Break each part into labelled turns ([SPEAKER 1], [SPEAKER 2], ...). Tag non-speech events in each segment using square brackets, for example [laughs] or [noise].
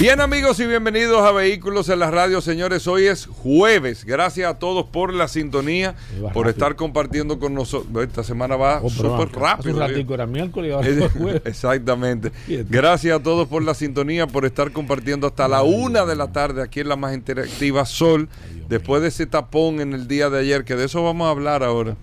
[SPEAKER 1] Bien amigos y bienvenidos a Vehículos en la Radio, señores. Hoy es jueves. Gracias a todos por la sintonía, por estar compartiendo con nosotros. Esta semana va
[SPEAKER 2] Oh,
[SPEAKER 1] súper rápido.
[SPEAKER 2] era miércoles, ahora es [laughs] jueves.
[SPEAKER 1] Exactamente. Gracias a todos por la sintonía, por estar compartiendo hasta la una de la tarde aquí en la más interactiva Sol. Después de ese tapón en el día de ayer, que de eso vamos a hablar ahora.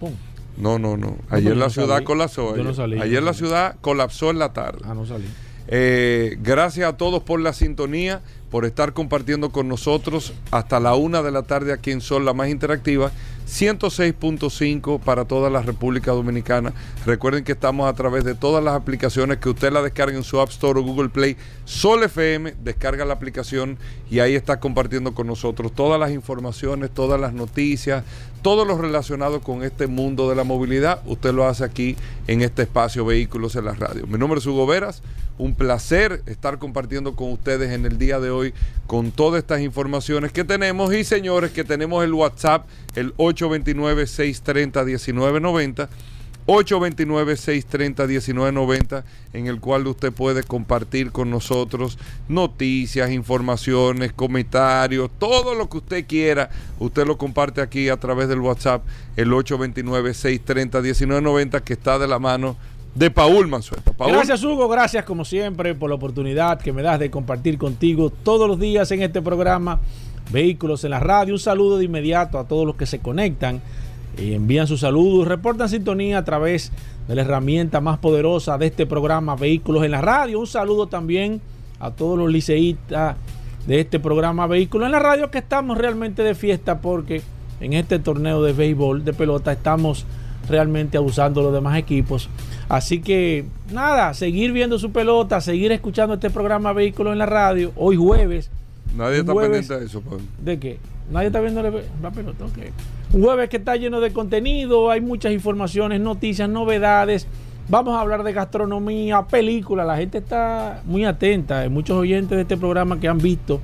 [SPEAKER 1] No, no, no. Ayer la ciudad colapsó. Ayer la ciudad colapsó en la tarde.
[SPEAKER 2] Ah, no salí.
[SPEAKER 1] Eh, gracias a todos por la sintonía, por estar compartiendo con nosotros hasta la una de la tarde aquí en Sol, la más interactiva, 106.5 para toda la República Dominicana. Recuerden que estamos a través de todas las aplicaciones que usted la descargue en su App Store o Google Play. Sol FM, descarga la aplicación y ahí está compartiendo con nosotros todas las informaciones, todas las noticias, todo lo relacionado con este mundo de la movilidad. Usted lo hace aquí en este espacio Vehículos en la Radio. Mi nombre es Hugo Veras. Un placer estar compartiendo con ustedes en el día de hoy con todas estas informaciones que tenemos. Y señores, que tenemos el WhatsApp, el 829-630-1990. 829-630-1990, en el cual usted puede compartir con nosotros noticias, informaciones, comentarios, todo lo que usted quiera. Usted lo comparte aquí a través del WhatsApp, el 829-630-1990, que está de la mano de Paul Manzueta.
[SPEAKER 2] Gracias, Hugo. Gracias, como siempre, por la oportunidad que me das de compartir contigo todos los días en este programa Vehículos en la Radio. Un saludo de inmediato a todos los que se conectan y envían sus saludos, reportan sintonía a través de la herramienta más poderosa de este programa Vehículos en la Radio. Un saludo también a todos los liceístas de este programa Vehículos en la Radio que estamos realmente de fiesta porque en este torneo de béisbol de pelota estamos realmente abusando de los demás equipos. Así que nada, seguir viendo su pelota, seguir escuchando este programa Vehículos en la Radio, hoy jueves.
[SPEAKER 1] nadie está
[SPEAKER 2] jueves-
[SPEAKER 1] pendiente de eso, Paul.
[SPEAKER 2] ¿De qué? Nadie está viendo la, pelota, ok. Un jueves que está lleno de contenido, hay muchas informaciones, noticias, novedades. Vamos a hablar de gastronomía, películas. La gente está muy atenta. Hay muchos oyentes de este programa que han visto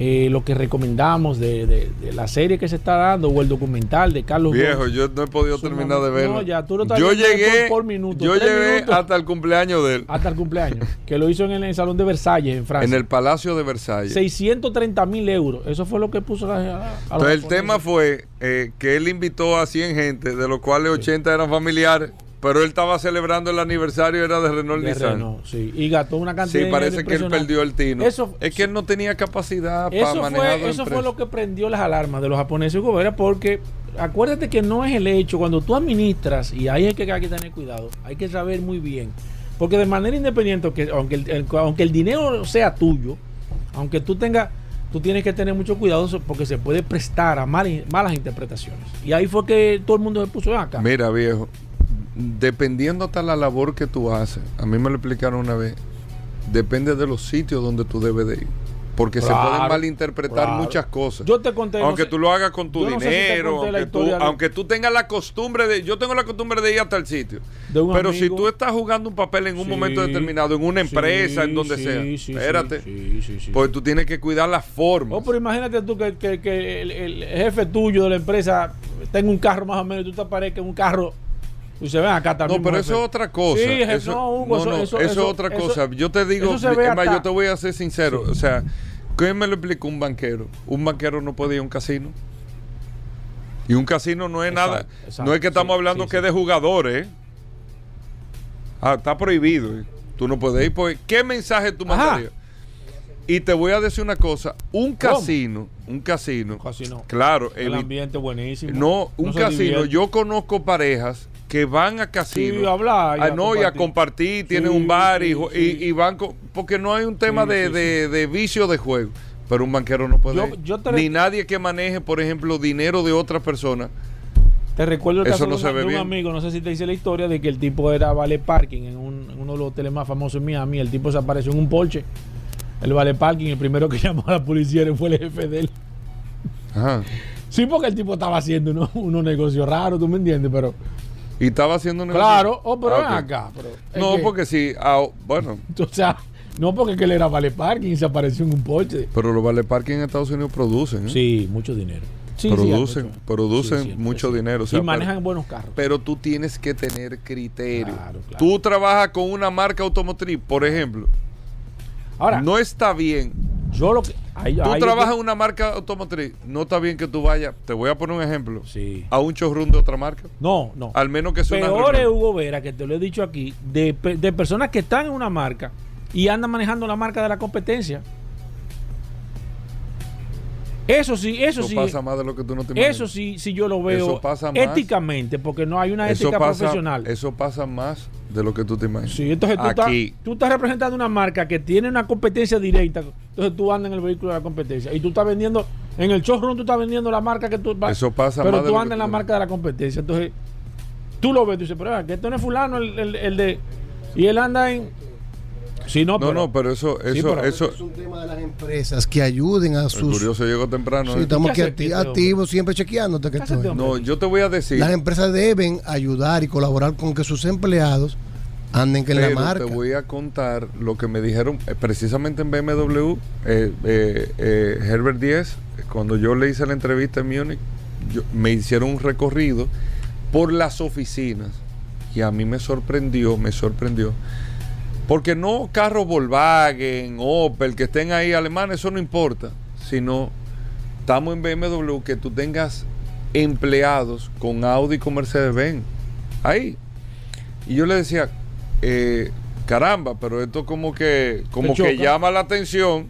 [SPEAKER 2] eh, lo que recomendamos de, de- de la serie que se está dando o el documental de Carlos
[SPEAKER 1] Viejo, yo no he podido terminar de verlo.
[SPEAKER 2] No, ya, tú lo estás
[SPEAKER 1] yo llegué,
[SPEAKER 2] por- por minuto,
[SPEAKER 1] yo llegué
[SPEAKER 2] minutos.
[SPEAKER 1] hasta el cumpleaños de él,
[SPEAKER 2] Hasta el cumpleaños, que lo hizo en el, en el Salón de Versalles, en Francia.
[SPEAKER 1] en el Palacio de Versalles.
[SPEAKER 2] 630 mil euros. Eso fue lo que puso la, a- a los
[SPEAKER 1] el tema fue eh, que él invitó a 100 gente, de los cuales 80 eran familiares, pero él estaba celebrando el aniversario, era de Renault
[SPEAKER 2] De
[SPEAKER 1] Nissan.
[SPEAKER 2] Renault, sí. Y gastó una cantidad
[SPEAKER 1] Sí, parece que él perdió el tino.
[SPEAKER 2] Eso-
[SPEAKER 1] es que él no tenía capacidad para
[SPEAKER 2] Eso,
[SPEAKER 1] manejar
[SPEAKER 2] fue, eso fue lo que prendió las alarmas de los japoneses, porque acuérdate que no es el hecho, cuando tú administras, y ahí es que hay que tener cuidado, hay que saber muy bien, porque de manera independiente, que, aunque, el, aunque el dinero sea tuyo, aunque tú tengas, tú tienes que tener mucho cuidado porque se puede prestar a mal- malas interpretaciones. Y ahí fue que todo el mundo se puso acá.
[SPEAKER 1] Mira, viejo, dependiendo hasta la labor que tú haces, a mí me lo explicaron una vez, depende de los sitios donde tú debes de ir. Porque se pueden malinterpretar
[SPEAKER 2] claro.
[SPEAKER 1] muchas cosas.
[SPEAKER 2] Yo te conté, no
[SPEAKER 1] aunque
[SPEAKER 2] sé-
[SPEAKER 1] tú lo hagas con tu
[SPEAKER 2] yo no sé si te
[SPEAKER 1] dinero, aunque, tú,
[SPEAKER 2] historia de-
[SPEAKER 1] aunque tú tengas la costumbre de... Yo tengo la costumbre de ir hasta el sitio. Pero si tú estás jugando un papel en un
[SPEAKER 2] Sí,
[SPEAKER 1] momento determinado, en una empresa,
[SPEAKER 2] sí,
[SPEAKER 1] en donde
[SPEAKER 2] sí,
[SPEAKER 1] sea, espérate.
[SPEAKER 2] sí, sí, sí.
[SPEAKER 1] Pues tú tienes que cuidar las formas.
[SPEAKER 2] Oh, pero imagínate tú que, que- que el, el jefe tuyo de la empresa tenga un carro más o menos y tú te aparezcas en un carro se ven acá
[SPEAKER 1] no,
[SPEAKER 2] también.
[SPEAKER 1] pero eso es otra cosa.
[SPEAKER 2] Sí,
[SPEAKER 1] eso,
[SPEAKER 2] no, Hugo,
[SPEAKER 1] no,
[SPEAKER 2] eso-
[SPEAKER 1] no,
[SPEAKER 2] eso-
[SPEAKER 1] eso es otra cosa. Yo te digo,
[SPEAKER 2] ve
[SPEAKER 1] es más, yo te voy a ser sincero. O sea, ¿qué me lo explica un banquero? Un banquero no puede ir a un casino. Y un casino no es
[SPEAKER 2] Exacto,
[SPEAKER 1] nada.
[SPEAKER 2] exacto,
[SPEAKER 1] no es que estamos
[SPEAKER 2] sí,
[SPEAKER 1] hablando
[SPEAKER 2] sí,
[SPEAKER 1] que de jugadores. Ah, está prohibido. ¿eh? Tú no puedes ir. Pues, ¿Qué mensaje tú mandarías? Y te voy a decir una cosa. Un casino, un casino.
[SPEAKER 2] Casino.
[SPEAKER 1] Claro,
[SPEAKER 2] El ambiente buenísimo.
[SPEAKER 1] no, un casino. Yo conozco parejas que van a casinos.
[SPEAKER 2] Sí, a hablar y
[SPEAKER 1] Ah,
[SPEAKER 2] a
[SPEAKER 1] no, y a
[SPEAKER 2] compartir.
[SPEAKER 1] compartir, tienen
[SPEAKER 2] Sí,
[SPEAKER 1] un bar y,
[SPEAKER 2] sí,
[SPEAKER 1] y, y van. porque no hay un tema de,
[SPEAKER 2] sí,
[SPEAKER 1] de- de vicio de juego. Pero un banquero no puede.
[SPEAKER 2] Yo-
[SPEAKER 1] ir.
[SPEAKER 2] yo te
[SPEAKER 1] Ni nadie que maneje, por ejemplo, dinero de otra persona.
[SPEAKER 2] Te recuerdo el
[SPEAKER 1] Eso
[SPEAKER 2] caso
[SPEAKER 1] no
[SPEAKER 2] de,
[SPEAKER 1] se ve
[SPEAKER 2] de un
[SPEAKER 1] bien.
[SPEAKER 2] amigo, no sé si te hice la historia, de que el tipo era vale parking en, un- en uno de los hoteles más famosos en Miami. El tipo se apareció en un Porsche. El vale parking, el primero que [laughs] llamó a la policía fue el jefe de él.
[SPEAKER 1] Ajá.
[SPEAKER 2] Sí, porque el tipo estaba haciendo unos [laughs] unos negocios raros, tú me entiendes, pero
[SPEAKER 1] Y estaba haciendo un
[SPEAKER 2] claro, oh, pero
[SPEAKER 1] Ah,
[SPEAKER 2] acá. Pero
[SPEAKER 1] No,
[SPEAKER 2] que-
[SPEAKER 1] porque sí, ah, bueno, [laughs]
[SPEAKER 2] O sea, no porque que él era vale parking y se apareció en un Porsche.
[SPEAKER 1] pero los vale parking en Estados Unidos producen, ¿eh?
[SPEAKER 2] Sí, mucho dinero. Sí,
[SPEAKER 1] producen, producen
[SPEAKER 2] Sí, siempre,
[SPEAKER 1] mucho dinero. o sea,
[SPEAKER 2] y manejan
[SPEAKER 1] pero,
[SPEAKER 2] buenos carros.
[SPEAKER 1] pero tú tienes que tener criterio.
[SPEAKER 2] Claro, claro.
[SPEAKER 1] Tú trabajas con una marca automotriz, por ejemplo.
[SPEAKER 2] Ahora,
[SPEAKER 1] no está bien.
[SPEAKER 2] Yo lo que. ahí-
[SPEAKER 1] Tú
[SPEAKER 2] ahí-
[SPEAKER 1] trabajas en una marca automotriz. No está bien que tú vayas. Te voy a poner un ejemplo.
[SPEAKER 2] Sí.
[SPEAKER 1] A un showroom de otra marca.
[SPEAKER 2] No, no.
[SPEAKER 1] Al menos que sea
[SPEAKER 2] Peor es. Hugo Vera, que te lo he dicho aquí, de, de personas que están en una marca y andan manejando la marca de la competencia. Eso sí, eso,
[SPEAKER 1] Eso
[SPEAKER 2] sí.
[SPEAKER 1] pasa más de lo que tú no te imaginas.
[SPEAKER 2] Eso sí, sí yo lo veo
[SPEAKER 1] Eso pasa más.
[SPEAKER 2] éticamente, porque no hay una
[SPEAKER 1] Eso
[SPEAKER 2] ética
[SPEAKER 1] pasa,
[SPEAKER 2] profesional.
[SPEAKER 1] eso pasa más de lo que tú te imaginas.
[SPEAKER 2] Sí, entonces tú estás,
[SPEAKER 1] Aquí.
[SPEAKER 2] tú estás representando una marca que tiene una competencia directa. Entonces tú andas en el vehículo de la competencia y tú estás vendiendo, en el showroom tú estás vendiendo la marca que tú vas.
[SPEAKER 1] Eso pasa
[SPEAKER 2] Pero
[SPEAKER 1] más
[SPEAKER 2] tú andas en la
[SPEAKER 1] tú-
[SPEAKER 2] marca de la competencia. Entonces tú lo ves, tú dices, pero que esto no es fulano, el, el- el de. Y él anda en. Sí, no,
[SPEAKER 1] No,
[SPEAKER 2] pero,
[SPEAKER 1] no, pero eso,
[SPEAKER 2] Sí,
[SPEAKER 1] eso,
[SPEAKER 2] pero-
[SPEAKER 1] eso.
[SPEAKER 3] Es un tema de las empresas que ayuden a
[SPEAKER 1] El
[SPEAKER 3] sus.
[SPEAKER 1] curioso llegó temprano.
[SPEAKER 3] Sí,
[SPEAKER 1] ¿eh?
[SPEAKER 3] estamos
[SPEAKER 2] ¿Qué
[SPEAKER 3] aquí acti- activos, siempre chequeándote que
[SPEAKER 2] ¿Qué hace
[SPEAKER 3] estoy.
[SPEAKER 1] No, yo te voy a decir.
[SPEAKER 3] Las empresas deben ayudar y colaborar con que sus empleados anden en la
[SPEAKER 1] Pero
[SPEAKER 3] marca.
[SPEAKER 1] te voy a contar lo que me dijeron eh, precisamente en BMW, eh, eh, eh, Herbert 10, cuando yo le hice la entrevista en Múnich, me hicieron un recorrido por las oficinas y a mí me sorprendió, me sorprendió. Porque no carros Volkswagen, Opel, que estén ahí alemanes, eso no importa, sino estamos en BMW que tú tengas empleados con Audi y con Mercedes-Benz. Ahí. Y yo le decía, eh, caramba, pero esto como que, como que llama la atención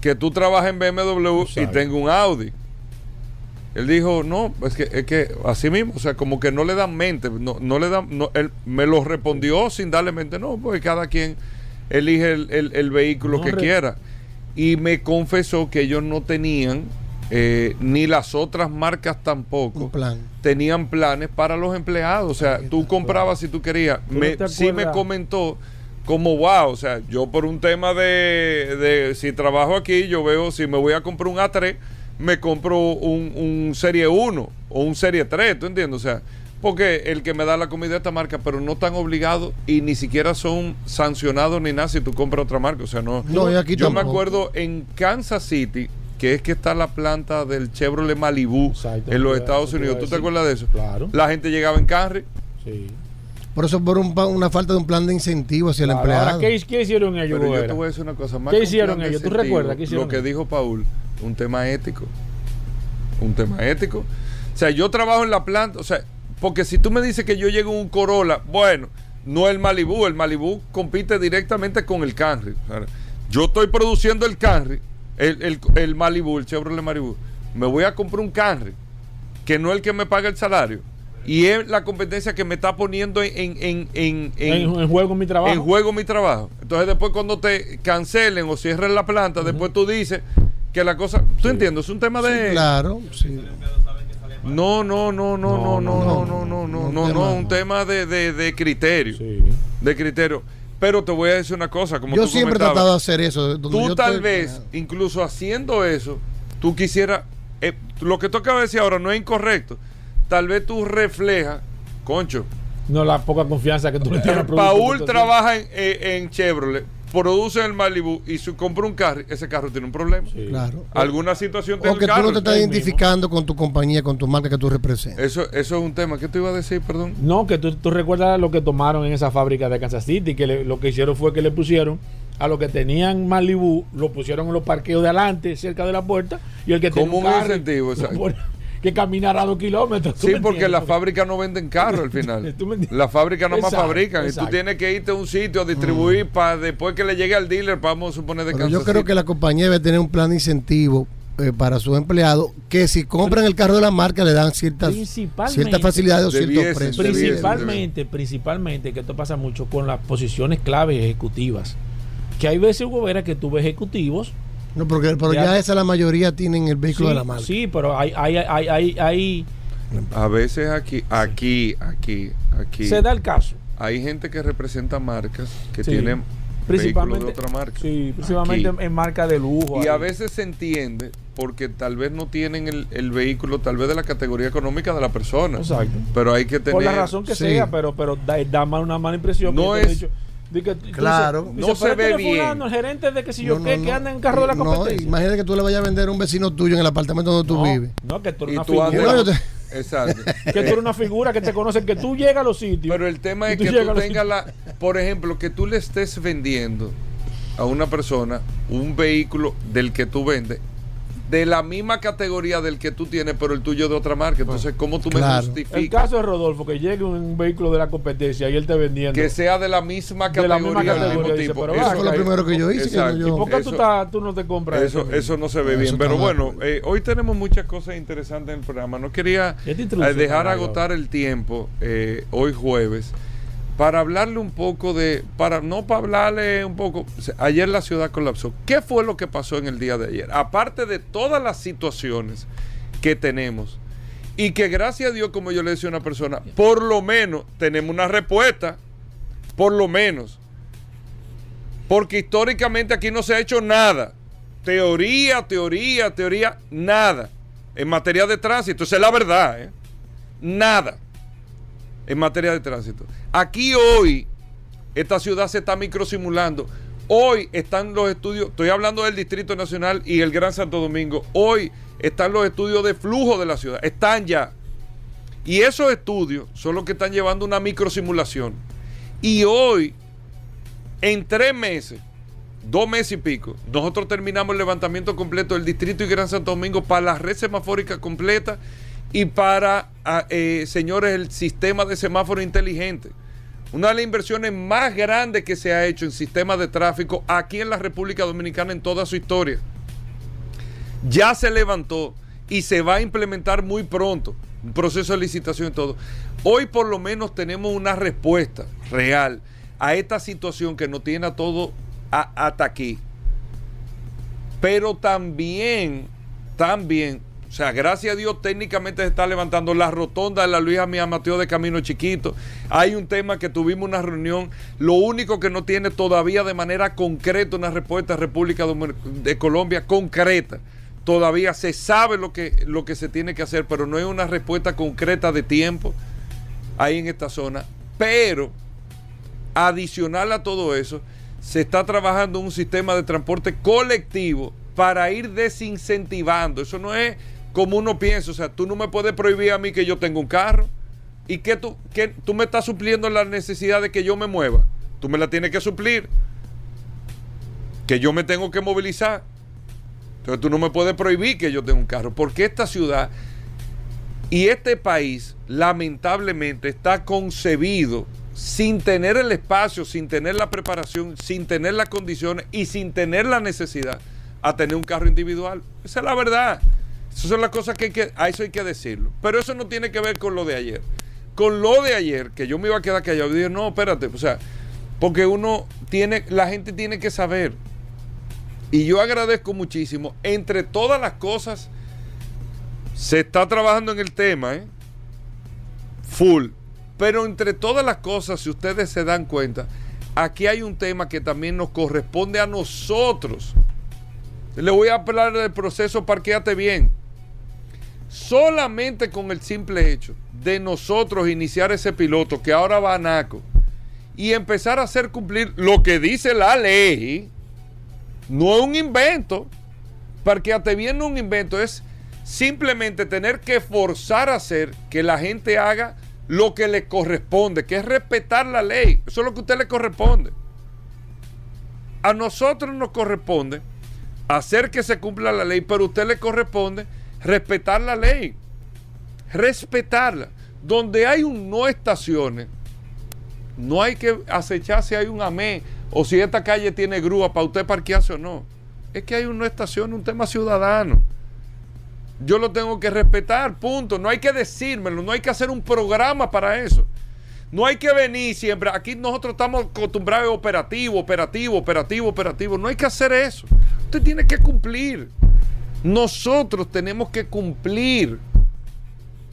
[SPEAKER 1] que tú trabajas en BMW y tengas un Audi. Él dijo, no, es que, es que así mismo, o sea, como que no le dan mente, no, no le dan, no, él me lo respondió sin darle mente, no, pues cada quien elige el, el- el vehículo
[SPEAKER 2] No,
[SPEAKER 1] que
[SPEAKER 2] re-
[SPEAKER 1] quiera. Y me confesó que ellos no tenían, eh, ni las otras marcas tampoco,
[SPEAKER 3] plan.
[SPEAKER 1] tenían planes para los empleados. O sea, tú comprabas si tú querías.
[SPEAKER 2] ¿Tú no
[SPEAKER 1] Me, sí me comentó como, wow, o sea, yo por un tema de, de si trabajo aquí, yo veo, si me voy a comprar un A3, me compro un, un Serie 1 o un Serie 3, ¿tú entiendes? O sea, porque el que me da la comida de esta marca, pero no están obligados y ni siquiera son sancionados ni nada si tú compras otra marca. O sea, no.
[SPEAKER 3] No, y aquí
[SPEAKER 1] yo me acuerdo en Kansas City, que es que está la planta del Chevrolet Malibu
[SPEAKER 2] Exacto,
[SPEAKER 1] en los Estados Unidos. ¿Tú te acuerdas de eso?
[SPEAKER 2] Claro.
[SPEAKER 1] La gente llegaba en carry.
[SPEAKER 2] Sí.
[SPEAKER 3] Por eso, por un una falta de un plan de incentivo hacia el
[SPEAKER 2] Claro,
[SPEAKER 3] empleado.
[SPEAKER 2] ahora, ¿qué, qué hicieron ellos?
[SPEAKER 1] Pero yo te voy a decir una cosa más.
[SPEAKER 2] ¿Qué hicieron ellos? ¿Tú recuerdas qué hicieron
[SPEAKER 1] Lo que
[SPEAKER 2] ellos?
[SPEAKER 1] dijo Paul, un tema ético. Un tema ético. O sea, yo trabajo en la planta, o sea, porque si tú me dices que yo llego en un Corolla, bueno, no el Malibu, el Malibu compite directamente con el Camry. O sea, yo estoy produciendo el Camry, el, el, el Malibu, el Chevrolet Malibu. Me voy a comprar un Camry, que no es el que me paga el salario. Y es la competencia que me está poniendo en, en, en, en- en-
[SPEAKER 2] En, en juego mi trabajo.
[SPEAKER 1] en juego mi trabajo. Entonces después cuando te cancelen o cierren la planta, después tú dices que la cosa, ¿tú entiendes? Es un tema
[SPEAKER 3] Sí,
[SPEAKER 1] de
[SPEAKER 3] claro, sí.
[SPEAKER 1] no, no, no, no, no, no, no, no, no, no, no, no, un tema de, de, de criterio,
[SPEAKER 2] Sí.
[SPEAKER 1] de criterio. Pero te voy a decir una cosa, como
[SPEAKER 3] Yo
[SPEAKER 1] tú
[SPEAKER 3] siempre he tratado de hacer eso.
[SPEAKER 1] tú
[SPEAKER 3] yo
[SPEAKER 1] tal
[SPEAKER 3] estoy-
[SPEAKER 1] vez, incluso haciendo eso, tú quisieras, eh, lo que tú acabas de decir ahora no es incorrecto. Tal vez tú reflejas, concho,
[SPEAKER 2] No la poca confianza que tú le tienes
[SPEAKER 1] Paul trabaja en, eh, en Chevrolet, produce el Malibu y si compra un carro, ese carro tiene un problema.
[SPEAKER 2] Sí.
[SPEAKER 3] Claro.
[SPEAKER 1] Alguna situación tiene
[SPEAKER 3] O que
[SPEAKER 1] el
[SPEAKER 3] tú no te estás identificando con tu compañía, con tu marca que tú representas.
[SPEAKER 1] Eso, eso es un tema. ¿Qué te iba a decir, perdón?
[SPEAKER 2] No, que tú, tú recuerdas lo que tomaron en esa fábrica de Kansas City, que le- lo que hicieron fue que le pusieron a los que tenían Malibu, lo pusieron en los parqueos de adelante, cerca de la puerta, y el que tenía
[SPEAKER 1] Como un
[SPEAKER 2] carro,
[SPEAKER 1] incentivo, [laughs] exacto.
[SPEAKER 2] Que caminara dos kilómetros. ¿tú
[SPEAKER 1] Sí, porque las fábricas no venden carros al final. [laughs] Las fábricas no más
[SPEAKER 2] Exacto,
[SPEAKER 1] fabrican. Y tú tienes que irte a un sitio a distribuir para después que le llegue al dealer, vamos a suponer de Kansas
[SPEAKER 3] yo creo
[SPEAKER 1] City.
[SPEAKER 3] que la compañía debe tener un plan de incentivo eh, para sus empleados que si compran el carro de la marca le dan ciertas, ciertas facilidades o ciertos precios.
[SPEAKER 2] Principalmente, principalmente, que esto pasa mucho con las posiciones clave ejecutivas. Que hay veces, Hugo Vera, que tú ves ejecutivos.
[SPEAKER 3] No, porque, pero
[SPEAKER 2] Ya-
[SPEAKER 3] ya esa la mayoría tienen el vehículo
[SPEAKER 2] sí,
[SPEAKER 3] de la marca.
[SPEAKER 2] sí, pero hay, hay, hay, hay, hay-
[SPEAKER 1] A veces aquí, aquí, aquí, aquí.
[SPEAKER 2] se da el caso.
[SPEAKER 1] Hay gente que representa marcas que
[SPEAKER 2] Sí.
[SPEAKER 1] tienen vehículos
[SPEAKER 2] Principalmente,
[SPEAKER 1] de otra marca.
[SPEAKER 2] Sí, principalmente
[SPEAKER 1] Aquí.
[SPEAKER 2] en, marca de lujo.
[SPEAKER 1] Y a veces se entiende porque tal vez no tienen el, el vehículo, tal vez de la categoría económica de la persona.
[SPEAKER 2] Exacto.
[SPEAKER 1] Pero hay que tener.
[SPEAKER 2] Por la razón que
[SPEAKER 3] Sí.
[SPEAKER 2] sea, pero, pero da, da mal- una mala impresión.
[SPEAKER 1] No es-
[SPEAKER 2] dicho, di que- tú
[SPEAKER 3] Claro.
[SPEAKER 2] dices,
[SPEAKER 1] No
[SPEAKER 2] dice,
[SPEAKER 1] se ve bien.
[SPEAKER 2] fulano, el gerente de que si yo
[SPEAKER 3] No,
[SPEAKER 2] qué,
[SPEAKER 3] no,
[SPEAKER 2] que
[SPEAKER 3] no.
[SPEAKER 2] anda en carro de la
[SPEAKER 3] No,
[SPEAKER 2] competencia.
[SPEAKER 3] imagínate que tú le vayas a vender a un vecino tuyo en el apartamento donde tú
[SPEAKER 2] no,
[SPEAKER 3] vives.
[SPEAKER 2] no, que tú eres una
[SPEAKER 1] tú
[SPEAKER 2] figura.
[SPEAKER 3] No, te-
[SPEAKER 1] Exacto. [laughs]
[SPEAKER 2] que tú eres una figura que te conoce, que tú llegas a los sitios.
[SPEAKER 1] Pero el tema es que tú
[SPEAKER 2] los
[SPEAKER 1] tengas la, por ejemplo, que tú le estés vendiendo a una persona un vehículo del que tú vendes de la misma categoría del que tú tienes, pero el tuyo de otra marca. Entonces, ¿cómo tú me
[SPEAKER 3] Claro.
[SPEAKER 2] El
[SPEAKER 1] justificas
[SPEAKER 2] caso de Rodolfo, que llegue un vehículo de la competencia y él te vendiendo.
[SPEAKER 1] que sea de la misma
[SPEAKER 2] De la
[SPEAKER 1] categoría,
[SPEAKER 2] misma
[SPEAKER 1] del
[SPEAKER 2] categoría,
[SPEAKER 1] mismo
[SPEAKER 2] dice,
[SPEAKER 1] tipo?
[SPEAKER 2] pero
[SPEAKER 3] Eso fue lo primero que yo hice. que
[SPEAKER 1] Exacto.
[SPEAKER 3] yo-
[SPEAKER 2] ¿Y por qué tú,
[SPEAKER 1] Eso-
[SPEAKER 2] estás- tú no te compras
[SPEAKER 1] Eso,
[SPEAKER 2] mismo?
[SPEAKER 1] eso no se ve
[SPEAKER 3] Eso
[SPEAKER 1] bien. Pero bueno, eh, hoy tenemos muchas cosas interesantes en el programa. No quería
[SPEAKER 2] ¿Qué te
[SPEAKER 1] eh, dejar agotar el tiempo eh, hoy jueves para hablarle un poco de, para no para hablarle un poco, ayer la ciudad colapsó. ¿Qué fue lo que pasó en el día de ayer? Aparte de todas las situaciones que tenemos y que gracias a Dios, como yo le decía a una persona, por lo menos tenemos una respuesta, por lo menos. Porque históricamente aquí no se ha hecho nada. Teoría, teoría, teoría, nada. En materia de tránsito. Esa es la verdad. ¿eh? Nada. En materia de tránsito. Aquí hoy, esta ciudad se está microsimulando. Hoy están los estudios, estoy hablando del Distrito Nacional y el Gran Santo Domingo. Hoy están los estudios de flujo de la ciudad. Están ya. Y esos estudios son los que están llevando una microsimulación. Y hoy en tres meses, dos meses y pico, nosotros terminamos el levantamiento completo del Distrito y Gran Santo Domingo para la red semafórica completa y para, ah, eh, señores, el sistema de semáforo inteligente. Una de las inversiones más grandes que se ha hecho en sistemas de tráfico aquí en la República Dominicana en toda su historia. Ya se levantó y se va a implementar muy pronto. Un proceso de licitación y todo. Hoy por lo menos tenemos una respuesta real a esta situación que nos tiene a todo hasta aquí. Pero también, también, o sea, gracias a Dios técnicamente se está levantando la rotonda de la Luisa Mía Mateo de Camino Chiquito. Hay un tema que tuvimos una reunión. Lo único que no tiene todavía de manera concreta una respuesta República Domin- de Colombia concreta. Todavía se sabe lo que, lo que se tiene que hacer, pero no hay una respuesta concreta de tiempo ahí en esta zona. Pero adicional a todo eso, se está trabajando un sistema de transporte colectivo para ir desincentivando. Eso no es como uno piensa. O sea, tú no me puedes prohibir a mí que yo tenga un carro y que tú, tú me estás supliendo la necesidad de que yo me mueva. Tú me la tienes que suplir. Que yo me tengo que movilizar. Entonces tú no me puedes prohibir que yo tenga un carro. Porque esta ciudad y este país, lamentablemente, está concebido sin tener el espacio, sin tener la preparación, sin tener las condiciones y sin tener la necesidad a tener un carro individual. Esa es la verdad. Esas son las cosas que hay que, a eso hay que decirlo. Pero eso no tiene que ver con lo de ayer. Con lo de ayer, que yo me iba a quedar callado, dije, no, espérate, o sea, porque uno tiene, la gente tiene que saber. Y yo agradezco muchísimo, entre todas las cosas, se está trabajando en el tema, ¿eh? Full. Pero entre todas las cosas, si ustedes se dan cuenta, aquí hay un tema que también nos corresponde a nosotros. Le voy a hablar del proceso Parquéate Bien. Solamente con el simple hecho de nosotros iniciar ese piloto que ahora va a NACO y empezar a hacer cumplir lo que dice la ley, no es un invento. Parquéate Bien no es un invento, es simplemente tener que forzar a hacer que la gente haga lo que le corresponde, que es respetar la ley. Eso es lo que a usted le corresponde. A nosotros nos corresponde hacer que se cumpla la ley, pero a usted le corresponde respetar la ley. Respetarla. Donde hay un no estaciones, no hay que acechar si hay un amé o si esta calle tiene grúa para usted parquearse o no. Es que hay un no estaciones, un tema ciudadano. Yo lo tengo que respetar, punto. No hay que decírmelo, no hay que hacer un programa para eso. No hay que venir siempre. Aquí nosotros estamos acostumbrados a operativo, operativo, operativo, operativo. No hay que hacer eso. Usted tiene que cumplir. Nosotros tenemos que cumplir.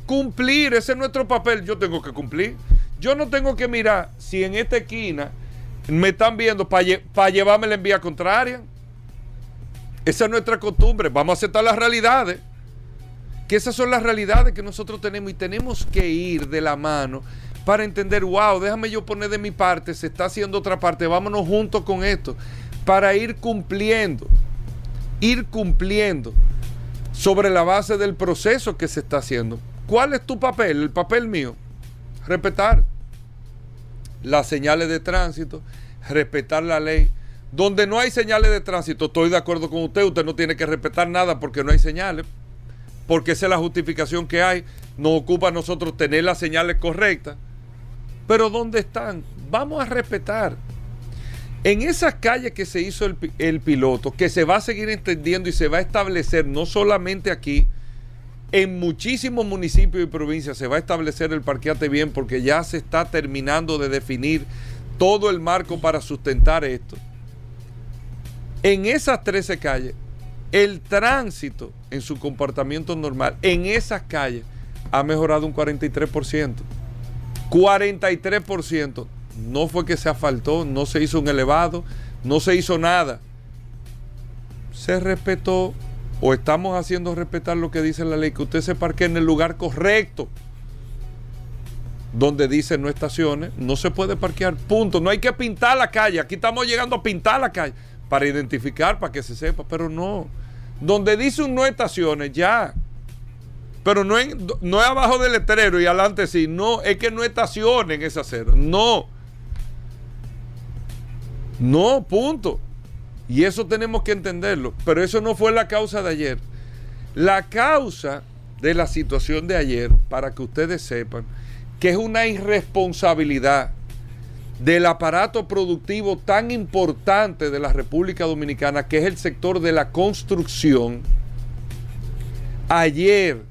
[SPEAKER 1] Cumplir, ese es nuestro papel. Yo tengo que cumplir. Yo no tengo que mirar si en esta esquina me están viendo para llevarme la envía contraria. Esa es nuestra costumbre. Vamos a aceptar las realidades. Que esas son las realidades que nosotros tenemos y tenemos que ir de la mano para entender, wow, déjame yo poner de mi parte, se está haciendo otra parte, vámonos juntos con esto, para ir cumpliendo, ir cumpliendo sobre la base del proceso que se está haciendo. ¿Cuál es tu papel? El papel mío. Respetar las señales de tránsito, respetar la ley. Donde no hay señales de tránsito, estoy de acuerdo con usted, usted no tiene que respetar nada porque no hay señales, porque esa es la justificación que hay. Nos ocupa a nosotros tener las señales correctas. Pero ¿dónde están? Vamos a respetar. En esas calles que se hizo el, el, piloto, que se va a seguir entendiendo y se va a establecer no solamente aquí, en muchísimos municipios y provincias se va a establecer el parqueate bien porque ya se está terminando de definir todo el marco para sustentar esto. En esas 13 calles, el tránsito en su comportamiento normal en esas calles ha mejorado un 43%. 43%. No fue que se asfaltó, no se hizo un elevado, no se hizo nada. Se respetó o estamos haciendo respetar lo que dice la ley, que usted se parque en el lugar correcto. Donde dice no estaciones, no se puede parquear, punto. No hay que pintar la calle. Aquí estamos llegando a pintar la calle para identificar, para que se sepa, pero no. Donde dice un no estaciones, ya. Pero no, en, no es abajo del letrero y adelante sí. No, es que no estacionen esa acera. No. No, punto. Y eso tenemos que entenderlo. Pero eso no fue la causa de ayer. La causa de la situación de ayer, para que ustedes sepan, que es una irresponsabilidad del aparato productivo tan importante de la República Dominicana, que es el sector de la construcción. Ayer,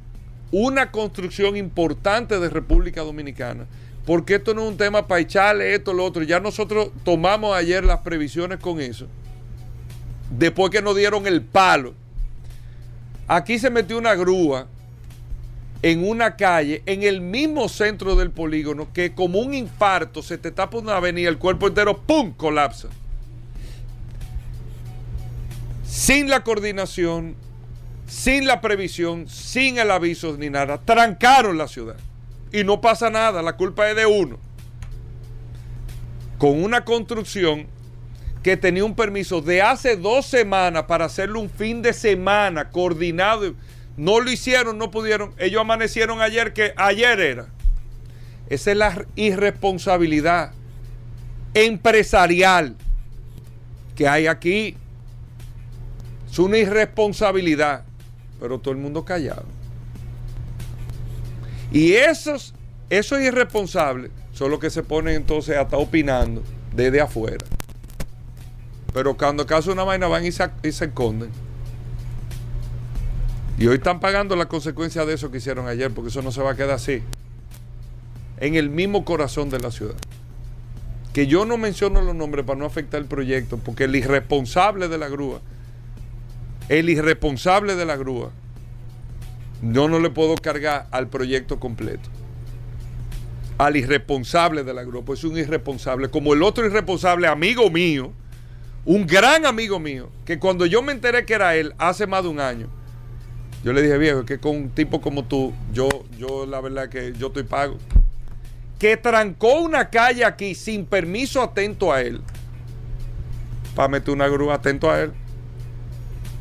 [SPEAKER 1] una construcción importante de República Dominicana, porque esto no es un tema para echarle esto, lo otro. Ya nosotros tomamos ayer las previsiones con eso después que nos dieron el palo. Aquí se metió una grúa en una calle, en el mismo centro del polígono, que como un infarto se te tapa una avenida, el cuerpo entero, ¡pum!, colapsa. Sin la coordinación, sin la previsión, sin el aviso ni nada, trancaron la ciudad. Y no pasa nada, la culpa es de uno. Con una construcción que tenía un permiso de hace dos semanas para hacerlo un fin de semana coordinado. No lo hicieron, no pudieron. Ellos amanecieron ayer que ayer era. Esa es la irresponsabilidad empresarial que hay aquí. Es una irresponsabilidad, pero todo el mundo callado. Y esos, esos irresponsables son los que se ponen entonces a estar opinando desde afuera. Pero cuando acaso una vaina van y se, y se esconden. Y hoy están pagando las consecuencias de eso que hicieron ayer, porque eso no se va a quedar así. En el mismo corazón de la ciudad. Que yo no menciono los nombres para no afectar el proyecto, porque el irresponsable de la grúa, el irresponsable de la grúa, yo no le puedo cargar al proyecto completo. Al irresponsable de la pues es un irresponsable. Como el otro irresponsable, amigo mío, un gran amigo mío, que cuando yo me enteré que era él hace más de un año, yo le dije, viejo, que con un tipo como tú, yo, yo la verdad que yo estoy pago. Que trancó una calle aquí sin permiso atento a él. Para meter una grúa atento a él.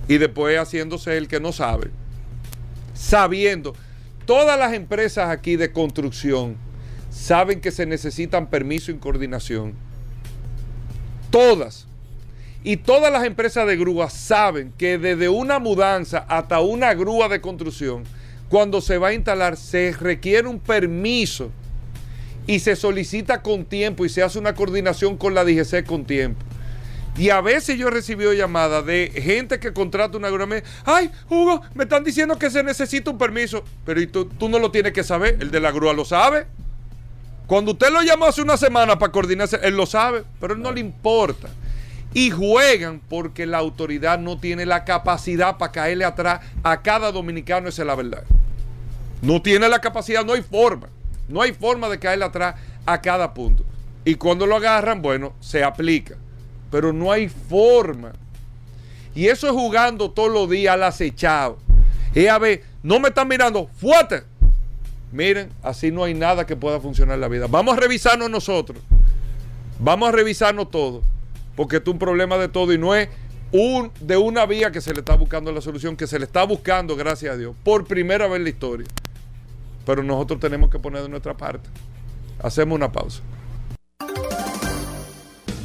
[SPEAKER 1] Y después haciéndose el que no sabe. Sabiendo. Todas las empresas aquí de construcción saben que se necesitan permiso y coordinación. Todas. Y todas las empresas de grúas saben que desde una mudanza hasta una grúa de construcción, cuando se va a instalar, se requiere un permiso y se solicita con tiempo y se hace una coordinación con la DGC con tiempo. Y a veces yo he recibido llamadas de gente que contrata una grúa. Ay, Hugo, me están diciendo que se necesita un permiso. Pero ¿y tú, tú no lo tienes que saber. El de la grúa lo sabe. Cuando usted lo llamó hace una semana para coordinarse, él lo sabe, pero él no le importa y juegan porque la autoridad no tiene la capacidad para caerle atrás a cada dominicano, esa es la verdad. No tiene la capacidad, no hay forma. No hay forma de caerle atrás a cada punto. Y cuando lo agarran, bueno, se aplica. Pero no hay forma. Y eso es jugando todos los días al acechado. Y a ver, no me están mirando, fuerte. Miren, así no hay nada que pueda funcionar en la vida. Vamos a revisarnos nosotros. Vamos a revisarnos todo. Porque esto es un problema de todo y no es un, de una vía que se le está buscando la solución, que se le está buscando, gracias a Dios, por primera vez en la historia. Pero nosotros tenemos que poner de nuestra parte. Hacemos una pausa.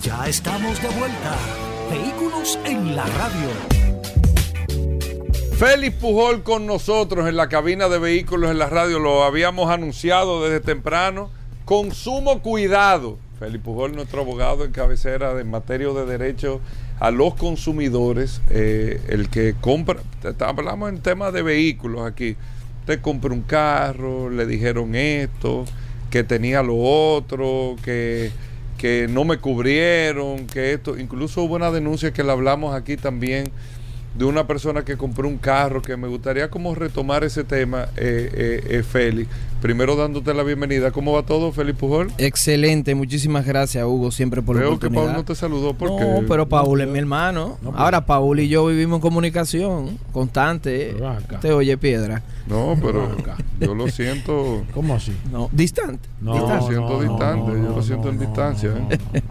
[SPEAKER 4] Ya estamos de vuelta. Vehículos en la radio.
[SPEAKER 1] Félix Pujol con nosotros en la cabina de vehículos en la radio. Lo habíamos anunciado desde temprano. Consumo cuidado. Félix Pujol, nuestro abogado en cabecera de materia de derecho a los consumidores. eh, el que compra, hablamos en temas de vehículos aquí. Usted compra un carro, le dijeron esto, que tenía lo otro, que, que no me cubrieron, que esto. Incluso hubo una denuncia que le hablamos aquí también de una persona que compró un carro, que me gustaría como retomar ese tema, eh, eh, eh, Félix. Primero dándote la bienvenida. ¿Cómo va todo, Félix Pujol?
[SPEAKER 5] Excelente, muchísimas gracias Hugo siempre por la
[SPEAKER 1] Veo que
[SPEAKER 5] oportunidad.
[SPEAKER 1] Paul no te saludó porque...
[SPEAKER 5] No, pero Paul es mi hermano.
[SPEAKER 2] No,
[SPEAKER 5] Ahora Paul y yo vivimos en comunicación constante.
[SPEAKER 2] Acá.
[SPEAKER 5] Te oye piedra.
[SPEAKER 1] No, pero yo lo siento... [laughs]
[SPEAKER 2] ¿Cómo así?
[SPEAKER 5] No, distante.
[SPEAKER 1] Yo lo siento distante, yo lo siento en distancia, ¿eh?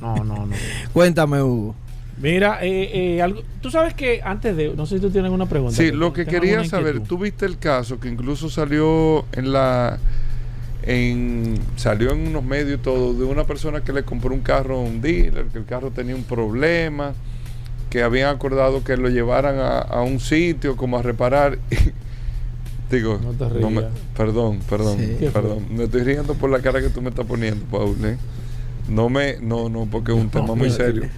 [SPEAKER 2] No, no, no.
[SPEAKER 5] Cuéntame Hugo.
[SPEAKER 2] Mira, eh, eh, algo, tú sabes que antes de, no sé si tú tienes alguna pregunta.
[SPEAKER 1] Sí, lo que quería saber, tú viste el caso que incluso salió en la en salió en unos medios y todo de una persona que le compró un carro a un dealer, que el carro tenía un problema, que habían acordado que lo llevaran a, a un sitio como a reparar. [laughs] Digo,
[SPEAKER 2] No te
[SPEAKER 1] me-
[SPEAKER 2] rías.
[SPEAKER 1] perdón, perdón,
[SPEAKER 5] Sí.
[SPEAKER 1] Perdón. Me estoy riendo por la cara que tú me estás poniendo, Paul. ¿eh? No me, no, no, porque es un tema muy serio.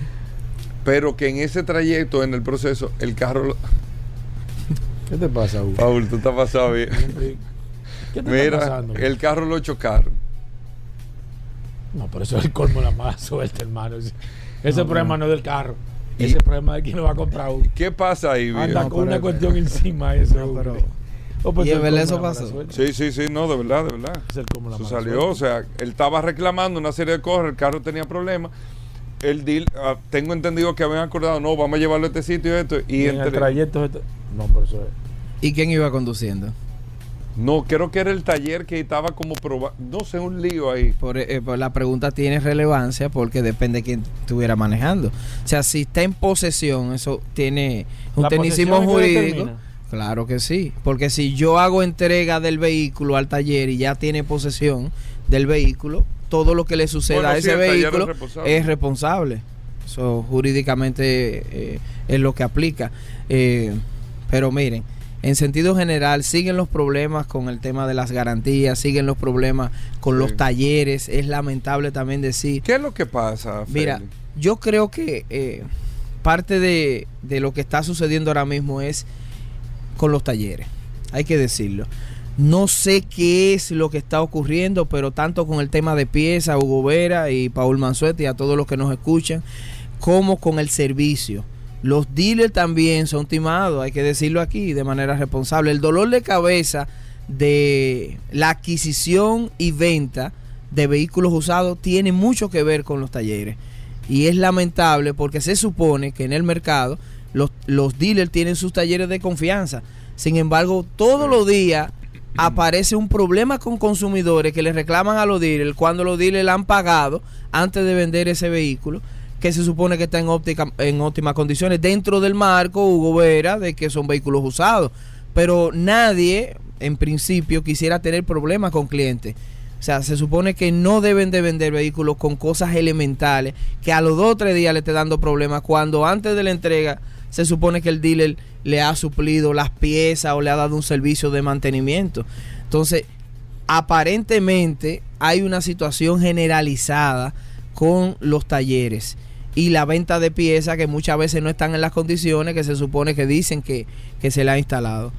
[SPEAKER 1] Pero que en ese trayecto, en el proceso, el carro, lo-
[SPEAKER 2] ¿Qué te pasa, Hugo?
[SPEAKER 1] Paul, tú estás pasado bien.
[SPEAKER 2] ¿Qué te está
[SPEAKER 1] Mira,
[SPEAKER 2] pasando?
[SPEAKER 1] el carro lo chocaron.
[SPEAKER 2] No, por eso es el colmo la mala suerte, hermano. Ese,
[SPEAKER 5] No,
[SPEAKER 2] problema
[SPEAKER 5] no.
[SPEAKER 2] no es del carro.
[SPEAKER 1] Y-
[SPEAKER 2] Ese problema es de quién lo va a comprar uno.
[SPEAKER 1] ¿Qué pasa ahí,
[SPEAKER 2] Anda
[SPEAKER 1] viejo?
[SPEAKER 2] con una
[SPEAKER 5] pero-
[SPEAKER 2] cuestión encima eso.
[SPEAKER 5] No, pero-
[SPEAKER 2] Oh, pues
[SPEAKER 5] ¿Y en eso pasó?
[SPEAKER 1] Sí, sí, sí, no, de verdad, de verdad.
[SPEAKER 2] Es el colmo de la
[SPEAKER 1] Eso salió, o sea, él estaba reclamando una serie de cosas, el carro tenía problemas. El deal, ah, tengo entendido que habían acordado, no, vamos a llevarlo a este sitio y esto. Y,
[SPEAKER 2] Y en el trayecto. esto- No, por eso es.
[SPEAKER 5] ¿Y quién iba conduciendo?
[SPEAKER 1] No, creo que era el taller que estaba como probando, no sé, un lío ahí.
[SPEAKER 5] Por, eh, por la pregunta tiene relevancia porque depende de quién estuviera manejando. O sea, si está en posesión, eso tiene un
[SPEAKER 2] ¿La
[SPEAKER 5] tecnicismo jurídico. Claro que sí, porque si yo hago entrega del vehículo al taller y ya tiene posesión del vehículo, todo lo que le suceda
[SPEAKER 1] Bueno,
[SPEAKER 5] a ese
[SPEAKER 1] taller es
[SPEAKER 5] vehículo
[SPEAKER 1] responsable.
[SPEAKER 5] es responsable. Eso jurídicamente eh, es lo que aplica. Eh, pero miren, en sentido general siguen los problemas con el tema de las garantías, siguen los problemas con
[SPEAKER 1] Sí.
[SPEAKER 5] los talleres. Es lamentable también decir
[SPEAKER 1] ¿Qué es lo que pasa,
[SPEAKER 5] Mira, yo creo que eh, parte de, de lo que está sucediendo ahora mismo es con los talleres. Hay que decirlo. No sé qué es lo que está ocurriendo, pero tanto con el tema de pieza, Hugo Vera y Paul Manzuete y a todos los que nos escuchan, como con el servicio. Los dealers también son timados, hay que decirlo aquí de manera responsable. El dolor de cabeza de la adquisición y venta de vehículos usados tiene mucho que ver con los talleres. Y es lamentable porque se supone que en el mercado los, los dealers tienen sus talleres de confianza. Sin embargo, todos los días aparece un problema con consumidores que le reclaman a los dealers cuando los dealers le han pagado antes de vender ese vehículo que se supone que está en, óptica, en óptimas condiciones dentro del marco Hugo Vera de que son vehículos usados. Pero nadie, en principio, quisiera tener problemas con clientes. O sea, se supone que no deben de vender vehículos con cosas elementales que a los dos o tres días le esté dando problemas cuando antes de la entrega se supone que el dealer le ha suplido las piezas o le ha dado un servicio de mantenimiento. Entonces, aparentemente hay una situación generalizada con los talleres y la venta de piezas que muchas veces no están en las condiciones que se supone que dicen que, que se le ha instalado.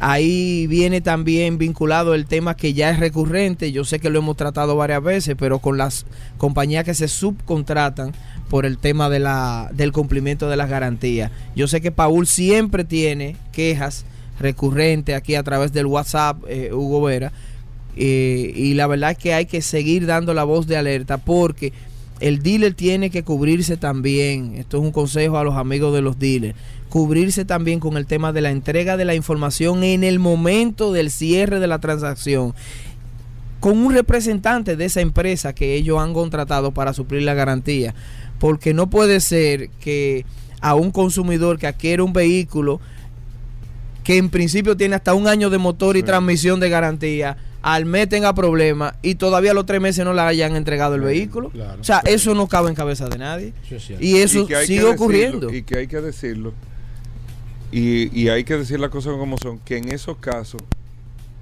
[SPEAKER 5] Ahí viene también vinculado el tema que ya es recurrente, yo sé que lo hemos tratado varias veces, pero con las compañías que se subcontratan por el tema de la, del cumplimiento de las garantías. Yo sé que Paul siempre tiene quejas recurrentes aquí a través del WhatsApp, eh, Hugo Vera, eh, y la verdad es que hay que seguir dando la voz de alerta porque el dealer tiene que cubrirse también. Esto es un consejo a los amigos de los dealers. cubrirse también con el tema de la entrega de la información en el momento del cierre de la transacción con un representante de esa empresa que ellos han contratado para suplir la garantía. Porque no puede ser que a un consumidor que adquiere un vehículo que en principio tiene hasta un año de motor y
[SPEAKER 1] Sí.
[SPEAKER 5] transmisión de garantía, al mes tenga problemas y todavía a los tres meses no le hayan entregado el vehículo.
[SPEAKER 2] claro.
[SPEAKER 5] o sea, eso no cabe en cabeza de nadie. Y eso
[SPEAKER 1] Y que hay que
[SPEAKER 5] sigue
[SPEAKER 1] decirlo,
[SPEAKER 5] ocurriendo.
[SPEAKER 1] y que hay que decirlo. Y, y hay que decir las cosas como son, que en esos casos,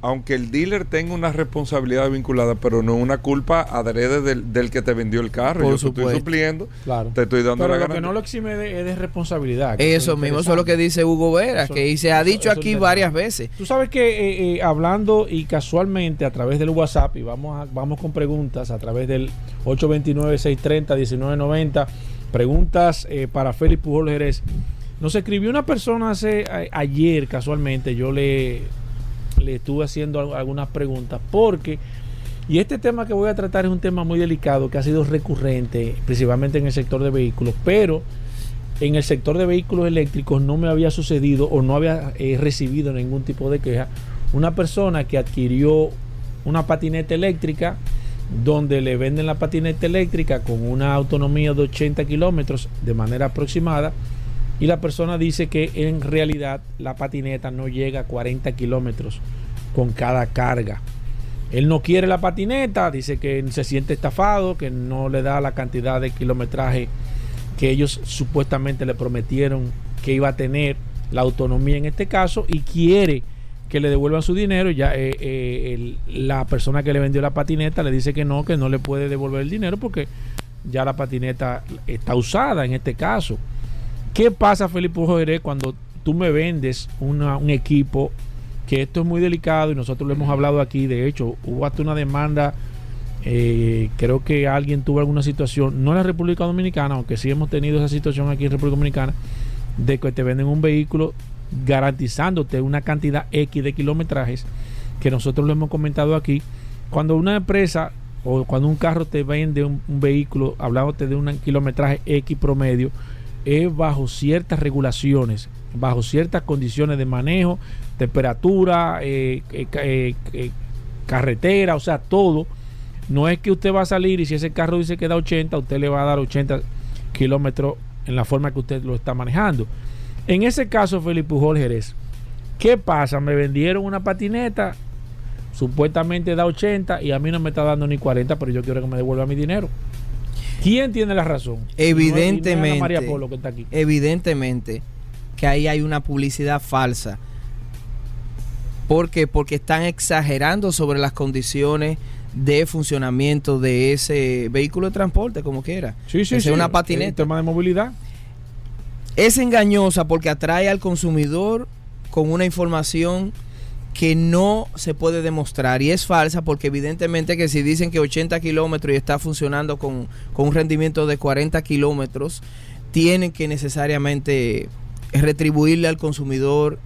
[SPEAKER 1] aunque el dealer tenga una responsabilidad vinculada, pero no una culpa adrede del, del que te vendió el carro.
[SPEAKER 5] Por
[SPEAKER 1] Yo te estoy supliendo,
[SPEAKER 2] Claro.
[SPEAKER 1] te estoy dando
[SPEAKER 2] Pero
[SPEAKER 1] la
[SPEAKER 2] lo que
[SPEAKER 1] garantía.
[SPEAKER 2] no lo exime de, es de responsabilidad. que
[SPEAKER 5] Eso mismo, eso es lo que dice Hugo Vera,
[SPEAKER 2] Eso-
[SPEAKER 5] que se ha
[SPEAKER 2] eso-
[SPEAKER 5] dicho
[SPEAKER 2] eso
[SPEAKER 5] aquí varias veces.
[SPEAKER 2] Tú sabes que eh, eh, hablando y casualmente a través del WhatsApp, y vamos, a- vamos con preguntas a través del 829-630-1990, preguntas eh, para Félix Pujol Jerez. Nos escribió una persona hace a- ayer casualmente, yo le, le estuve haciendo al- algunas preguntas, porque, y este tema que voy a tratar es un tema muy delicado, que ha sido recurrente, principalmente en el sector de vehículos, pero en el sector de vehículos eléctricos no me había sucedido o no había eh, recibido ningún tipo de queja. Una persona que adquirió una patineta eléctrica donde le venden la patineta eléctrica con una autonomía de 80 kilómetros de manera aproximada y la persona dice que en realidad la patineta no llega a 40 kilómetros con cada carga. Él no quiere la patineta, dice que se siente estafado, que no le da la cantidad de kilometraje que ellos supuestamente le prometieron que iba a tener la autonomía en este caso y quiere que le devuelvan su dinero. Ya eh, eh, la persona que le vendió la patineta le dice que no, que no le puede devolver el dinero porque ya la patineta está usada en este caso. ¿Qué pasa, Felipe Jerez, cuando tú me vendes un equipo que esto es muy delicado y nosotros lo hemos hablado aquí? De hecho, hubo hasta una demanda eh, creo que alguien tuvo alguna situación, no en la República Dominicana, aunque sí hemos tenido esa situación aquí en República Dominicana, de que te venden un vehículo garantizándote una cantidad X de kilometrajes, que nosotros lo hemos comentado aquí. Cuando una empresa o cuando un carro te vende un, un vehículo, hablándote de un kilometraje X promedio, es bajo ciertas regulaciones, bajo ciertas condiciones de manejo, temperatura, eh, eh, eh, carretera, o sea, todo. No es que usted va a salir y si ese carro dice que da 80, usted le va a dar 80 kilómetros en la forma que usted lo está manejando. En ese caso, Felipe Pujol ¿qué pasa? Me vendieron una patineta, supuestamente da 80 y a mí no me está dando ni 40, pero yo quiero que me devuelva mi dinero. ¿Quién tiene la razón?
[SPEAKER 5] Evidentemente.
[SPEAKER 2] No es- es María Polo que está aquí.
[SPEAKER 5] evidentemente que ahí hay una publicidad falsa. ¿Por qué? Porque están exagerando sobre las condiciones de funcionamiento de ese vehículo de transporte, como quiera.
[SPEAKER 2] Sí, sí, sí.
[SPEAKER 5] una
[SPEAKER 2] El
[SPEAKER 5] patineta.
[SPEAKER 2] tema de movilidad.
[SPEAKER 5] Es engañosa porque atrae al consumidor con una información que no se puede demostrar y es falsa porque evidentemente que si dicen que 80 kilómetros y está funcionando con, con un rendimiento de 40 kilómetros, tienen que necesariamente retribuirle al consumidor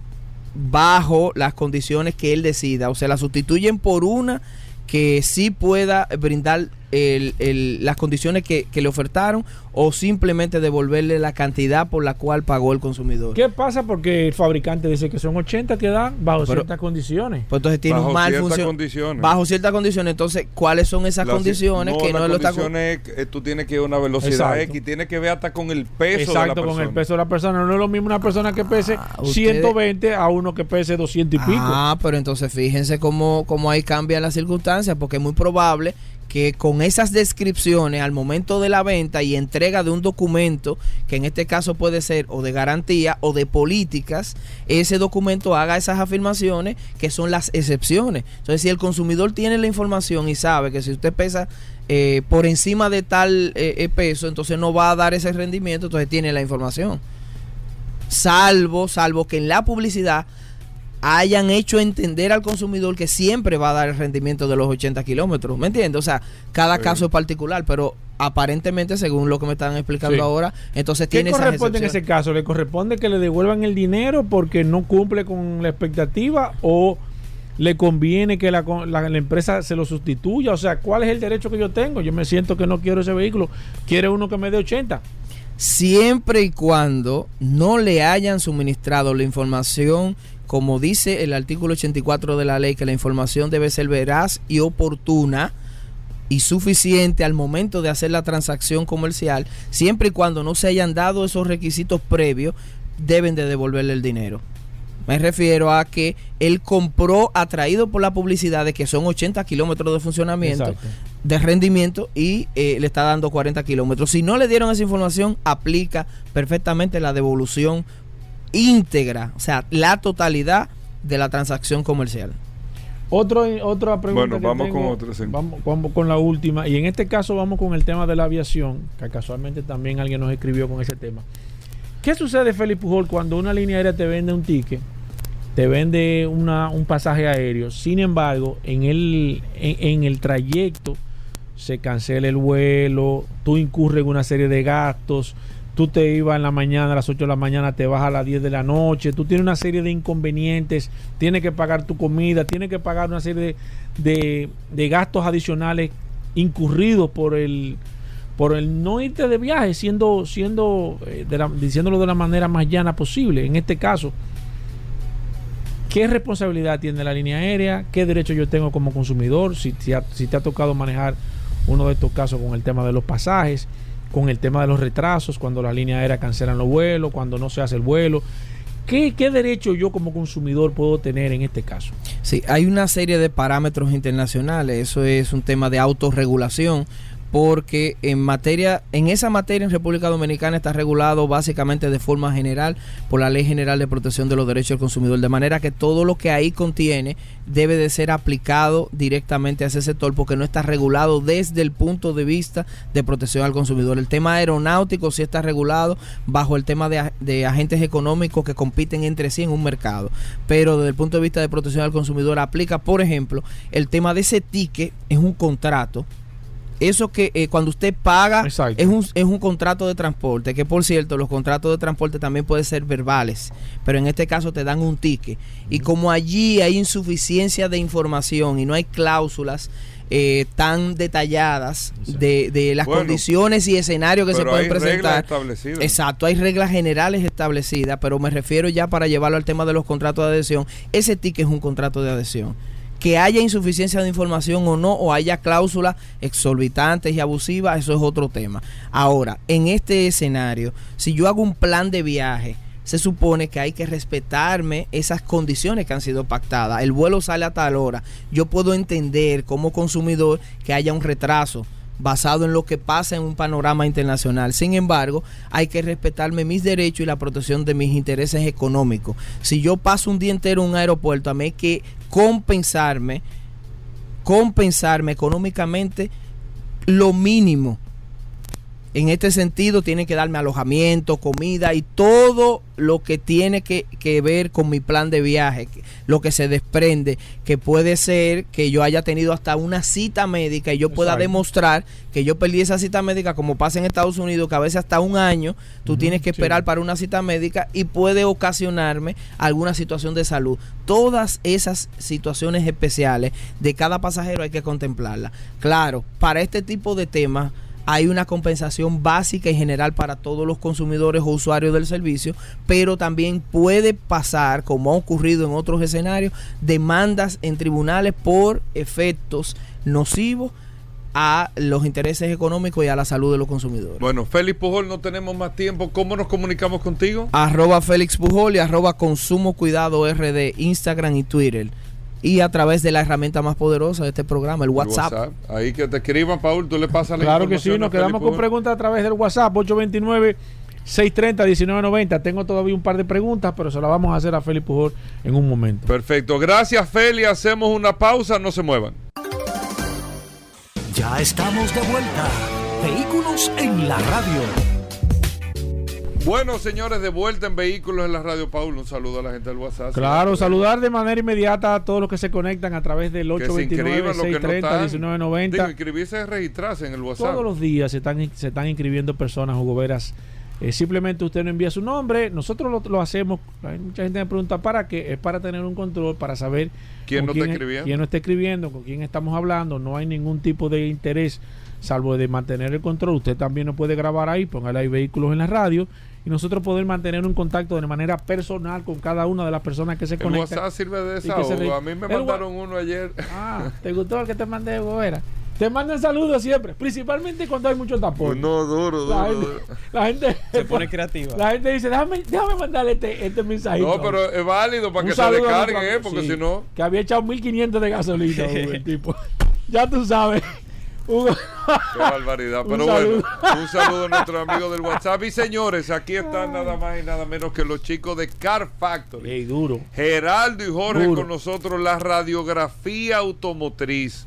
[SPEAKER 5] bajo las condiciones que él decida. O sea, la sustituyen por una que sí pueda brindar el- el- las condiciones que, que le ofertaron o simplemente devolverle la cantidad por la cual pagó el consumidor.
[SPEAKER 2] ¿Qué pasa? Porque el fabricante dice que son 80 que dan bajo
[SPEAKER 5] Pero-
[SPEAKER 2] ciertas condiciones.
[SPEAKER 5] Pues entonces tiene
[SPEAKER 1] Bajo
[SPEAKER 5] un mal
[SPEAKER 1] condiciones.
[SPEAKER 5] Bajo ciertas condiciones. Entonces, ¿cuáles son esas
[SPEAKER 1] Las-
[SPEAKER 5] condiciones que no
[SPEAKER 1] las
[SPEAKER 5] lo está
[SPEAKER 1] eh, tú tienes que ir a una velocidad
[SPEAKER 2] Exacto.
[SPEAKER 1] X, tienes que ver hasta con el peso de la
[SPEAKER 2] Exacto, con
[SPEAKER 1] persona.
[SPEAKER 2] el peso de la persona. No es lo mismo una persona que pese
[SPEAKER 5] Ah, ustedes-
[SPEAKER 2] 120 a uno que pese 200 y pico.
[SPEAKER 5] Ah, pero entonces fíjense cómo, cómo ahí cambian las circunstancias, porque es muy probable que con esas descripciones al momento de la venta y entrega de un documento, que en este caso puede ser o de garantía o de políticas, ese documento haga esas afirmaciones que son las excepciones. Entonces, si el consumidor tiene la información y sabe que si usted pesa eh, por encima de tal eh, eh, peso, entonces no va a dar ese rendimiento, entonces tiene la información. Salvo, salvo que en la publicidad hayan hecho entender al consumidor que siempre va a dar el rendimiento de los 80 kilómetros. ¿Me entiendes? O sea, cada
[SPEAKER 1] Sí.
[SPEAKER 5] caso es particular, pero aparentemente, según lo que me están explicando
[SPEAKER 2] Sí.
[SPEAKER 5] ahora, entonces
[SPEAKER 2] ¿Qué
[SPEAKER 5] tiene esas
[SPEAKER 2] corresponde en ese caso? ¿Le corresponde que le devuelvan el dinero porque no cumple con la expectativa o le conviene que la, la- la empresa se lo sustituya? O sea, ¿cuál es el derecho que yo tengo? Yo me siento que no quiero ese vehículo. ¿Quiere uno que me dé 80?
[SPEAKER 5] siempre y cuando no le hayan suministrado la información, como dice el artículo 84 de la ley, que la información debe ser veraz y oportuna y suficiente al momento de hacer la transacción comercial, siempre y cuando no se hayan dado esos requisitos previos, deben de devolverle el dinero. Me refiero a que él compró atraído por la publicidad de que son 80 kilómetros de funcionamiento,
[SPEAKER 2] Exacto.
[SPEAKER 5] de rendimiento y eh, le está dando 40 kilómetros. Si no le dieron esa información, aplica perfectamente la devolución íntegra, o sea, la totalidad de la transacción comercial.
[SPEAKER 2] Otro, otra pregunta.
[SPEAKER 1] Bueno,
[SPEAKER 2] que
[SPEAKER 1] vamos
[SPEAKER 2] tengo,
[SPEAKER 1] con otra, sí.
[SPEAKER 2] Vamos, vamos con la última. Y en este caso vamos con el tema de la aviación, que casualmente también alguien nos escribió con ese tema. ¿Qué sucede, Félix Pujol, cuando una línea aérea te vende un ticket, te vende una, un pasaje aéreo? Sin embargo, en el, en, en el trayecto se cancela el vuelo, tú incurres en una serie de gastos, tú te ibas en la mañana, a las 8 de la mañana, te vas a las 10 de la noche, tú tienes una serie de inconvenientes, tienes que pagar tu comida, tienes que pagar una serie de, de- gastos adicionales incurridos por el por el no irte de viaje, siendo, siendo eh, diciéndolo de la manera más llana posible. En este caso, ¿qué responsabilidad tiene la línea aérea? ¿Qué derecho yo tengo como consumidor? Si, te ha- si te ha tocado manejar uno de estos casos con el tema de los pasajes, con el tema de los retrasos, cuando las líneas aéreas cancelan los vuelos, cuando no se hace el vuelo. ¿Qué, ¿Qué derecho yo como consumidor puedo tener en este caso?
[SPEAKER 5] Sí, hay una serie de parámetros internacionales, eso es un tema de autorregulación, porque en materia, en esa materia en República Dominicana está regulado básicamente de forma general por la Ley General de Protección de los Derechos del Consumidor, de manera que todo lo que ahí contiene debe de ser aplicado directamente a ese sector porque no está regulado desde el punto de vista de protección al consumidor. El tema aeronáutico sí está regulado bajo el tema de, agentes económicos que compiten entre sí en un mercado, pero desde el punto de vista de protección al consumidor aplica, por ejemplo, el tema de ese ticket es un contrato eso que eh, cuando usted paga
[SPEAKER 2] Exacto.
[SPEAKER 5] es un, es un contrato de transporte, que por cierto, los contratos de transporte también pueden ser verbales, pero en este caso te dan un ticket. Y como allí hay insuficiencia de información y no hay cláusulas eh, tan detalladas de, de las
[SPEAKER 1] Bueno,
[SPEAKER 5] condiciones y escenarios que se pueden
[SPEAKER 1] hay reglas
[SPEAKER 5] presentar.
[SPEAKER 1] establecidas.
[SPEAKER 5] Exacto, hay reglas generales establecidas, pero me refiero ya para llevarlo al tema de los contratos de adhesión. Ese ticket es un contrato de adhesión. Que haya insuficiencia de información o no, o haya cláusulas exorbitantes y abusivas, eso es otro tema. Ahora, en este escenario, si yo hago un plan de viaje, se supone que hay que respetarme esas condiciones que han sido pactadas. El vuelo sale a tal hora. Yo puedo entender como consumidor que haya un retraso basado en lo que pasa en un panorama internacional. Sin embargo, hay que respetarme mis derechos y la protección de mis intereses económicos. Si yo paso un día entero en un aeropuerto, a mí hay que compensarme, compensarme económicamente lo mínimo. En este sentido, tiene que darme alojamiento, comida y todo lo que tiene que, que ver con mi plan de viaje, lo que se desprende, que puede ser que yo haya tenido hasta una cita médica y yo pueda demostrar que yo perdí esa cita médica, como pasa en Estados Unidos, que a veces hasta un año tú tienes que
[SPEAKER 2] sí.
[SPEAKER 5] esperar para una cita médica y puede ocasionarme alguna situación de salud. Todas esas situaciones especiales de cada pasajero hay que contemplarlas. Claro, para este tipo de temas hay una compensación básica y general para todos los consumidores o usuarios del servicio, pero también puede pasar, como ha ocurrido en otros escenarios, demandas en tribunales por efectos nocivos a los intereses económicos y a la salud de los consumidores.
[SPEAKER 1] Bueno, Félix Pujol, no tenemos más tiempo. ¿Cómo nos comunicamos contigo?
[SPEAKER 5] arroba Félix Pujol y arroba Consumo Cuidado RD, Instagram y Twitter. Y a través de la herramienta más poderosa de este programa, el
[SPEAKER 1] El
[SPEAKER 5] WhatsApp.
[SPEAKER 1] Ahí que te escriban, Paul, tú le pasas la
[SPEAKER 2] Claro que sí, nos quedamos con preguntas a través del WhatsApp 829-630-1990. Tengo todavía un par de preguntas, pero se las vamos a hacer a Félix Pujol en un momento.
[SPEAKER 1] Perfecto. Gracias, Feli. Hacemos una pausa. No se muevan.
[SPEAKER 4] Ya estamos de vuelta. Vehículos en la radio.
[SPEAKER 1] Bueno, señores, de vuelta en Vehículos en la Radio, Paul. Un saludo a la gente del WhatsApp.
[SPEAKER 2] Claro, saludar de manera inmediata a todos los que se conectan a través del
[SPEAKER 1] Que se inscriban los que no están. Digo,
[SPEAKER 2] 829-630-1990.
[SPEAKER 1] inscribirse es registrarse en el WhatsApp.
[SPEAKER 2] Todos los días se están, se están inscribiendo personas, Hugo Veras, Eh, simplemente usted nos envía su nombre, nosotros lo, lo hacemos. Hay mucha gente me pregunta para qué, es para tener un control, para saber
[SPEAKER 1] ¿Quién no está
[SPEAKER 2] es-
[SPEAKER 1] escribiendo?
[SPEAKER 2] quién no está escribiendo, con quién estamos hablando. No hay ningún tipo de interés, salvo de mantener el control. Usted también nos puede grabar ahí, póngale ahí vehículos en la radio y nosotros poder mantener un contacto de manera personal con cada una de las personas que se
[SPEAKER 1] El
[SPEAKER 2] conectan.
[SPEAKER 1] WhatsApp sirve de
[SPEAKER 2] se re-
[SPEAKER 1] A mí me
[SPEAKER 2] El
[SPEAKER 1] mandaron uno ayer.
[SPEAKER 2] Ah, [laughs] ¿te gustó el que te mandé, Gobera? Te mandan saludos siempre, principalmente cuando hay mucho tapón.
[SPEAKER 1] No, duro,
[SPEAKER 2] la,
[SPEAKER 1] duro,
[SPEAKER 2] gente,
[SPEAKER 1] duro. [laughs]
[SPEAKER 2] la gente
[SPEAKER 6] Se pone creativa.
[SPEAKER 2] La gente dice, déjame, déjame mandarle este, este mensajito.
[SPEAKER 1] No, pero es válido para
[SPEAKER 2] Un
[SPEAKER 1] que se descarguen, ¿eh? Porque
[SPEAKER 2] sí,
[SPEAKER 1] si no.
[SPEAKER 2] Que había echado 1500 de gasolina, [laughs] el tipo. Ya tú sabes. Hugo.
[SPEAKER 1] Qué barbaridad.
[SPEAKER 2] Un
[SPEAKER 1] Pero
[SPEAKER 2] saludo.
[SPEAKER 1] bueno, un saludo a nuestros amigos del WhatsApp. Y señores, aquí están nada más y nada menos que los chicos de Car Factory.
[SPEAKER 2] Ey, duro.
[SPEAKER 1] Geraldo y Jorge
[SPEAKER 2] Duro.
[SPEAKER 1] con nosotros, la radiografía automotriz.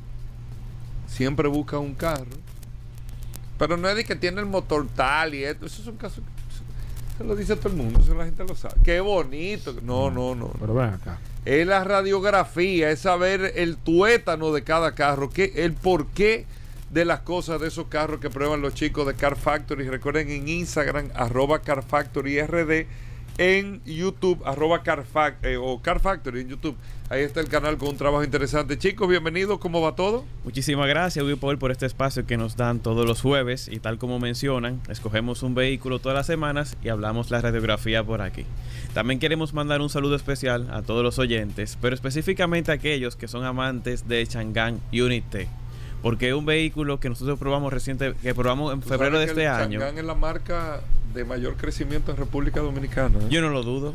[SPEAKER 1] Siempre busca un carro. Pero no es de que tiene el motor tal y esto. Eso es un caso. Se lo dice todo el mundo, eso la gente lo sabe. Qué bonito. No, no, no.
[SPEAKER 2] Pero ven acá.
[SPEAKER 1] Es la radiografía, es saber el tuétano de cada carro, que, el porqué de las cosas de esos carros que prueban los chicos de Car Factory. Recuerden en Instagram, arroba Car Factory RD, en YouTube, arroba Car, eh, o Car Factory en YouTube. Ahí está el canal con un trabajo interesante. Chicos, bienvenidos, ¿cómo va todo?
[SPEAKER 6] Muchísimas gracias, y Paul, por este espacio que nos dan todos los jueves. Y tal como mencionan, escogemos un vehículo todas las semanas y hablamos la radiografía por aquí. También queremos mandar un saludo especial a todos los oyentes, pero específicamente a aquellos que son amantes de Chang'an Unit T. Porque es un vehículo que nosotros probamos reciente, que probamos en
[SPEAKER 1] Tú
[SPEAKER 6] febrero de este
[SPEAKER 1] el
[SPEAKER 6] año.
[SPEAKER 1] Chang'an es la marca de mayor crecimiento en República Dominicana. ¿eh?
[SPEAKER 6] Yo no lo dudo.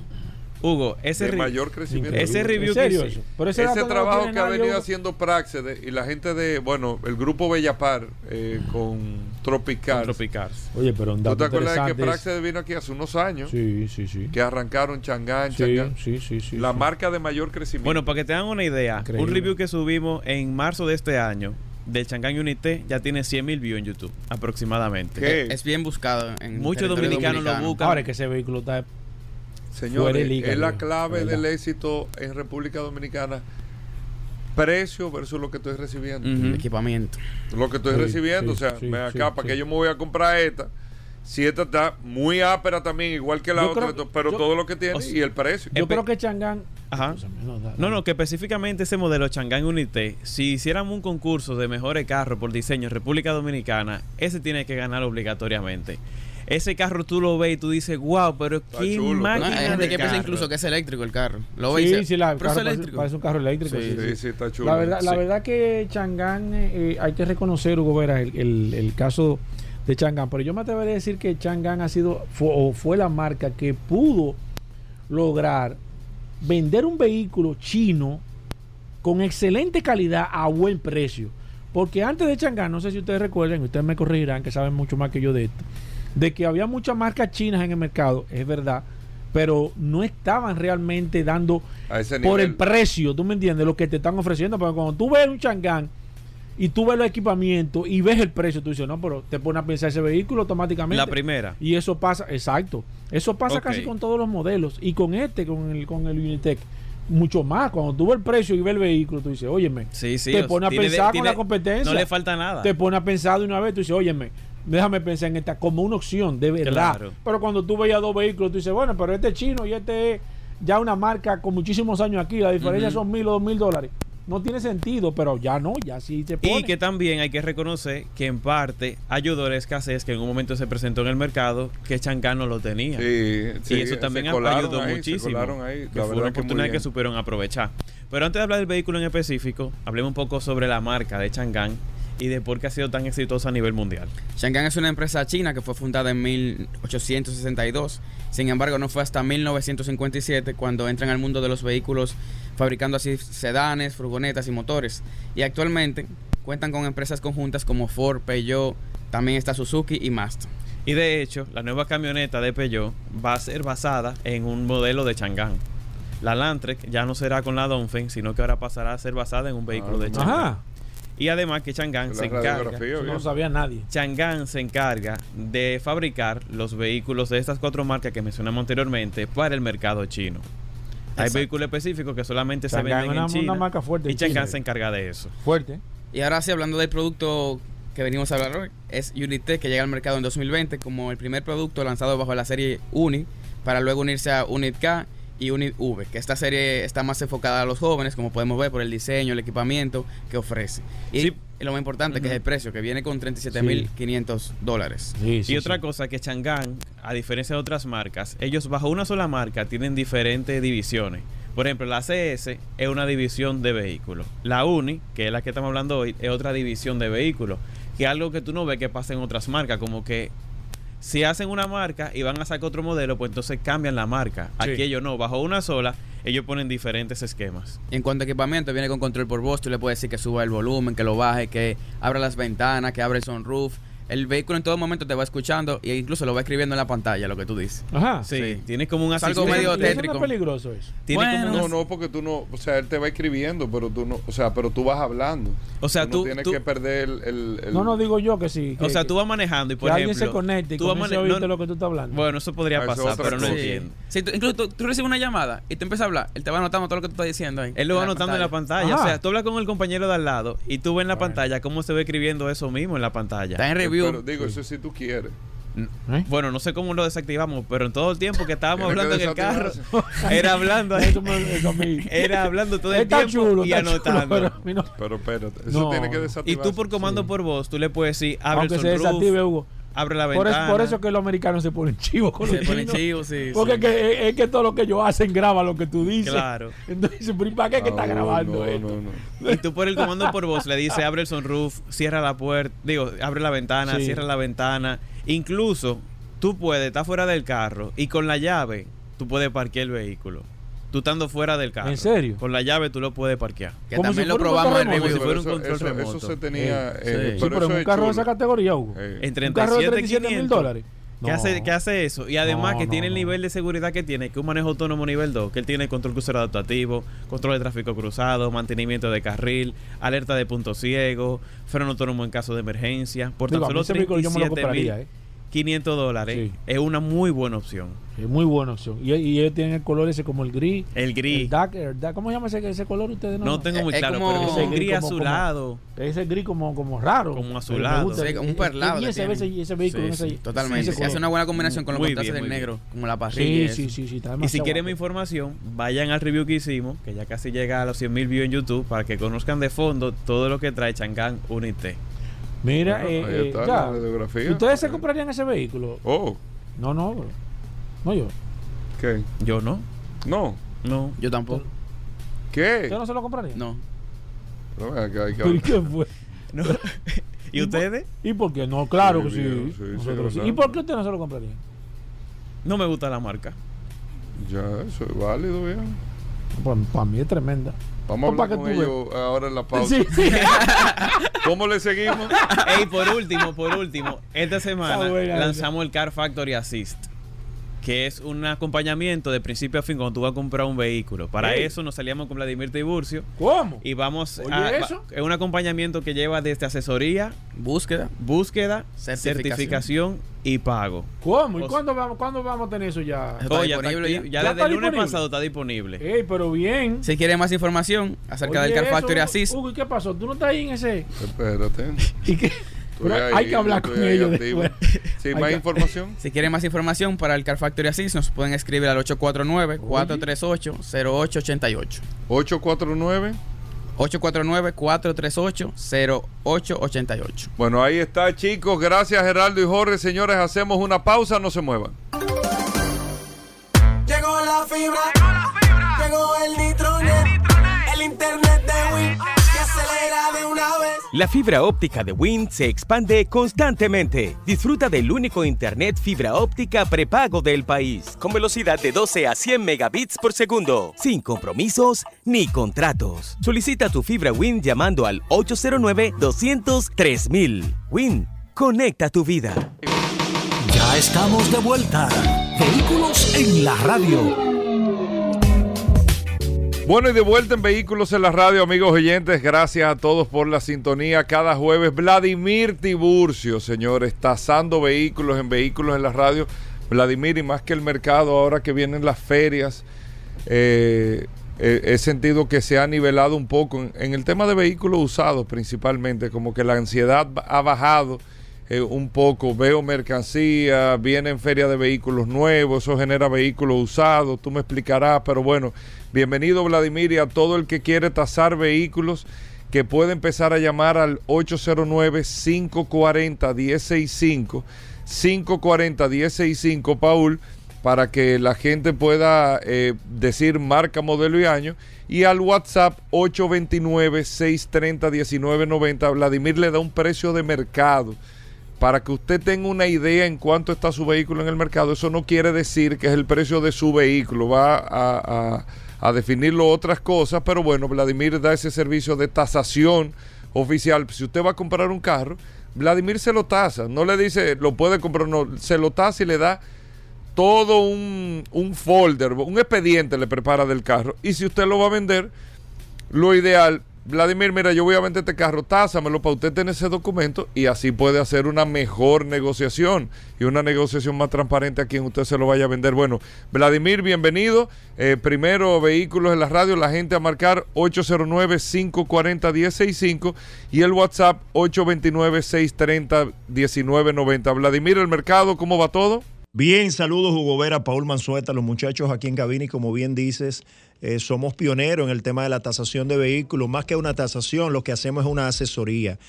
[SPEAKER 6] Hugo, ese,
[SPEAKER 1] de
[SPEAKER 6] re-
[SPEAKER 1] mayor crecimiento.
[SPEAKER 6] Ese review
[SPEAKER 2] ¿En serio
[SPEAKER 6] que
[SPEAKER 1] Ese,
[SPEAKER 2] no
[SPEAKER 1] trabajo que ha venido
[SPEAKER 2] Hugo.
[SPEAKER 1] haciendo Praxede y la gente de, bueno, el grupo Bellapar eh, con Tropical.
[SPEAKER 6] Tropicars.
[SPEAKER 2] Oye, pero un
[SPEAKER 1] ¿Tú
[SPEAKER 2] dato
[SPEAKER 1] te acuerdas de que Praxede vino aquí hace unos años?
[SPEAKER 2] Sí, sí, sí.
[SPEAKER 1] Que arrancaron Changán,
[SPEAKER 2] Sí,
[SPEAKER 1] Changán.
[SPEAKER 2] sí, sí, sí.
[SPEAKER 1] la
[SPEAKER 2] sí.
[SPEAKER 1] marca de mayor crecimiento.
[SPEAKER 6] Bueno, para que tengan una idea,
[SPEAKER 2] Increíble.
[SPEAKER 6] un review que subimos en marzo de este año del Chang'an Unité ya tiene 100 mil views en YouTube aproximadamente.
[SPEAKER 1] ¿Qué?
[SPEAKER 7] Es bien buscado en
[SPEAKER 6] Muchos dominicanos lo buscan.
[SPEAKER 2] Ahora es que ese vehículo está...
[SPEAKER 1] Señores,
[SPEAKER 2] fuera de liga,
[SPEAKER 1] es la clave
[SPEAKER 2] verdad.
[SPEAKER 1] del éxito en República Dominicana. Precio versus lo que estoy recibiendo.
[SPEAKER 7] Equipamiento.
[SPEAKER 1] Lo que estoy
[SPEAKER 2] Sí,
[SPEAKER 1] recibiendo,
[SPEAKER 2] sí,
[SPEAKER 1] o sea,
[SPEAKER 2] sí,
[SPEAKER 1] acá, ¿para
[SPEAKER 2] sí.
[SPEAKER 1] que yo me voy a comprar esta? Si esta está muy ápera también, igual que la
[SPEAKER 2] Yo
[SPEAKER 1] otra,
[SPEAKER 2] creo-
[SPEAKER 1] pero
[SPEAKER 2] yo-
[SPEAKER 1] todo lo que tiene
[SPEAKER 6] o sea,
[SPEAKER 1] y el precio.
[SPEAKER 2] Yo creo que Changán...
[SPEAKER 6] Ajá.
[SPEAKER 2] No,
[SPEAKER 6] No, que específicamente ese modelo Chang'an Unité, si hiciéramos un concurso de mejores carros por diseño en República Dominicana, ese tiene que ganar obligatoriamente. Ese carro tú lo ves y tú dices, wow, pero
[SPEAKER 1] Está
[SPEAKER 6] qué
[SPEAKER 1] chulo.
[SPEAKER 7] No,
[SPEAKER 6] máquina
[SPEAKER 7] hay gente
[SPEAKER 6] de
[SPEAKER 7] que piensa
[SPEAKER 6] carro".
[SPEAKER 7] incluso que es eléctrico el carro. Lo ve y
[SPEAKER 2] Sí,
[SPEAKER 7] dice,
[SPEAKER 2] sí, la,
[SPEAKER 7] pero es
[SPEAKER 2] carro parece,
[SPEAKER 7] eléctrico.
[SPEAKER 2] parece un carro eléctrico.
[SPEAKER 7] Sí,
[SPEAKER 2] sí,
[SPEAKER 1] Sí, está chulo.
[SPEAKER 2] La verdad, la verdad que Changán, eh, hay que reconocer, Hugo Vera, el, el- el caso de Changán. Pero yo me atrevería a decir que Changán ha sido fue, o fue la marca que pudo lograr vender un vehículo chino con excelente calidad a buen precio. Porque antes de Changán, no sé si ustedes recuerdan, ustedes me corregirán, que saben mucho más que yo de esto, de que había muchas marcas chinas en el mercado, es verdad, pero no estaban realmente dando por el precio, ¿tú me entiendes? Lo que te están ofreciendo. Porque cuando tú ves un Changán y tú ves los equipamientos y ves el precio, tú dices, no, pero te pones a pensar ese vehículo automáticamente.
[SPEAKER 6] La primera.
[SPEAKER 2] Y eso pasa, exacto. Eso pasa casi con todos los modelos. Y con este, con el, con el Unitec, mucho más. Cuando tú ves el precio y ves el vehículo, tú dices, óyeme,
[SPEAKER 6] Sí, sí.
[SPEAKER 2] te pone a
[SPEAKER 6] tiene
[SPEAKER 2] pensar con la competencia.
[SPEAKER 6] No le falta nada.
[SPEAKER 2] te pone a pensar de una vez, tú dices, óyeme, déjame pensar en esta como una opción, de verdad.
[SPEAKER 6] Claro.
[SPEAKER 2] Pero cuando tú veías dos vehículos, tú dices, bueno, pero este es chino y este es ya una marca con muchísimos años aquí, la diferencia son mil o dos mil dólares. No tiene sentido, pero ya no, ya sí se pone.
[SPEAKER 6] Y que también hay que reconocer que en parte ayudó la escasez que en un momento se presentó en el mercado que Chang'an no lo tenía.
[SPEAKER 1] Sí, sí,
[SPEAKER 6] y eso también
[SPEAKER 1] se
[SPEAKER 6] ha-
[SPEAKER 1] colaron
[SPEAKER 6] ayudó
[SPEAKER 1] ahí, se
[SPEAKER 6] muchísimo.
[SPEAKER 1] colaron ahí.
[SPEAKER 6] que fue una oportunidad que, supieron aprovechar. Pero antes de hablar del vehículo en específico, hablemos un poco sobre la marca de Chang'an y de por qué ha sido tan exitosa a nivel mundial.
[SPEAKER 7] Shanghai es una empresa china que fue fundada en 1862. Sin embargo, no fue hasta 1957 cuando entran al mundo de los vehículos fabricando así sedanes, furgonetas y motores. Y actualmente cuentan con empresas conjuntas como Ford, Peugeot, también está Suzuki y Mazda.
[SPEAKER 6] Y de hecho, la nueva camioneta de Peugeot va a ser basada en un modelo de Chang'an. La Landtrek ya no será con la Dongfeng, sino que ahora pasará a ser basada en un vehículo
[SPEAKER 1] Ah,
[SPEAKER 6] de Chang'an.
[SPEAKER 2] Ajá,
[SPEAKER 6] Y además que Chang'an se encarga
[SPEAKER 2] no sabía nadie.
[SPEAKER 6] Chang'an se encarga de fabricar los vehículos de estas cuatro marcas que mencionamos anteriormente para el mercado chino. Hay
[SPEAKER 7] Exacto.
[SPEAKER 6] vehículos específicos que solamente se venden
[SPEAKER 2] una-
[SPEAKER 6] en China.
[SPEAKER 2] una marca fuerte
[SPEAKER 6] y Chang'an se encarga de eso.
[SPEAKER 2] Fuerte.
[SPEAKER 7] Y ahora sí, hablando del producto que venimos a hablar hoy es Unit T, que llega al mercado en 2020 como el primer producto lanzado bajo la serie Uni, para luego unirse a Unit K y Unit V, que esta serie está más enfocada a los jóvenes, como podemos ver por el diseño, el equipamiento que ofrece. Y
[SPEAKER 6] Sí.
[SPEAKER 7] lo más importante, que es el precio, que viene con 37.500 dólares.
[SPEAKER 2] Sí, sí,
[SPEAKER 6] y otra
[SPEAKER 2] sí.
[SPEAKER 6] cosa que Chang'an, a diferencia de otras marcas, ellos bajo una sola marca tienen diferentes divisiones. Por ejemplo, la CS es una división de vehículos. La Uni, que es la que estamos hablando hoy, es otra división de vehículos. Que es algo que tú no ves que pasa en otras marcas, como que si hacen una marca y van a sacar otro modelo, pues entonces cambian la marca. Aquí
[SPEAKER 2] Sí.
[SPEAKER 6] ellos no, bajo una sola, ellos ponen diferentes esquemas.
[SPEAKER 7] Y en cuanto a equipamiento, viene con control por voz. Tú le puedes decir que suba el volumen, que lo baje, que abra las ventanas, que abra el sunroof. El vehículo en todo momento te va escuchando e incluso lo va escribiendo en la pantalla, lo que tú dices.
[SPEAKER 2] Ajá.
[SPEAKER 6] Sí,
[SPEAKER 7] Sí.
[SPEAKER 6] tiene como un
[SPEAKER 7] Es algo medio
[SPEAKER 2] ¿Y eso no es
[SPEAKER 7] tétrico.
[SPEAKER 2] peligroso eso?
[SPEAKER 6] Tiene como
[SPEAKER 7] Bueno.
[SPEAKER 6] un
[SPEAKER 1] No, no, porque tú no, o sea, él te va escribiendo, pero tú no, o sea, pero tú vas hablando.
[SPEAKER 6] O sea,
[SPEAKER 1] no
[SPEAKER 6] tú-
[SPEAKER 1] tienes
[SPEAKER 6] tú-
[SPEAKER 1] que perder el, el- el-
[SPEAKER 2] No, no digo yo que sí.
[SPEAKER 6] O sea, tú vas manejando y por
[SPEAKER 2] que alguien
[SPEAKER 6] ejemplo.
[SPEAKER 2] se conecte y
[SPEAKER 6] tú vas
[SPEAKER 2] comience a
[SPEAKER 6] mane-
[SPEAKER 2] oírte
[SPEAKER 6] no-
[SPEAKER 2] lo que tú estás hablando.
[SPEAKER 6] Bueno, eso podría
[SPEAKER 1] Ah,
[SPEAKER 6] pasar, pero no entiendo.
[SPEAKER 7] Sí, tú- incluso tú, tú recibes una llamada y te empiezas a hablar. Él te va anotando todo lo que tú estás diciendo ahí.
[SPEAKER 6] Él lo va anotando en la pantalla. O sea, tú hablas con el compañero de al lado y tú ves en la pantalla cómo se ve escribiendo eso mismo en la pantalla.
[SPEAKER 7] Está en
[SPEAKER 1] Pero digo, eso si tú quieres.
[SPEAKER 2] ¿Eh?
[SPEAKER 6] Bueno, no sé cómo lo desactivamos, pero en todo el tiempo que estábamos hablando
[SPEAKER 1] que
[SPEAKER 6] en el carro, [laughs] era hablando era hablando todo el
[SPEAKER 2] Está
[SPEAKER 6] tiempo
[SPEAKER 2] chulo,
[SPEAKER 6] y
[SPEAKER 2] chulo,
[SPEAKER 6] anotando.
[SPEAKER 2] pero no-
[SPEAKER 1] Pero espérate, eso
[SPEAKER 2] No.
[SPEAKER 1] tiene que
[SPEAKER 6] y
[SPEAKER 1] desactivarse.
[SPEAKER 6] tú por comando
[SPEAKER 2] Sí.
[SPEAKER 6] por voz, tú le puedes decir, abre
[SPEAKER 2] aunque
[SPEAKER 6] el
[SPEAKER 2] se desactive, Hugo.
[SPEAKER 6] Abre la
[SPEAKER 2] Por eso,
[SPEAKER 6] ventana.
[SPEAKER 2] por eso que los americanos se ponen chivos con
[SPEAKER 7] Se
[SPEAKER 2] los
[SPEAKER 7] ponen chivos, sí.
[SPEAKER 2] Porque
[SPEAKER 7] sí.
[SPEAKER 2] es que, es, es que todo lo que ellos hacen graba lo que tú dices.
[SPEAKER 6] Claro.
[SPEAKER 2] Entonces, ¿pero ¿y ¿para qué que está grabando
[SPEAKER 1] no,
[SPEAKER 2] esto?
[SPEAKER 1] no, no.
[SPEAKER 6] Y tú por el comando por voz le dices, abre el sunroof, cierra la puerta, digo, abre la ventana,
[SPEAKER 2] Sí.
[SPEAKER 6] cierra la ventana. Incluso tú puedes estar fuera del carro y con la llave tú puedes parquear el vehículo tú estando fuera del carro.
[SPEAKER 2] ¿En serio?
[SPEAKER 6] Con la llave tú lo puedes parquear.
[SPEAKER 7] Que también lo probamos en
[SPEAKER 6] review. Si fuera un control
[SPEAKER 1] eso,
[SPEAKER 6] remoto.
[SPEAKER 1] Eso se tenía...
[SPEAKER 7] Eh,
[SPEAKER 1] eh,
[SPEAKER 7] sí.
[SPEAKER 1] Pero sí
[SPEAKER 2] un carro de esa categoría, Hugo.
[SPEAKER 1] Eh.
[SPEAKER 6] En 37
[SPEAKER 2] mil dólares. No.
[SPEAKER 6] Que, hace, eso. Y además que tiene el nivel de seguridad que tiene, que un manejo autónomo nivel 2, que él tiene control crucero adaptativo, control de tráfico cruzado, mantenimiento de carril, alerta de punto ciego, freno autónomo en caso de emergencia. Por tan solo
[SPEAKER 2] 37
[SPEAKER 6] mil.
[SPEAKER 2] ¿eh?
[SPEAKER 6] 500
[SPEAKER 2] dólares,
[SPEAKER 6] es una muy buena opción.
[SPEAKER 2] Es muy buena opción. Y, ellos tienen el color ese como el gris.
[SPEAKER 6] El gris.
[SPEAKER 2] El dark, el dark. ¿Cómo llama ese, ese color ustedes? No,
[SPEAKER 6] no tengo eh,
[SPEAKER 7] muy
[SPEAKER 6] claro, pero
[SPEAKER 7] ese
[SPEAKER 6] gris, gris
[SPEAKER 2] azulado. Como, ese gris como, como raro.
[SPEAKER 6] Como azulado.
[SPEAKER 7] Sí, un perlado.
[SPEAKER 2] Y ese, vehículo.
[SPEAKER 7] Totalmente. Es una buena combinación con los contrastes del negro, como la parrilla. Y
[SPEAKER 6] si quieren
[SPEAKER 2] mi
[SPEAKER 6] información, vayan al review que hicimos, que ya casi llega a los 100 mil views en YouTube, para que conozcan de fondo todo lo que trae Chang'an Unite
[SPEAKER 2] Mira,
[SPEAKER 1] Bueno,
[SPEAKER 2] eh,
[SPEAKER 1] ahí
[SPEAKER 2] eh,
[SPEAKER 1] está
[SPEAKER 2] ya.
[SPEAKER 1] la radiografía.
[SPEAKER 2] ¿Ustedes se comprarían ese vehículo?
[SPEAKER 1] Oh,
[SPEAKER 2] No, no. bro. No, yo.
[SPEAKER 1] ¿qué?
[SPEAKER 6] Yo no,
[SPEAKER 1] No.
[SPEAKER 6] no.
[SPEAKER 7] Yo tampoco.
[SPEAKER 1] ¿Qué?
[SPEAKER 2] ¿Ustedes no se lo comprarían?
[SPEAKER 7] No.
[SPEAKER 1] Pero hay que
[SPEAKER 2] ¿Pero y
[SPEAKER 1] hablar.
[SPEAKER 2] qué fue? [laughs]
[SPEAKER 6] no. [laughs] ¿Y
[SPEAKER 2] ¿Y
[SPEAKER 6] ustedes?
[SPEAKER 2] ¿Y por qué? No, claro
[SPEAKER 1] Sí,
[SPEAKER 2] que sí.
[SPEAKER 1] bien, sí,
[SPEAKER 2] Nosotros
[SPEAKER 1] sí,
[SPEAKER 2] sí. ¿Y por qué ustedes no se lo comprarían?
[SPEAKER 6] No me gusta la marca.
[SPEAKER 1] Ya, eso es válido, bien.
[SPEAKER 2] Pues para mí es tremenda.
[SPEAKER 1] Vamos a hablar
[SPEAKER 2] para
[SPEAKER 1] con
[SPEAKER 2] que tú
[SPEAKER 1] ellos ahora en la pausa.
[SPEAKER 2] Sí, sí. [laughs]
[SPEAKER 1] ¿Cómo le seguimos?
[SPEAKER 6] Ey, por último, por último, esta semana
[SPEAKER 2] buena
[SPEAKER 6] lanzamos el Car Factory Assist, que es un acompañamiento de principio a fin cuando tú vas a comprar un vehículo. Para
[SPEAKER 2] Ey.
[SPEAKER 6] eso nos salíamos con Vladimir Tiburcio
[SPEAKER 2] ¿Cómo?
[SPEAKER 6] y vamos
[SPEAKER 2] Oye,
[SPEAKER 6] a
[SPEAKER 2] eso.
[SPEAKER 6] es un acompañamiento que lleva desde asesoría,
[SPEAKER 7] Búsqueda.
[SPEAKER 6] búsqueda,
[SPEAKER 7] Certificación.
[SPEAKER 6] certificación y pago.
[SPEAKER 2] ¿Cómo? ¿Y
[SPEAKER 6] O-
[SPEAKER 2] cuándo vamos, cuándo vamos a tener eso ya?
[SPEAKER 7] Está
[SPEAKER 6] Oh, ya,
[SPEAKER 7] disponible ya.
[SPEAKER 6] ya
[SPEAKER 2] ¿Ya
[SPEAKER 6] desde
[SPEAKER 2] está
[SPEAKER 6] el lunes
[SPEAKER 2] disponible?
[SPEAKER 6] pasado está disponible.
[SPEAKER 2] Ey, pero bien.
[SPEAKER 7] Si quieren más información acerca
[SPEAKER 2] Oye,
[SPEAKER 7] del Car Factory
[SPEAKER 2] Hugo,
[SPEAKER 7] Assist,
[SPEAKER 2] Hugo, ¿y qué pasó? ¿Tú no estás ahí en ese...?
[SPEAKER 1] Espérate. [laughs]
[SPEAKER 2] ¿Y qué? Pero hay
[SPEAKER 1] ahí,
[SPEAKER 2] que hablar con ellos después.
[SPEAKER 1] Sí, más información.
[SPEAKER 7] si quieren más información para el Car Factory Assist, nos pueden escribir al 849-438-0888.
[SPEAKER 1] 849.
[SPEAKER 7] 849-438-0888.
[SPEAKER 1] Bueno, ahí está, chicos. Gracias, Geraldo y Jorge. Señores, hacemos una pausa. No se muevan.
[SPEAKER 8] Llegó la fibra, llegó el nitronet, el internet de Win
[SPEAKER 9] La fibra óptica de Wind se expande constantemente. Disfruta del único internet fibra óptica prepago del país, con velocidad de 12 a 100 megabits por segundo, sin compromisos ni contratos. Solicita tu fibra Wind llamando al 809-200-3000. Wind, conecta tu vida.
[SPEAKER 4] Ya estamos de vuelta. Vehículos en la radio.
[SPEAKER 1] Bueno, y de vuelta en Vehículos en la Radio, amigos oyentes. Gracias a todos por la sintonía. Cada jueves, Vladimir Tiburcio, señores, tasando vehículos en Vehículos en la Radio. Vladimir, y más que el mercado, ahora que vienen las ferias, eh, eh, he sentido que se ha nivelado un poco en, el tema de vehículos usados principalmente, como que la ansiedad ha bajado eh, un poco. Veo mercancía, viene en feria de vehículos nuevos, eso genera vehículos usados, tú me explicarás, pero bueno, bienvenido Vladimir y a todo el que quiere tasar vehículos que puede empezar a llamar al 809-540-1065, 540-1065, Paul, para que la gente pueda eh, decir marca, modelo y año. Y al WhatsApp 829-630-1990, Vladimir le da un precio de mercado. Para que usted tenga una idea en cuánto está su vehículo en el mercado, eso no quiere decir que es el precio de su vehículo. Va a, a- definirlo otras cosas, pero bueno, Vladimir da ese servicio de tasación oficial. Si usted va a comprar un carro, Vladimir se lo tasa. No le dice, lo puede comprar, no, se lo tasa y le da todo un, un folder, un expediente le prepara del carro. Y si usted lo va a vender, lo ideal, Vladimir, mira, yo voy a vender este carro, tásamelo para usted tener ese documento y así puede hacer una mejor negociación y una negociación más transparente a quien usted se lo vaya a vender. Bueno, Vladimir, bienvenido. Eh, primero, vehículos en la radio, la gente a marcar 809-540-1065 y el WhatsApp 829-630-1990. Vladimir, el mercado, ¿cómo va todo?
[SPEAKER 10] Bien, saludos Hugo Vera, Paul Manzueta, los muchachos aquí en cabina y como bien dices, eh, somos pioneros en el tema de la tasación de vehículos. Más que una tasación, lo que hacemos es una asesoría.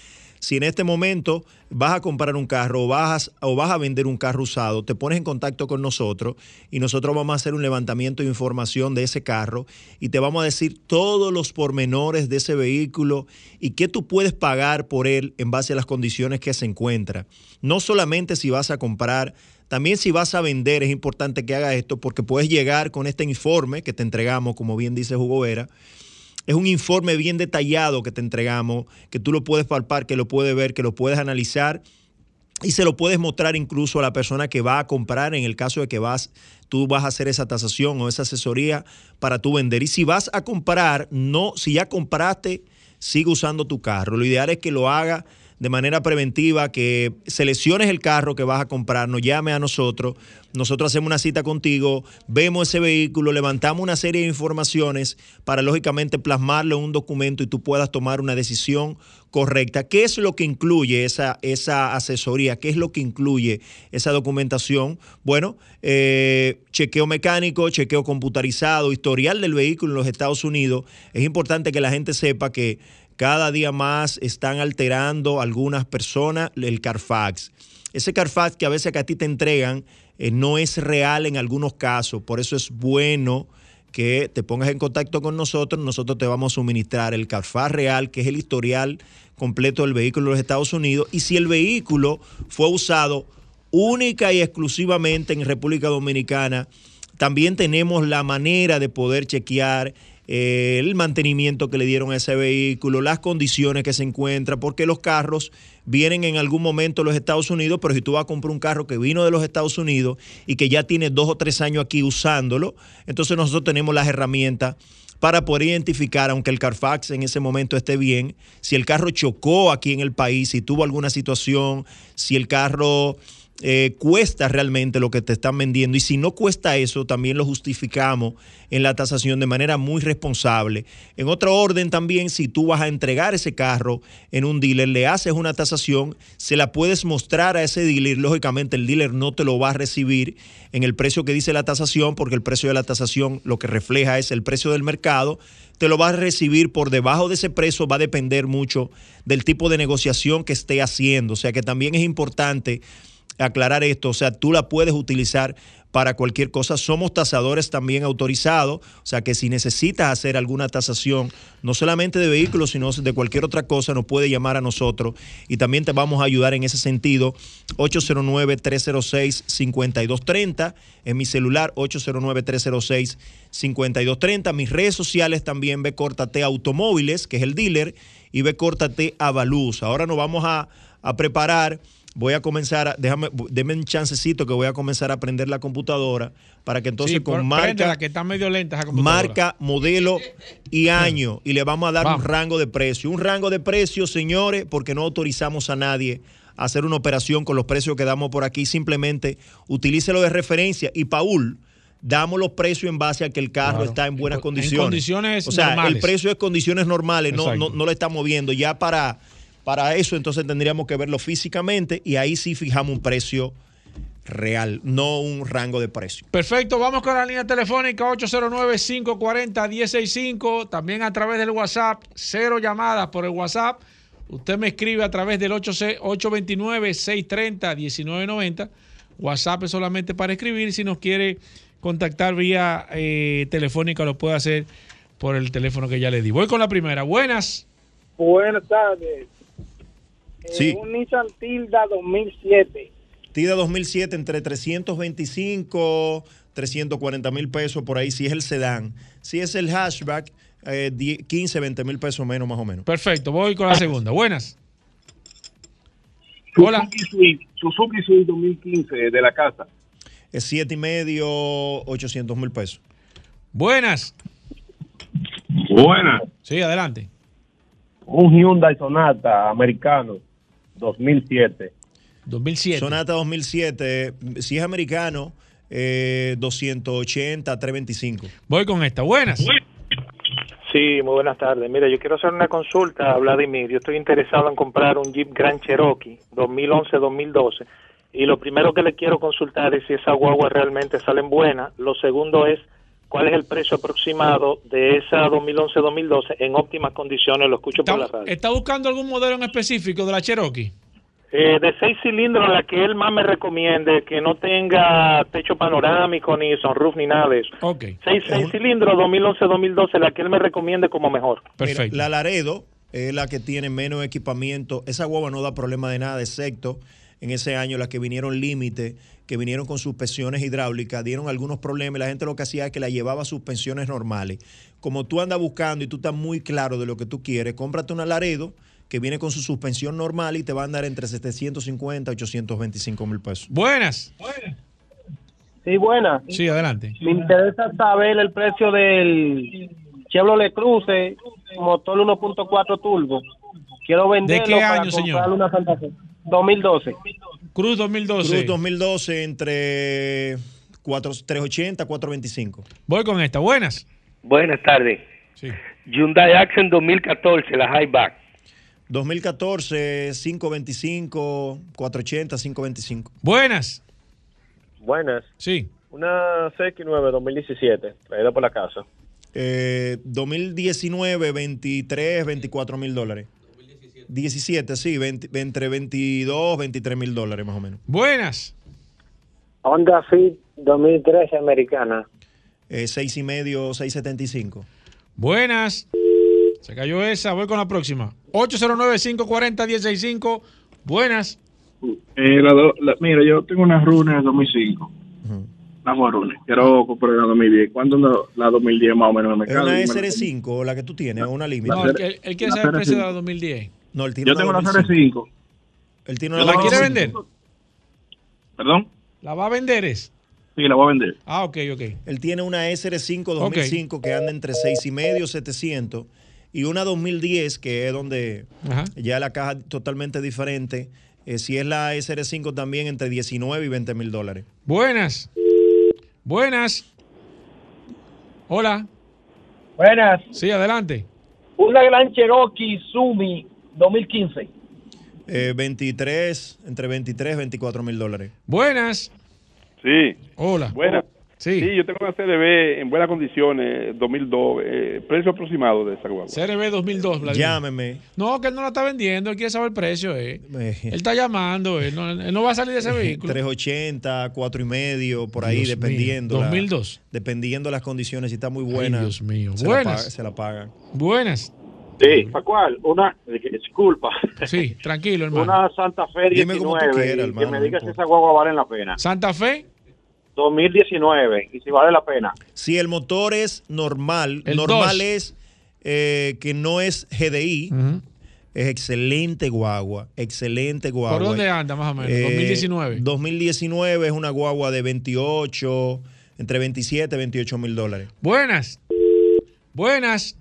[SPEAKER 10] Si en este momento vas a comprar un carro o vas, o vas a vender un carro usado, te pones en contacto con nosotros y nosotros vamos a hacer un levantamiento de información de ese carro y te vamos a decir todos los pormenores de ese vehículo y qué tú puedes pagar por él en base a las condiciones que se encuentra. No solamente si vas a comprar, también si vas a vender es importante que hagas esto porque puedes llegar con este informe que te entregamos, como bien dice Hugo Vera. Es un informe bien detallado que te entregamos, que tú lo puedes palpar, que lo puedes ver, que lo puedes analizar y se lo puedes mostrar incluso a la persona que va a comprar en el caso de que vas tú vas a hacer esa tasación o esa asesoría para tú vender. Y si vas a comprar, no, si ya compraste, sigue usando tu carro. Lo ideal es que lo haga de manera preventiva, que selecciones el carro que vas a comprar, nos llame a nosotros, nosotros hacemos una cita contigo, vemos ese vehículo, levantamos una serie de informaciones para lógicamente plasmarlo en un documento y tú puedas tomar una decisión correcta. ¿Qué es lo que incluye esa, esa asesoría? ¿Qué es lo que incluye esa documentación? Bueno, eh, chequeo mecánico, chequeo computarizado, historial del vehículo en los Estados Unidos. Es importante que la gente sepa que cada día más están alterando algunas personas el Carfax. Ese Carfax que a veces que a ti te entregan eh, no es real en algunos casos, por eso es bueno que te pongas en contacto con nosotros, nosotros te vamos a suministrar el Carfax real, que es el historial completo del vehículo de los Estados Unidos, y si el vehículo fue usado única y exclusivamente en República Dominicana, también tenemos la manera de poder chequear eh, el mantenimiento que le dieron a ese vehículo, las condiciones que se encuentra, porque los carros vienen en algún momento a los Estados Unidos, pero si tú vas a comprar un carro que vino de los Estados Unidos y que ya tiene dos o tres años aquí usándolo, entonces nosotros tenemos las herramientas para poder identificar, aunque el Carfax en ese momento esté bien, si el carro chocó aquí en el país, si tuvo alguna situación, si el carro eh, cuesta realmente lo que te están vendiendo. Y si no cuesta eso, también lo justificamos en la tasación de manera muy responsable. En otro orden también, si tú vas a entregar ese carro en un dealer, le haces una tasación, se la puedes mostrar a ese dealer, lógicamente el dealer no te lo va a recibir en el precio que dice la tasación, porque el precio de la tasación lo que refleja es el precio del mercado, te lo vas a recibir por debajo de ese precio, va a depender mucho del tipo de negociación que esté haciendo, o sea que también es importante aclarar esto, o sea, tú la puedes utilizar para cualquier cosa. Somos tasadores también autorizados, o sea que si necesitas hacer alguna tasación, no solamente de vehículos, sino de cualquier otra cosa, nos puede llamar a nosotros y también te vamos a ayudar en ese sentido. 809-306-5230 en mi celular, 809-306-5230. Mis redes sociales también, ve Córtate Automóviles, que es el dealer, y ve Córtate Avaluz. Ahora nos vamos a, a preparar voy a comenzar, a, déjame, déme un chancecito que voy a comenzar a aprender la computadora para que entonces
[SPEAKER 2] Sí,
[SPEAKER 10] con marca,
[SPEAKER 2] préndela, que está medio lenta esa
[SPEAKER 10] marca, modelo y año y le vamos a dar
[SPEAKER 2] Vamos.
[SPEAKER 10] un rango de precio. Un rango de precio, señores, porque no autorizamos a nadie a hacer una operación con los precios que damos por aquí. Simplemente utilícelo de referencia. Y Paul, damos los precios en base a que el carro
[SPEAKER 2] Claro.
[SPEAKER 10] está en buenas
[SPEAKER 2] En
[SPEAKER 10] condiciones.
[SPEAKER 2] condiciones
[SPEAKER 10] o sea,
[SPEAKER 2] normales.
[SPEAKER 10] el precio es condiciones normales, no, no, no lo estamos moviendo. Ya para, para eso, entonces tendríamos que verlo físicamente y ahí sí fijamos un precio real, no un rango de precio.
[SPEAKER 2] Perfecto, vamos con la línea telefónica 809-540-165. También a través del WhatsApp, cero llamadas por el WhatsApp. Usted me escribe a través del 829-630-1990. WhatsApp es solamente para escribir. Si nos quiere contactar vía eh, telefónica, lo puede hacer por el teléfono que ya le di. Voy con la primera. Buenas.
[SPEAKER 11] Buenas tardes. Eh,
[SPEAKER 10] Sí.
[SPEAKER 11] Un Nissan Tilda 2007.
[SPEAKER 10] TIDA 2007 entre 325, 340 mil pesos por ahí si es el sedán. Si es el hatchback, eh, 10, 15, 20 mil pesos menos más o menos.
[SPEAKER 2] Perfecto, voy con la segunda. Buenas. Hola.
[SPEAKER 12] Suzuki Swift, Suzuki Swift 2015 de la casa.
[SPEAKER 10] Es 7 y medio, 800 mil pesos.
[SPEAKER 2] Buenas.
[SPEAKER 12] Buenas.
[SPEAKER 2] Sí, adelante.
[SPEAKER 12] Un Hyundai Sonata americano 2007.
[SPEAKER 2] 2007.
[SPEAKER 10] Sonata 2007, si es americano, eh, 280, 325.
[SPEAKER 2] Voy con esta. Buenas.
[SPEAKER 11] Sí, muy buenas tardes. Mira, yo quiero hacer una consulta a Vladimir. Yo estoy interesado en comprar un Jeep Grand Cherokee 2011-2012. Y lo primero que le quiero consultar es si esas guaguas realmente salen buenas. Lo segundo es cuál es el precio aproximado de esa 2011-2012 en óptimas condiciones. Lo escucho por la radio.
[SPEAKER 2] ¿Está buscando algún modelo en específico de la Cherokee?
[SPEAKER 11] Eh, de seis cilindros, la que él más me recomiende, que no tenga techo panorámico, ni sunroof, ni nada de eso.
[SPEAKER 2] Ok.
[SPEAKER 11] Seis, seis cilindros, 2011-2012, la que él me recomiende como mejor.
[SPEAKER 10] Mira, la Laredo es la que tiene menos equipamiento. Esa guagua no da problema de nada, excepto en ese año las que vinieron límite, que vinieron con suspensiones hidráulicas, dieron algunos problemas y la gente lo que hacía es que la llevaba a suspensiones normales. Como tú andas buscando y tú estás muy claro de lo que tú quieres, cómprate una Laredo que viene con su suspensión normal y te va a andar entre 750 y 825 mil pesos.
[SPEAKER 2] Buenas.
[SPEAKER 11] Sí, buena.
[SPEAKER 2] Sí, adelante.
[SPEAKER 11] Me interesa saber el precio del Chevrolet Cruze, motor 1.4 turbo. Quiero venderlo
[SPEAKER 2] qué
[SPEAKER 11] para
[SPEAKER 2] año, señor?
[SPEAKER 11] comprarle una Santa Fe. 2012.
[SPEAKER 2] Cruz 2012.
[SPEAKER 10] Cruz 2012 entre 4, 380 425.
[SPEAKER 2] Voy con esta. Buenas.
[SPEAKER 13] Buenas tardes.
[SPEAKER 2] Sí.
[SPEAKER 13] Hyundai Accent 2014, la Highback.
[SPEAKER 10] 2014 525 480 525.
[SPEAKER 2] Buenas.
[SPEAKER 14] Buenas.
[SPEAKER 2] Sí.
[SPEAKER 14] Una CX9 2017, traída por la casa.
[SPEAKER 10] Eh, 2019, 23, 24 mil dólares. 17, sí, 20 entre 22, 23 mil dólares más o menos.
[SPEAKER 2] Buenas.
[SPEAKER 11] Honda Fit 2013 americana.
[SPEAKER 10] Eh, 6 y medio, 675.
[SPEAKER 2] Buenas. Se cayó esa. Voy con la próxima. 809-540-165. Buenas.
[SPEAKER 12] Eh, la do- la- mira, yo tengo una Runner 2005. Una Ford Runner. Quiero comprar la 2010. ¿Cuánto anda la 2010 más o menos en el
[SPEAKER 10] ¿Es
[SPEAKER 12] mercado?
[SPEAKER 10] una
[SPEAKER 12] Dímelo.
[SPEAKER 10] SR5 la que tú tienes o una Limited?
[SPEAKER 2] No, él, él- él quiere
[SPEAKER 12] la
[SPEAKER 2] saber el precio de
[SPEAKER 12] CR5.
[SPEAKER 2] la 2010.
[SPEAKER 10] No, él tiene
[SPEAKER 12] Yo tengo la
[SPEAKER 10] 2005.
[SPEAKER 12] CR5.
[SPEAKER 10] Él tiene
[SPEAKER 12] Yo
[SPEAKER 10] una
[SPEAKER 2] ¿La quiere
[SPEAKER 10] 2005.
[SPEAKER 2] vender?
[SPEAKER 12] ¿Perdón?
[SPEAKER 2] ¿La va a vender es?
[SPEAKER 12] Sí, la voy a vender.
[SPEAKER 2] Ah, ok, ok.
[SPEAKER 10] Él tiene una SR5 2005 que anda entre 6 y medio, 700 y una 2010 que es donde
[SPEAKER 2] Ajá.
[SPEAKER 10] ya la caja totalmente diferente. Eh, si es la SR5 también entre 19 y 20 mil dólares.
[SPEAKER 2] Buenas. Buenas. Hola.
[SPEAKER 11] Buenas.
[SPEAKER 2] Sí, adelante.
[SPEAKER 11] Una Gran Cherokee Sumi 2015.
[SPEAKER 10] Eh, 23, entre 23 y 24 mil dólares.
[SPEAKER 2] Buenas.
[SPEAKER 15] Sí.
[SPEAKER 2] Hola.
[SPEAKER 15] Buena.
[SPEAKER 2] Sí.
[SPEAKER 15] yo tengo una CDB en buenas condiciones, 2002. Eh, precio aproximado de esa guagua.
[SPEAKER 2] CRB 2002. Vladimir.
[SPEAKER 10] Llámeme.
[SPEAKER 2] No, que él no la está vendiendo. Él quiere saber el precio. Eh. Él está llamando. Él no, él no va a salir de ese [laughs] vehículo.
[SPEAKER 10] 380, 4 y medio, por ahí,
[SPEAKER 2] Dios mío.
[SPEAKER 10] dependiendo. la-
[SPEAKER 2] 2002.
[SPEAKER 10] dependiendo las condiciones, si está muy buena.
[SPEAKER 2] Dios mío.
[SPEAKER 10] Se la,
[SPEAKER 2] Buenas.
[SPEAKER 10] paga- se la pagan.
[SPEAKER 2] Buenas.
[SPEAKER 14] Sí, Pascual, una, disculpa,
[SPEAKER 2] Sí, tranquilo, hermano.
[SPEAKER 14] una Santa Fe
[SPEAKER 10] Dime como tú
[SPEAKER 14] 19
[SPEAKER 10] quieras,
[SPEAKER 14] y que
[SPEAKER 10] hermano,
[SPEAKER 14] me
[SPEAKER 10] no
[SPEAKER 14] diga si esa guagua vale la pena.
[SPEAKER 2] Santa Fe.
[SPEAKER 14] 2019 y si vale la pena.
[SPEAKER 10] Si el motor es normal,
[SPEAKER 2] El
[SPEAKER 10] normal
[SPEAKER 2] dos.
[SPEAKER 10] es eh, que no es GDI, es excelente guagua, excelente guagua.
[SPEAKER 2] ¿Por dónde anda más o menos?
[SPEAKER 10] Eh,
[SPEAKER 2] 2019.
[SPEAKER 10] 2019 es una guagua de 28, entre 27 y 28 mil dólares.
[SPEAKER 2] Buenas. Buenas.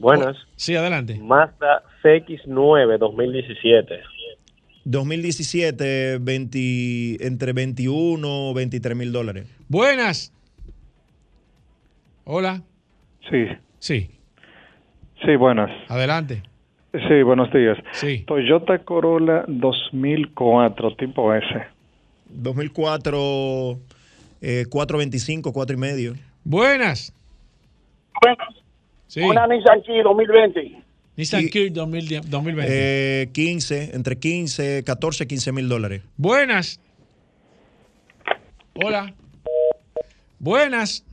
[SPEAKER 14] Buenas.
[SPEAKER 2] Sí, adelante.
[SPEAKER 14] Mazda CX9 2017.
[SPEAKER 10] 2017, 20 entre 21 23 mil dólares.
[SPEAKER 2] Buenas. Hola.
[SPEAKER 16] Sí,
[SPEAKER 2] Sí,
[SPEAKER 16] sí, buenas.
[SPEAKER 2] adelante.
[SPEAKER 16] Sí, buenos días.
[SPEAKER 2] Sí.
[SPEAKER 16] Toyota Corolla 2004, tipo S.
[SPEAKER 10] 2004, eh, 425, 4 y medio.
[SPEAKER 2] Buenas. Sí.
[SPEAKER 17] Una Nissan Key 2020.
[SPEAKER 2] Nissan Key 2010 2020.
[SPEAKER 10] Eh, 15, entre 15, 14, 15 mil dólares.
[SPEAKER 2] Buenas. Hola. Buenas.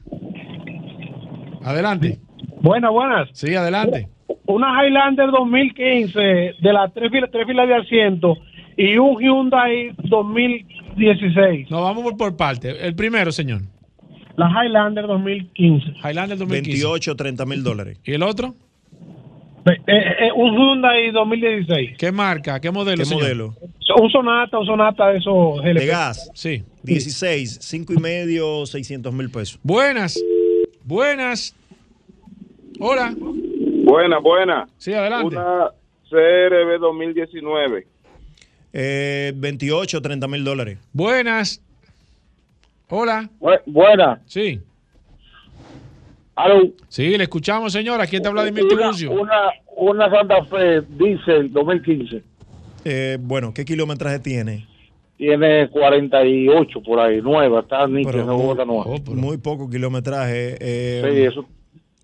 [SPEAKER 2] Adelante.
[SPEAKER 18] Buenas, buenas.
[SPEAKER 2] Sí, adelante.
[SPEAKER 18] Una Highlander 2015 de las tres filas, tres filas de asiento y un Hyundai 2016.
[SPEAKER 2] No, vamos por, por parte. El primero, señor.
[SPEAKER 18] La Highlander 2015.
[SPEAKER 2] Highlander 2015.
[SPEAKER 10] 28, 30 mil dólares.
[SPEAKER 2] ¿Y el otro?
[SPEAKER 18] Eh, eh, un Hyundai 2016.
[SPEAKER 2] ¿Qué marca? ¿Qué modelo?
[SPEAKER 10] ¿Qué
[SPEAKER 2] señor?
[SPEAKER 10] modelo?
[SPEAKER 18] Un Sonata, un Sonata de esos
[SPEAKER 10] De gas.
[SPEAKER 2] Sí.
[SPEAKER 10] 16, 5 y medio, 600 mil pesos.
[SPEAKER 2] Buenas. Buenas. Hola.
[SPEAKER 15] Buena, buena.
[SPEAKER 2] Sí, adelante.
[SPEAKER 15] Una CRB 2019.
[SPEAKER 10] Eh, 28, 30 mil dólares.
[SPEAKER 2] Buenas. Hola.
[SPEAKER 17] buena.
[SPEAKER 2] Sí.
[SPEAKER 17] Aló.
[SPEAKER 2] Sí, le escuchamos, señor. Aquí está Vladimir
[SPEAKER 17] Una,
[SPEAKER 2] Tiburcio.
[SPEAKER 17] una, una Santa Fe Diesel 2015.
[SPEAKER 10] Eh, bueno, ¿qué kilometraje tiene?
[SPEAKER 17] Tiene 48 por ahí, nueva, está nítida, esa
[SPEAKER 10] muy,
[SPEAKER 17] nueva.
[SPEAKER 10] muy poco kilometraje. eh,
[SPEAKER 17] Sí, eso.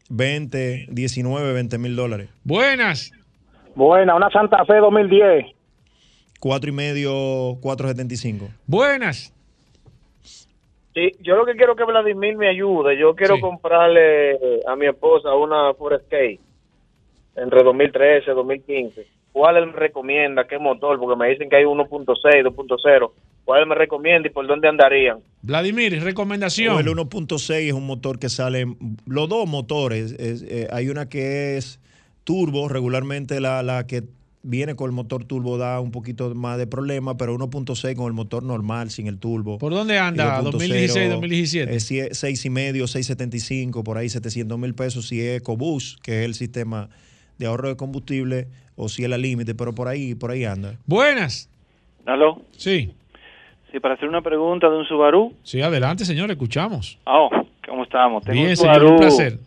[SPEAKER 10] 20, 19, 20 mil dólares.
[SPEAKER 2] Buenas.
[SPEAKER 17] Buena, una Santa Fe 2010.
[SPEAKER 10] Cuatro y medio, 475.
[SPEAKER 2] Buenas.
[SPEAKER 14] Sí, yo lo que quiero que Vladimir me ayude. Yo quiero
[SPEAKER 2] Sí.
[SPEAKER 14] comprarle a mi esposa una Ford Escape entre 2013 y 2015. ¿Cuál él me recomienda? ¿Qué motor? Porque me dicen que hay 1.6, 2.0. ¿Cuál él me recomienda y por dónde andarían?
[SPEAKER 2] Vladimir, recomendación.
[SPEAKER 10] O el 1.6 es un motor que sale, los dos motores, es, eh, hay una que es turbo, regularmente la, la que viene con el motor turbo da un poquito más de problema, pero 1.6 con el motor normal, sin el turbo.
[SPEAKER 2] ¿Por dónde anda? 2016, 2017.
[SPEAKER 10] Es 6 y medio, 675, por ahí 700 mil pesos si es EcoBoost, que es el sistema de ahorro de combustible, o si es la límite, pero por ahí, por ahí anda.
[SPEAKER 2] Buenas.
[SPEAKER 19] ¿Aló?
[SPEAKER 2] Sí.
[SPEAKER 19] Sí, para hacer una pregunta de un Subaru.
[SPEAKER 2] Sí, adelante, señor. Escuchamos.
[SPEAKER 19] Oh, ¿cómo estamos? Tengo
[SPEAKER 2] Bien,
[SPEAKER 19] un
[SPEAKER 2] señor.
[SPEAKER 19] Subaru
[SPEAKER 2] Un placer.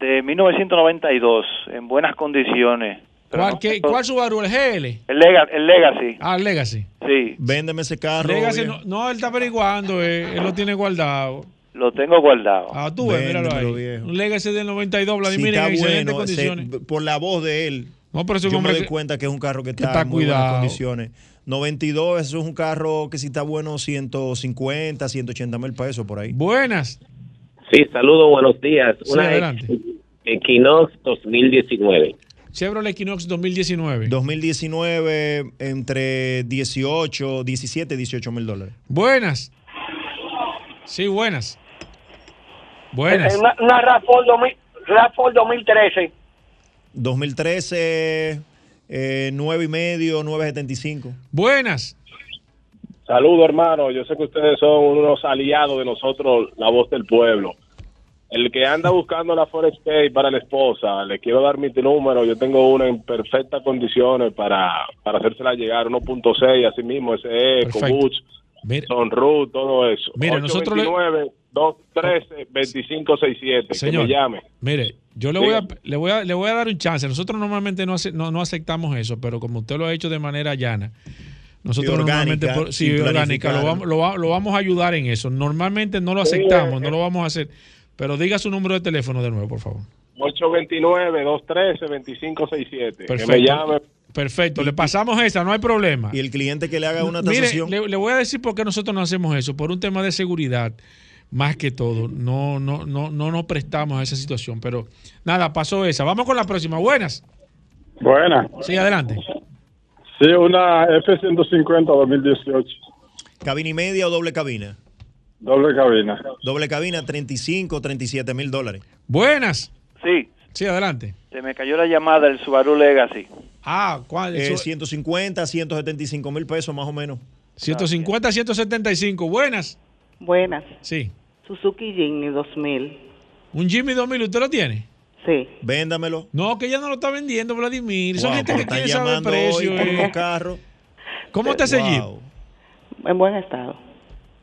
[SPEAKER 19] de 1992, en buenas condiciones. Pero
[SPEAKER 2] ¿Cuál,
[SPEAKER 19] no
[SPEAKER 2] qué- ¿Cuál Subaru? ¿El GL?
[SPEAKER 19] El, Lega- el Legacy.
[SPEAKER 2] Ah, el Legacy.
[SPEAKER 19] Sí,
[SPEAKER 10] Véndeme ese carro.
[SPEAKER 2] Legacy no, no, él está averiguando. eh, él lo tiene guardado.
[SPEAKER 19] lo tengo guardado.
[SPEAKER 2] Ah, tú ves, míralo ahí.
[SPEAKER 10] Viejo.
[SPEAKER 2] Un Legacy del 92,
[SPEAKER 10] Si
[SPEAKER 2] Vladimir,
[SPEAKER 10] está
[SPEAKER 2] en excelentes
[SPEAKER 10] bueno, se-
[SPEAKER 2] condiciones.
[SPEAKER 10] por la voz de él,
[SPEAKER 2] No, pero
[SPEAKER 10] yo me doy
[SPEAKER 2] que-
[SPEAKER 10] cuenta que es un carro que
[SPEAKER 2] que
[SPEAKER 10] está,
[SPEAKER 2] está
[SPEAKER 10] en muy buenas
[SPEAKER 2] cuidado.
[SPEAKER 10] condiciones. 92, eso es un carro que si está bueno, 150, 180 mil pesos por ahí.
[SPEAKER 2] Buenas.
[SPEAKER 20] Sí, saludos, buenos días.
[SPEAKER 2] Sí,
[SPEAKER 20] Una
[SPEAKER 2] adelante.
[SPEAKER 20] Equinox 2019.
[SPEAKER 2] Chevrolet Equinox 2019.
[SPEAKER 10] 2019, entre 18, 17, 18 mil dólares.
[SPEAKER 2] Buenas. Sí, buenas. Buenas.
[SPEAKER 17] Eh, Una, una RAV4 2000 RAV4 2013.
[SPEAKER 10] 2013, eh, 9 y medio, 975.
[SPEAKER 2] Buenas.
[SPEAKER 14] Saludos, hermano. Yo sé que ustedes son unos aliados de nosotros, la voz del pueblo. El que anda buscando la Forest Escape para la esposa, le quiero dar mi número. Yo tengo una en perfectas condiciones para, para hacérsela llegar, 1.6, así mismo, ese
[SPEAKER 2] Perfecto.
[SPEAKER 14] EcoBoost, Sonroof, todo eso.
[SPEAKER 2] Mire, nosotros le-
[SPEAKER 14] 213 2567 que
[SPEAKER 2] Señor,
[SPEAKER 14] me llame.
[SPEAKER 2] Mire, yo le voy, a, le, voy a, le voy a dar un chance. Nosotros normalmente no, hace- no, no aceptamos eso, pero como usted lo ha hecho de manera llana, nosotros
[SPEAKER 10] orgánica,
[SPEAKER 2] normalmente, por- sí, orgánica, lo vamos, lo, lo vamos a ayudar en eso. Normalmente no lo aceptamos, no lo vamos a hacer. Pero diga su número de teléfono de nuevo, por favor.
[SPEAKER 14] 829-213-2567. Que
[SPEAKER 2] Perfecto.
[SPEAKER 14] me llame.
[SPEAKER 2] Perfecto, le pasamos esa, no hay problema.
[SPEAKER 10] Y el cliente que le haga una
[SPEAKER 2] Mire,
[SPEAKER 10] tasación.
[SPEAKER 2] le, le voy a decir por qué nosotros no hacemos eso, por un tema de seguridad, más que todo. No, no, no, no nos prestamos a esa situación, pero nada, pasó esa. Vamos con la próxima. Buenas.
[SPEAKER 15] Buena.
[SPEAKER 2] Sí, adelante.
[SPEAKER 15] Sí, una F-150 2018.
[SPEAKER 10] ¿Cabina y media o doble cabina?
[SPEAKER 15] Doble cabina.
[SPEAKER 10] Doble cabina, 35, 37 mil dólares.
[SPEAKER 2] Buenas.
[SPEAKER 19] Sí,
[SPEAKER 2] Sí, adelante.
[SPEAKER 19] se me cayó la llamada del Subaru Legacy.
[SPEAKER 2] Ah, ¿cuál?
[SPEAKER 10] Eh,
[SPEAKER 2] Su-
[SPEAKER 10] 150, 175 mil pesos más o menos.
[SPEAKER 2] 150, 175. Buenas.
[SPEAKER 21] Buenas.
[SPEAKER 2] Sí.
[SPEAKER 21] Suzuki Jimny 2000.
[SPEAKER 2] Un Jimmy 2000, ¿usted lo tiene?
[SPEAKER 21] Sí.
[SPEAKER 10] Véndamelo.
[SPEAKER 2] No, que ella no lo está vendiendo, Vladimir. Son
[SPEAKER 10] Wow,
[SPEAKER 2] gente que quiere saber el precio.
[SPEAKER 10] por
[SPEAKER 2] eh.
[SPEAKER 10] los carros.
[SPEAKER 2] ¿Cómo está ese Jeep?
[SPEAKER 21] En buen estado.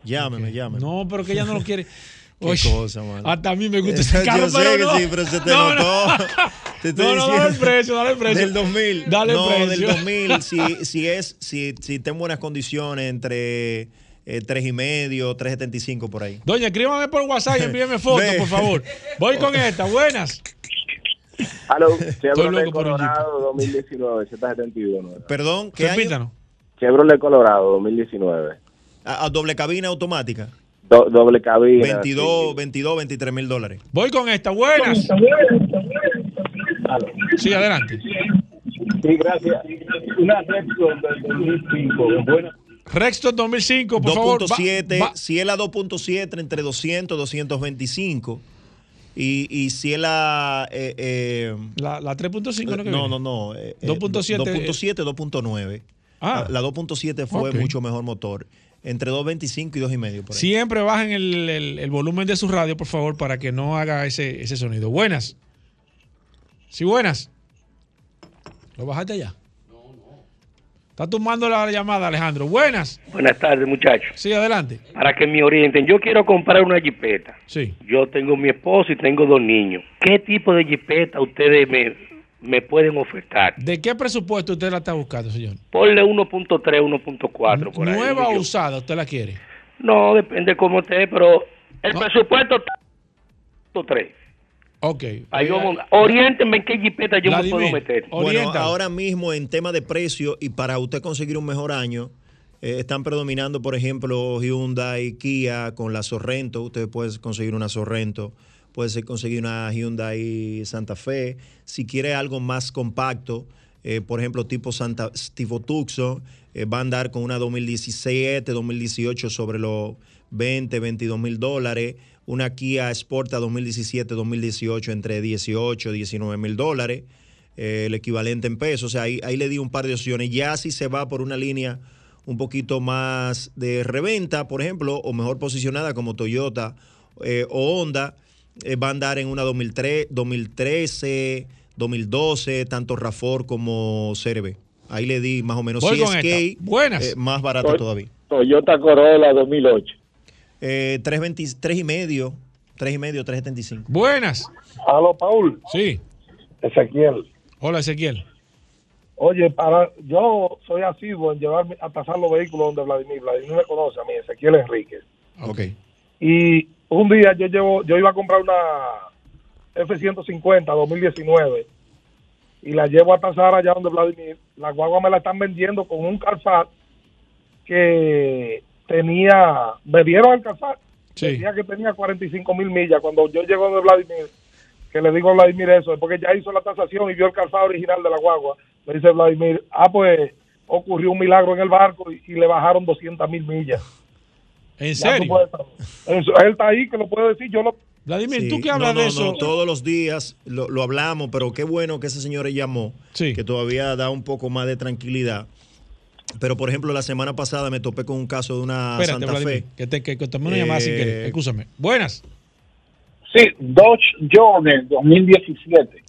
[SPEAKER 10] Llámeme, llámeme.
[SPEAKER 2] No, pero que ella no lo quiere. [laughs]
[SPEAKER 10] Qué
[SPEAKER 2] Oye,
[SPEAKER 10] cosa, mano.
[SPEAKER 2] Hasta a mí me gusta [laughs] ese carro,
[SPEAKER 10] Yo sé
[SPEAKER 2] pero
[SPEAKER 10] que
[SPEAKER 2] no.
[SPEAKER 10] sí, pero se te
[SPEAKER 2] No, no.
[SPEAKER 10] notó. [laughs] Te estoy
[SPEAKER 2] No, no, dale el precio, dale el precio.
[SPEAKER 10] Del 2000.
[SPEAKER 2] Dale el
[SPEAKER 10] no,
[SPEAKER 2] precio.
[SPEAKER 10] del 2000, si, si es, si, si está en buenas condiciones, entre eh, tres y medio, 3.75 por ahí.
[SPEAKER 2] Doña, escríbame por WhatsApp y envíeme fotos, por favor. Voy con esta. Buenas.
[SPEAKER 14] Aló, Chevrolet. Colorado 2019, Z71.
[SPEAKER 10] Perdón, ¿qué año?
[SPEAKER 2] Repítanos.
[SPEAKER 14] Chevrolet Colorado 2019.
[SPEAKER 10] A, a doble cabina automática.
[SPEAKER 14] Do- doble cabina.
[SPEAKER 10] 22, 22, 23 mil dólares.
[SPEAKER 2] Voy con esta. Buenas. Sí, adelante.
[SPEAKER 14] Sí, gracias. Una Repsol del 2005. Buena.
[SPEAKER 2] Rexton 2005, por favor. va-
[SPEAKER 10] 2.7,
[SPEAKER 2] va-
[SPEAKER 10] si es la 2.7 entre 200 225 y, y si es la eh, eh,
[SPEAKER 2] La, la 3.5 no que
[SPEAKER 10] no no no eh, eh,
[SPEAKER 2] 2.7,
[SPEAKER 10] 2.7 2.9
[SPEAKER 2] Ah.
[SPEAKER 10] la, la 2.7 fue
[SPEAKER 2] Ok.
[SPEAKER 10] mucho mejor motor entre 2.25 y 2.5 por ahí.
[SPEAKER 2] Siempre bajen el, el- el volumen de su radio, por favor, para que no haga ese, ese sonido. Buenas. Sí, buenas. ¿Lo bajaste ya? Está tomando la llamada, Alejandro. Buenas.
[SPEAKER 13] Buenas tardes, muchachos.
[SPEAKER 2] Sí, adelante.
[SPEAKER 13] Para que me orienten, yo quiero comprar una jipeta.
[SPEAKER 2] Sí.
[SPEAKER 13] Yo tengo mi esposo y tengo dos niños. ¿Qué tipo de jipeta ustedes me, me pueden ofertar?
[SPEAKER 2] ¿De qué presupuesto usted la está buscando, señor?
[SPEAKER 13] Ponle 1.3, 1.4 por ahí.
[SPEAKER 2] ¿Nueva o usada usted la quiere?
[SPEAKER 13] No, depende cómo esté, pero el presupuesto está 3.
[SPEAKER 2] Ok.
[SPEAKER 13] Ahí vamos. Oriéntenme en qué jipeta yo me puedo meter.
[SPEAKER 10] Bueno, ahora mismo en tema de precio y para usted conseguir un mejor año, eh, están predominando, por ejemplo, Hyundai, Kia con la Sorrento. Usted puede conseguir una Sorrento, puede conseguir una Hyundai Santa Fe. Si quiere algo más compacto, eh, por ejemplo, tipo Santa, tipo Tucson, eh, va a andar con una 2017, 2018 sobre los 20, 22 mil dólares. Una Kia Sporta 2017, 2018 entre 18, 19 mil dólares. eh, el equivalente en pesos. O sea, ahí, ahí le di un par de opciones. Ya si se va por una línea un poquito más de reventa, por ejemplo, o mejor posicionada como Toyota eh, o Honda, eh, va a andar en una 2003, 2013, 2012, tanto Rafor como CRB. Ahí le di más o menos.
[SPEAKER 14] Voy
[SPEAKER 10] Si
[SPEAKER 14] con
[SPEAKER 10] es
[SPEAKER 14] esta.
[SPEAKER 10] que,
[SPEAKER 14] Buenas.
[SPEAKER 10] eh, más barato
[SPEAKER 14] Toy-
[SPEAKER 10] todavía.
[SPEAKER 14] Toyota Corolla 2008.
[SPEAKER 10] Eh, 3.20 3 y medio, 3 y medio, 3.75.
[SPEAKER 2] Buenas.
[SPEAKER 18] Aló, Paul.
[SPEAKER 2] Sí.
[SPEAKER 18] Ezequiel.
[SPEAKER 2] Hola, Ezequiel.
[SPEAKER 18] Oye, para yo soy asiduo en llevar a pasar los vehículos donde Vladimir. Vladimir me conoce a mí, Ezequiel Enríquez.
[SPEAKER 10] Ok.
[SPEAKER 18] Y un día yo llevo, yo iba a comprar una F-150 2019 y la llevo a tasar allá donde Vladimir. La guagua me la están vendiendo con un Carfat que tenía, me dieron el Carfat, decía que tenía 45 mil millas. Cuando yo llego donde Vladimir, que le digo a Vladimir eso, es porque ya hizo la tasación y vio el Carfat original de la guagua, me dice Vladimir, ah, pues ocurrió un milagro en el barco y, y le bajaron 200 mil millas.
[SPEAKER 2] ¿En serio?
[SPEAKER 18] puedes saber. Eso, él está ahí, que lo puede decir, yo lo...
[SPEAKER 2] Vladimir,
[SPEAKER 10] Sí,
[SPEAKER 2] tú que hablas
[SPEAKER 10] no,
[SPEAKER 2] de eso.
[SPEAKER 10] no, todos los días lo, lo hablamos, pero qué bueno que ese señor llamó, que todavía da un poco más de tranquilidad. Pero, por ejemplo, la semana pasada me topé con un caso de una
[SPEAKER 2] Espérate,
[SPEAKER 10] Santa
[SPEAKER 2] Vladimir,
[SPEAKER 10] Fe.
[SPEAKER 2] que te, que, que tomé una llamada si
[SPEAKER 10] Eh,
[SPEAKER 2] quieres. Escúchame. Buenas.
[SPEAKER 17] Sí, Dodge Journey 2017.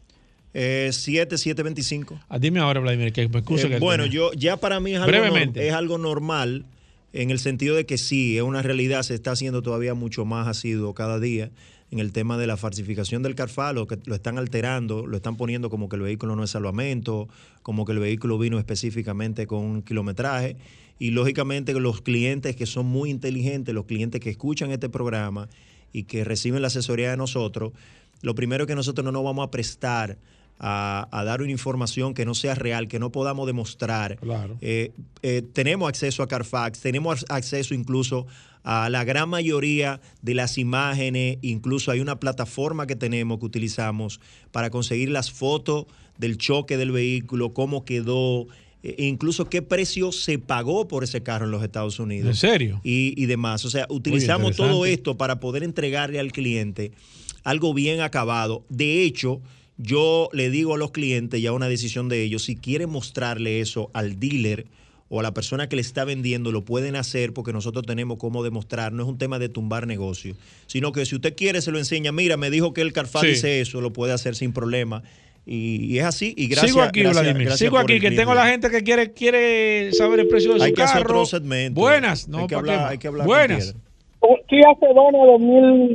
[SPEAKER 10] Eh, 7, 725.
[SPEAKER 2] Ah, dime ahora, Vladimir, que me excusa
[SPEAKER 10] Eh, bueno, yo ya para mí es algo,
[SPEAKER 2] Brevemente.
[SPEAKER 10] es algo normal en el sentido de que sí, es una realidad, se está haciendo todavía mucho más asiduo cada día en el tema de la falsificación del carfalo, que lo están alterando, lo están poniendo como que el vehículo no es salvamento, como que el vehículo vino específicamente con un kilometraje. Y lógicamente los clientes que son muy inteligentes, los clientes que escuchan este programa y que reciben la asesoría de nosotros, lo primero que nosotros no nos vamos a prestar a, a dar una información que no sea real, que no podamos demostrar.
[SPEAKER 2] Claro.
[SPEAKER 10] Eh, eh, tenemos acceso a Carfax, tenemos acceso incluso a la gran mayoría de las imágenes, incluso hay una plataforma que tenemos que utilizamos para conseguir las fotos del choque del vehículo, cómo quedó, e incluso qué precio se pagó por ese carro en los Estados Unidos.
[SPEAKER 2] ¿En serio?
[SPEAKER 10] Y, y demás. O sea, utilizamos todo esto para poder entregarle al cliente algo bien acabado. De hecho, yo le digo a los clientes, ya una decisión de ellos, si quieren mostrarle eso al dealer o a la persona que le está vendiendo, lo pueden hacer porque nosotros tenemos cómo demostrar. No es un tema de tumbar negocio, sino que si usted quiere, se lo enseña. Mira, me dijo que el Carfal
[SPEAKER 2] Sí.
[SPEAKER 10] dice eso, lo puede hacer sin problema. Y, y es así. Y gracias,
[SPEAKER 2] Sigo aquí,
[SPEAKER 10] gracias-
[SPEAKER 2] Vladimir.
[SPEAKER 10] gracias
[SPEAKER 2] Sigo aquí, que tengo a la gente que quiere, quiere saber el precio de su
[SPEAKER 10] Hay que hacer
[SPEAKER 2] carro.
[SPEAKER 10] otro segmento.
[SPEAKER 2] Buenas,
[SPEAKER 10] Hay
[SPEAKER 2] no,
[SPEAKER 10] que
[SPEAKER 2] ¿para
[SPEAKER 10] hablar- hay que hablar
[SPEAKER 2] Buenas.
[SPEAKER 10] Piedra.
[SPEAKER 18] Kia Sedona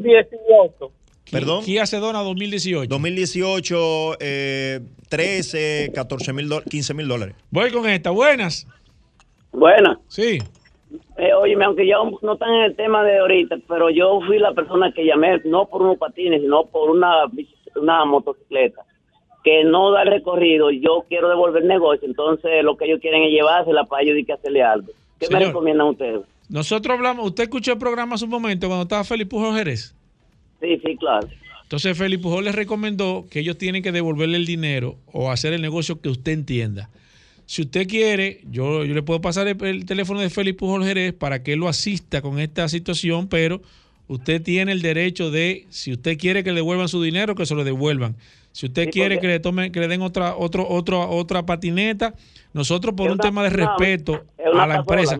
[SPEAKER 18] 2018.
[SPEAKER 10] Perdón.
[SPEAKER 2] Kia Sedona 2018.
[SPEAKER 10] 2018, eh, 13, 14 mil, 15 mil dólares.
[SPEAKER 2] Voy con esta. Buenas.
[SPEAKER 22] Buenas.
[SPEAKER 2] Sí.
[SPEAKER 22] Eh, óyeme, aunque ya no están en el tema de ahorita, pero yo fui la persona que llamé no por unos patines, sino por una, motocicleta que no da el recorrido. Yo quiero devolver negocio, entonces lo que ellos quieren es llevársela para ellos y que hacerle algo. ¿Qué me recomiendan ustedes?
[SPEAKER 2] Nosotros hablamos, usted escuchó el programa hace un momento cuando estaba Félix Pujol Jerez.
[SPEAKER 22] Sí, sí, claro.
[SPEAKER 2] Entonces Félix Pujol les recomendó que ellos tienen que devolverle el dinero o hacer el negocio que usted entienda. Si usted quiere, yo, yo le puedo pasar el, el teléfono de Félix Pujol Jerez para que él lo asista con esta situación, pero usted tiene el derecho de, si usted quiere que le devuelvan su dinero, que se lo devuelvan. Si usted
[SPEAKER 22] Sí,
[SPEAKER 2] quiere que le tomen, que le den otra, otro, otro, otra patineta, nosotros por un tema de respeto
[SPEAKER 22] una
[SPEAKER 2] a la
[SPEAKER 22] pasola,
[SPEAKER 2] empresa.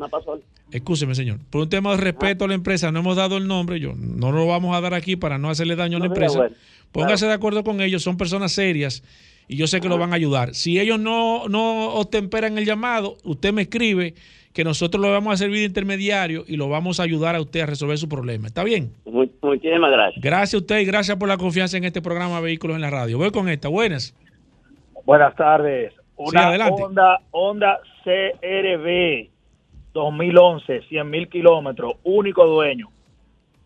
[SPEAKER 2] Escúcheme, señor. Por un tema de respeto a la empresa, no hemos dado el nombre. Yo no lo vamos a dar aquí para no hacerle daño a la
[SPEAKER 22] No,
[SPEAKER 2] empresa.
[SPEAKER 22] bueno,
[SPEAKER 2] Póngase de acuerdo con ellos. Son personas serias y yo sé que lo van a ayudar. Si ellos no, no obtemperan el llamado, usted me escribe que nosotros lo vamos a servir de intermediario y lo vamos a ayudar a usted a resolver su problema. ¿Está bien?
[SPEAKER 22] Mu- muchísimas gracias.
[SPEAKER 2] Gracias a usted y gracias por la confianza en este programa Vehículos en la Radio. Voy con esta. Buenas.
[SPEAKER 23] Buenas tardes. Una
[SPEAKER 2] adelante.
[SPEAKER 23] Honda, Honda CRV 2011, 100 mil kilómetros, único dueño.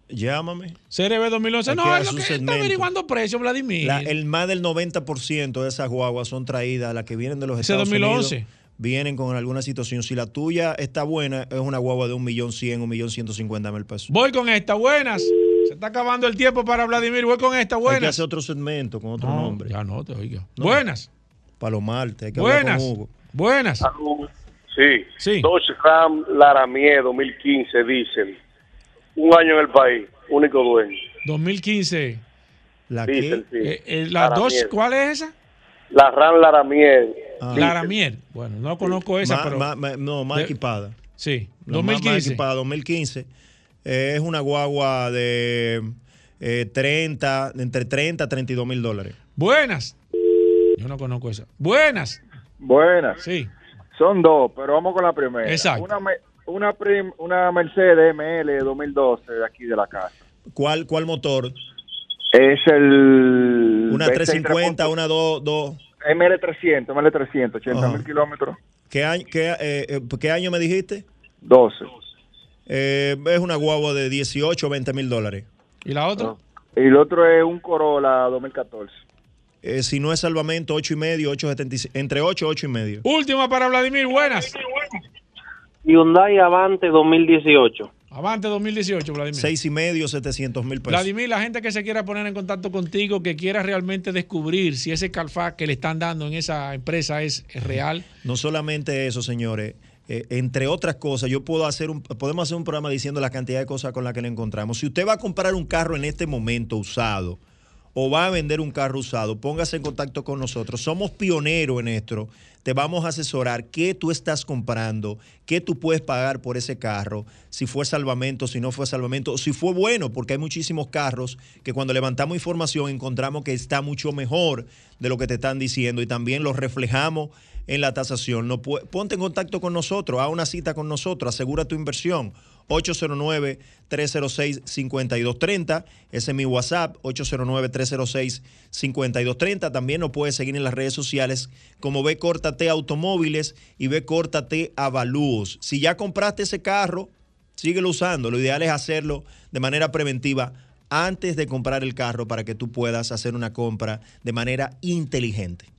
[SPEAKER 10] Llámame.
[SPEAKER 2] CRB 2011.
[SPEAKER 10] Hay
[SPEAKER 2] No, es lo que está
[SPEAKER 10] segmento.
[SPEAKER 2] averiguando precio, Vladimir.
[SPEAKER 10] La- el más del 90% de esas guaguas son traídas, las que vienen de los
[SPEAKER 2] Ese
[SPEAKER 10] Estados
[SPEAKER 2] 2011.
[SPEAKER 10] Unidos, vienen con alguna situación. Si la tuya está buena, es una guagua de un millón cien, un millón ciento cincuenta mil pesos.
[SPEAKER 2] Voy con esta. Buenas. Se está acabando el tiempo para Vladimir. Voy con esta.
[SPEAKER 10] Hay que
[SPEAKER 2] Buenas.
[SPEAKER 10] hacer otro segmento con otro
[SPEAKER 2] No,
[SPEAKER 10] nombre.
[SPEAKER 2] Ya no, te oigo.
[SPEAKER 10] No.
[SPEAKER 2] Buenas.
[SPEAKER 10] Palomarte, hay que hablar
[SPEAKER 2] Buenas.
[SPEAKER 10] con Hugo.
[SPEAKER 2] Buenas.
[SPEAKER 24] Sí.
[SPEAKER 2] Sí.
[SPEAKER 24] Dodge Ram Laramie 2015 diésel. Un año en el país, único dueño.
[SPEAKER 2] 2015.
[SPEAKER 10] ¿La
[SPEAKER 24] Diésel, sí.
[SPEAKER 2] Eh, eh, la
[SPEAKER 24] Laramie.
[SPEAKER 2] dos, ¿cuál es esa?
[SPEAKER 24] La Ram Laramie.
[SPEAKER 10] Ah.
[SPEAKER 2] Laramie. Bueno, no conozco esa,
[SPEAKER 10] Ma-
[SPEAKER 2] pero.
[SPEAKER 10] ma- ma- no, más
[SPEAKER 2] de-
[SPEAKER 10] equipada.
[SPEAKER 2] Sí,
[SPEAKER 10] La más- más
[SPEAKER 2] 2015.
[SPEAKER 10] equipada, 2015. Eh, es una guagua de eh, 30, entre 30 a 32 mil dólares.
[SPEAKER 2] Buenas. Yo no conozco esa. Buenas.
[SPEAKER 16] Buenas.
[SPEAKER 2] Sí.
[SPEAKER 16] Son dos, pero vamos con la primera.
[SPEAKER 10] Exacto.
[SPEAKER 16] Una, me- una, prim- una Mercedes ML 2012 de aquí de la casa.
[SPEAKER 10] ¿Cuál, cuál motor?
[SPEAKER 16] Es el...
[SPEAKER 10] Una
[SPEAKER 16] V6
[SPEAKER 10] 350, una 2. dos
[SPEAKER 16] ML300, ML300, 80
[SPEAKER 10] Ajá.
[SPEAKER 16] mil kilómetros.
[SPEAKER 10] ¿Qué, año, qué, eh, eh, ¿Qué año me dijiste?
[SPEAKER 16] 12.
[SPEAKER 10] Eh, es una guagua de 18 o 20 mil dólares.
[SPEAKER 2] ¿Y la otra?
[SPEAKER 16] Y el otro es un Corolla 2014.
[SPEAKER 10] Eh, si no es salvamento, 8 y medio, 8.75, entre 8 y 8 y medio.
[SPEAKER 2] Última para Vladimir. Buenas.
[SPEAKER 25] Hyundai Avante 2018.
[SPEAKER 2] Avante 2018, Vladimir.
[SPEAKER 10] 6 y medio, 700 mil pesos.
[SPEAKER 2] Vladimir, la gente que se quiera poner en contacto contigo, que quiera realmente descubrir si ese Calfac que le están dando en esa empresa es, es real.
[SPEAKER 10] No solamente eso, señores. eh, entre otras cosas, yo puedo hacer un, podemos hacer un programa diciendo la cantidad de cosas con las que le encontramos. Si usted va a comprar un carro en este momento usado o va a vender un carro usado, póngase en contacto con nosotros. Somos pioneros en esto. Te vamos a asesorar qué tú estás comprando, qué tú puedes pagar por ese carro, si fue salvamento, si no fue salvamento, si fue bueno, porque hay muchísimos carros que cuando levantamos información encontramos que está mucho mejor de lo que te están diciendo y también los reflejamos en la tasación. No ponte en contacto con nosotros, haz una cita con nosotros, asegura tu inversión. 809-306-5230. Ese es mi WhatsApp, 809-306-5230. También nos puedes seguir en las redes sociales como B Córtate Automóviles y B Córtate Avalúos. Si ya compraste ese carro, síguelo usando. Lo ideal es hacerlo de manera preventiva antes de comprar el carro para que tú puedas hacer una compra de manera inteligente.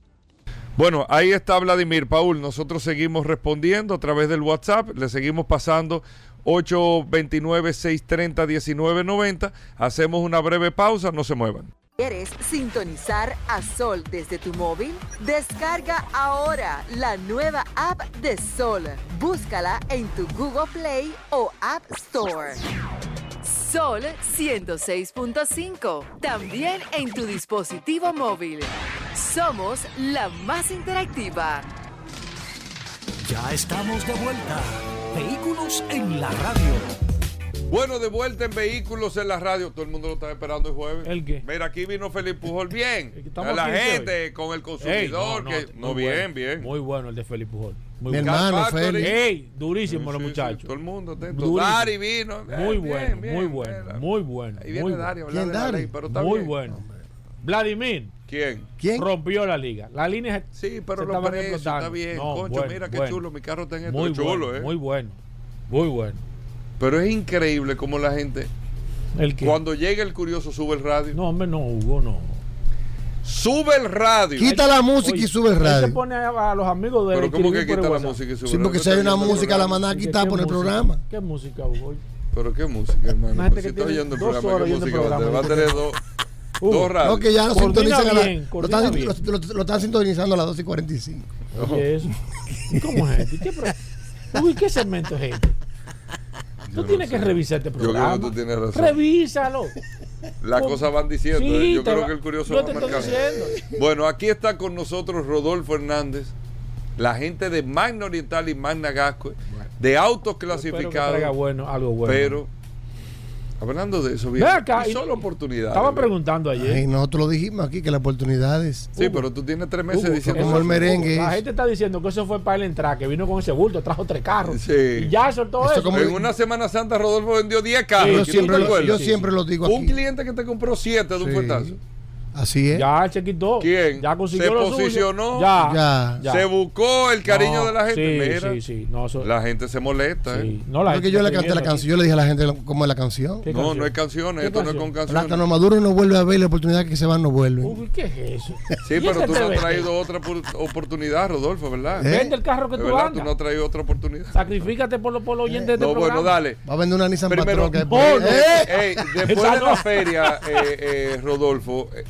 [SPEAKER 1] Bueno, ahí está Vladimir. Paul, nosotros seguimos respondiendo a través del WhatsApp, le seguimos pasando 829-630-1990. Hacemos una breve pausa, no se muevan.
[SPEAKER 26] ¿Quieres sintonizar a Sol desde tu móvil? Descarga ahora la nueva app de Sol. Búscala en tu Google Play o App Store. Sol 106.5. También en tu dispositivo móvil. Somos la más interactiva.
[SPEAKER 4] Ya estamos de vuelta. Vehículos en la radio.
[SPEAKER 1] Bueno, de vuelta en vehículos en la radio. Todo el mundo lo está esperando el jueves.
[SPEAKER 2] ¿El qué?
[SPEAKER 1] Mira, aquí vino Felipe Pujol bien.
[SPEAKER 2] estamos
[SPEAKER 1] A la gente, con el consumidor.
[SPEAKER 2] Ey,
[SPEAKER 1] que, no,
[SPEAKER 2] muy
[SPEAKER 1] bien,
[SPEAKER 2] bueno,
[SPEAKER 1] bien.
[SPEAKER 2] Muy bueno el de Félix Pujol. Muy
[SPEAKER 1] Mi
[SPEAKER 2] bueno.
[SPEAKER 1] hermano. Félix.
[SPEAKER 2] Ey, durísimo los
[SPEAKER 1] sí,
[SPEAKER 2] muchachos.
[SPEAKER 1] todo el mundo. Dari vino.
[SPEAKER 2] Muy
[SPEAKER 1] Bien,
[SPEAKER 2] bueno,
[SPEAKER 1] bien,
[SPEAKER 2] muy
[SPEAKER 1] bien.
[SPEAKER 2] bueno, muy bueno.
[SPEAKER 1] Ahí viene
[SPEAKER 2] muy
[SPEAKER 1] Dari a hablar de la ley, pero está
[SPEAKER 2] Muy
[SPEAKER 1] bien.
[SPEAKER 2] bueno. Vladimir.
[SPEAKER 1] ¿Quién?
[SPEAKER 2] ¿Quién? Rompió la liga. La línea
[SPEAKER 1] Sí, pero
[SPEAKER 2] se
[SPEAKER 1] precios,
[SPEAKER 2] explotando.
[SPEAKER 1] está bien.
[SPEAKER 2] No,
[SPEAKER 1] Concho,
[SPEAKER 2] bueno,
[SPEAKER 1] mira qué
[SPEAKER 2] bueno.
[SPEAKER 1] chulo. Mi carro está en esto.
[SPEAKER 2] Muy
[SPEAKER 1] chulo,
[SPEAKER 2] bueno,
[SPEAKER 1] ¿eh?
[SPEAKER 2] Muy bueno. Muy bueno.
[SPEAKER 1] Pero es increíble cómo la gente.
[SPEAKER 2] ¿El qué?
[SPEAKER 1] Cuando llega el curioso, sube el radio.
[SPEAKER 2] No, hombre, no, Hugo, no.
[SPEAKER 1] Sube el radio.
[SPEAKER 27] Quita la música y sube el radio.
[SPEAKER 2] se pone a, a los amigos de él.
[SPEAKER 1] Pero ¿cómo que quita la
[SPEAKER 2] WhatsApp.
[SPEAKER 1] música y sube
[SPEAKER 27] Sí,
[SPEAKER 1] el
[SPEAKER 27] porque
[SPEAKER 1] radio?
[SPEAKER 27] si hay una música la mandan a
[SPEAKER 2] ¿Y qué
[SPEAKER 27] quitar por el programa.
[SPEAKER 2] ¿Qué música, Hugo?
[SPEAKER 1] Pero qué música, hermano. Pues si
[SPEAKER 2] que
[SPEAKER 1] está
[SPEAKER 2] tiene
[SPEAKER 1] oyendo el
[SPEAKER 2] dos
[SPEAKER 1] programa,
[SPEAKER 2] horas
[SPEAKER 1] ¿qué música va a tener? Va a tener dos,
[SPEAKER 2] Uh,
[SPEAKER 1] dos radios.
[SPEAKER 27] No, que ya lo sintonizan a la- lo, están,
[SPEAKER 2] bien.
[SPEAKER 27] lo- lo- lo están sintonizando a las 12 y 45.
[SPEAKER 2] Oye, eso. ¿Cómo es esto? ¿Y ¿Qué, Uy, ¿qué segmento es este? Tú
[SPEAKER 1] no
[SPEAKER 2] tienes que revisar este
[SPEAKER 1] Yo creo que
[SPEAKER 2] programa.
[SPEAKER 1] tú tienes razón.
[SPEAKER 2] Revísalo.
[SPEAKER 1] Las cosas van diciendo.
[SPEAKER 2] Sí,
[SPEAKER 1] ¿eh? Yo creo
[SPEAKER 2] va-
[SPEAKER 1] que el curioso
[SPEAKER 2] yo
[SPEAKER 1] va
[SPEAKER 2] te estoy
[SPEAKER 1] marcando.
[SPEAKER 2] diciendo.
[SPEAKER 1] Bueno, aquí está con nosotros Rodolfo Hernández, la gente de Magna Oriental y Magna Gasco, de autos clasificados.
[SPEAKER 2] traiga bueno, algo bueno.
[SPEAKER 1] Pero, hablando de eso, bien,
[SPEAKER 2] acá,
[SPEAKER 1] y solo oportunidades.
[SPEAKER 2] Estaba preguntando ayer.
[SPEAKER 27] Ay, nosotros lo dijimos aquí que las oportunidades.
[SPEAKER 1] Sí, pero tú tienes tres meses
[SPEAKER 2] Hugo,
[SPEAKER 1] diciendo
[SPEAKER 27] como el merengue.
[SPEAKER 2] La gente está diciendo que eso fue para él entrar, que vino con ese bulto, trajo tres carros.
[SPEAKER 1] Sí.
[SPEAKER 2] Y ya soltó
[SPEAKER 27] Eso
[SPEAKER 2] eso.
[SPEAKER 27] como-
[SPEAKER 1] En una Semana Santa Rodolfo vendió 10 carros.
[SPEAKER 2] Sí,
[SPEAKER 27] yo
[SPEAKER 1] ¿tú te
[SPEAKER 27] siempre, lo,
[SPEAKER 1] acuerdas?
[SPEAKER 27] yo
[SPEAKER 2] Sí,
[SPEAKER 27] siempre lo digo
[SPEAKER 1] Un
[SPEAKER 27] aquí.
[SPEAKER 1] cliente que te compró 7 de un
[SPEAKER 27] Sí.
[SPEAKER 1] fuetazo.
[SPEAKER 27] Así es.
[SPEAKER 2] Ya se quitó.
[SPEAKER 1] ¿Quién?
[SPEAKER 2] Ya consiguió
[SPEAKER 1] Se
[SPEAKER 2] lo suyo.
[SPEAKER 1] posicionó.
[SPEAKER 2] Ya.
[SPEAKER 27] Ya.
[SPEAKER 1] Se buscó el cariño
[SPEAKER 2] No,
[SPEAKER 1] de la gente.
[SPEAKER 2] Sí,
[SPEAKER 1] Mira,
[SPEAKER 2] sí, sí. No, eso-
[SPEAKER 1] la gente se molesta.
[SPEAKER 2] sí.
[SPEAKER 1] ¿eh?
[SPEAKER 2] No, la
[SPEAKER 27] Porque
[SPEAKER 2] gente
[SPEAKER 27] yo le canté la canción, yo le dije a la gente cómo es la canción.
[SPEAKER 2] ¿Qué
[SPEAKER 1] No,
[SPEAKER 2] canción?
[SPEAKER 1] no es canciones,
[SPEAKER 2] ¿Qué
[SPEAKER 1] esto no es
[SPEAKER 2] canción?
[SPEAKER 1] con canciones.
[SPEAKER 27] Plátano maduro no vuelve a ver la oportunidad que se van no vuelven.
[SPEAKER 2] Uy, ¿qué es eso?
[SPEAKER 1] Sí,
[SPEAKER 2] ¿Y
[SPEAKER 1] pero
[SPEAKER 2] ese
[SPEAKER 1] tú no has traído otra por- oportunidad, Rodolfo, ¿verdad?
[SPEAKER 27] ¿Eh?
[SPEAKER 2] Vende el carro que
[SPEAKER 1] ¿De
[SPEAKER 2] tú andas.
[SPEAKER 1] Tú no has traído otra oportunidad.
[SPEAKER 2] Sacrifícate por los por los oyentes de este
[SPEAKER 1] No, bueno,
[SPEAKER 2] programa.
[SPEAKER 1] dale.
[SPEAKER 27] Va a vender una Nissan
[SPEAKER 1] Primero,
[SPEAKER 2] no.
[SPEAKER 27] ¿Eh?
[SPEAKER 1] Ey, después de
[SPEAKER 2] no.
[SPEAKER 1] la feria, eh, eh, Rodolfo, eh,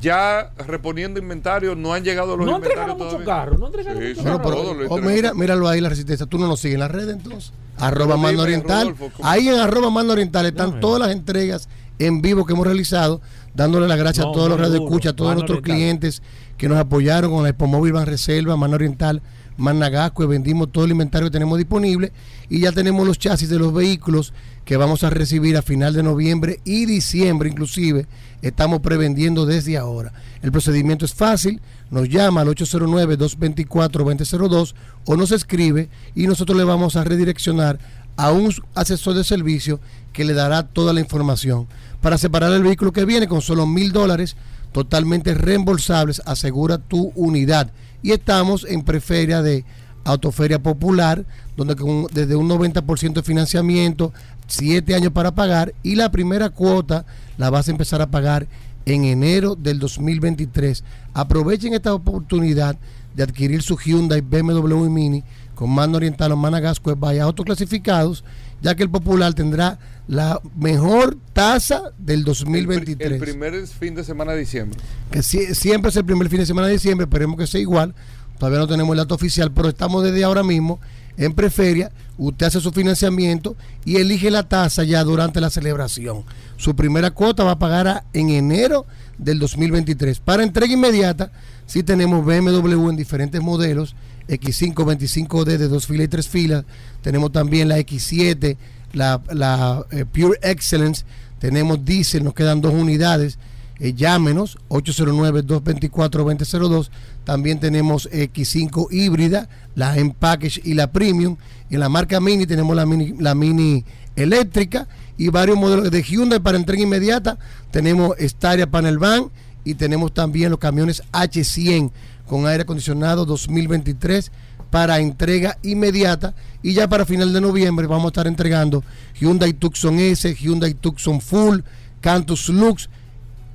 [SPEAKER 1] ya reponiendo inventario, no han llegado los
[SPEAKER 2] No
[SPEAKER 1] inventarios
[SPEAKER 2] entregaron muchos
[SPEAKER 1] todavía.
[SPEAKER 2] carros, no entregaron
[SPEAKER 1] Sí,
[SPEAKER 2] muchos
[SPEAKER 1] sí,
[SPEAKER 27] Bueno,
[SPEAKER 2] carros.
[SPEAKER 27] pero- oh, mira, míralo ahí la resistencia. Tú no nos sigues en las redes entonces. Arroba
[SPEAKER 1] dime,
[SPEAKER 27] Mando Oriental. Ahí en arroba Mando Oriental están todas las entregas en vivo que hemos realizado, dándole las gracias
[SPEAKER 2] No,
[SPEAKER 27] a todos los escucha, a todos nuestros
[SPEAKER 2] Oriental.
[SPEAKER 27] clientes que nos apoyaron con la Expo Móvil Van Reserva, Mano Oriental, Managasco, vendimos todo el inventario que tenemos disponible y ya tenemos los chasis de los vehículos que vamos a recibir a final de noviembre y diciembre inclusive. Estamos prevendiendo desde ahora. El procedimiento es fácil, nos llama al 809-224-2002 o nos escribe y nosotros le vamos a redireccionar a un asesor de servicio que le dará toda la información. Para separar el vehículo que viene con solo mil dólares, totalmente reembolsables, asegura tu unidad. Y estamos en preferia de Autoferia Popular, donde con desde un 90% de financiamiento, 7 años para pagar y la primera cuota la vas a empezar a pagar en enero del 2023. Aprovechen esta oportunidad de adquirir su Hyundai BMW y Mini con mando oriental o Managasco vaya autoclasificados, ya que el Popular tendrá la mejor tasa del
[SPEAKER 1] El, pri-
[SPEAKER 27] 2023
[SPEAKER 1] el primer fin de semana de diciembre.
[SPEAKER 27] que sie- siempre es el primer fin de semana de diciembre, esperemos que sea igual. Todavía no tenemos el dato oficial, pero estamos desde ahora mismo en Preferia. Usted hace su financiamiento y elige la tasa ya durante la celebración. Su primera cuota va a pagar a- en enero del 2023. Para entrega inmediata, sí tenemos BMW en diferentes modelos, X5, 25D de dos filas y tres filas. Tenemos también la X7, la, la, eh, Pure Excellence. Tenemos diésel, nos quedan dos unidades. Eh, llámenos 809-224-2002. También tenemos X5 híbrida, la M Package y la Premium. En la marca Mini tenemos la Mini, la mini eléctrica y varios modelos de Hyundai para entrega inmediata. Tenemos Staria Panel Van y tenemos también los camiones H100 con aire acondicionado 2023 para entrega inmediata y ya para final de noviembre vamos a estar entregando Hyundai Tucson S, Hyundai Tucson Full, Cantus Lux.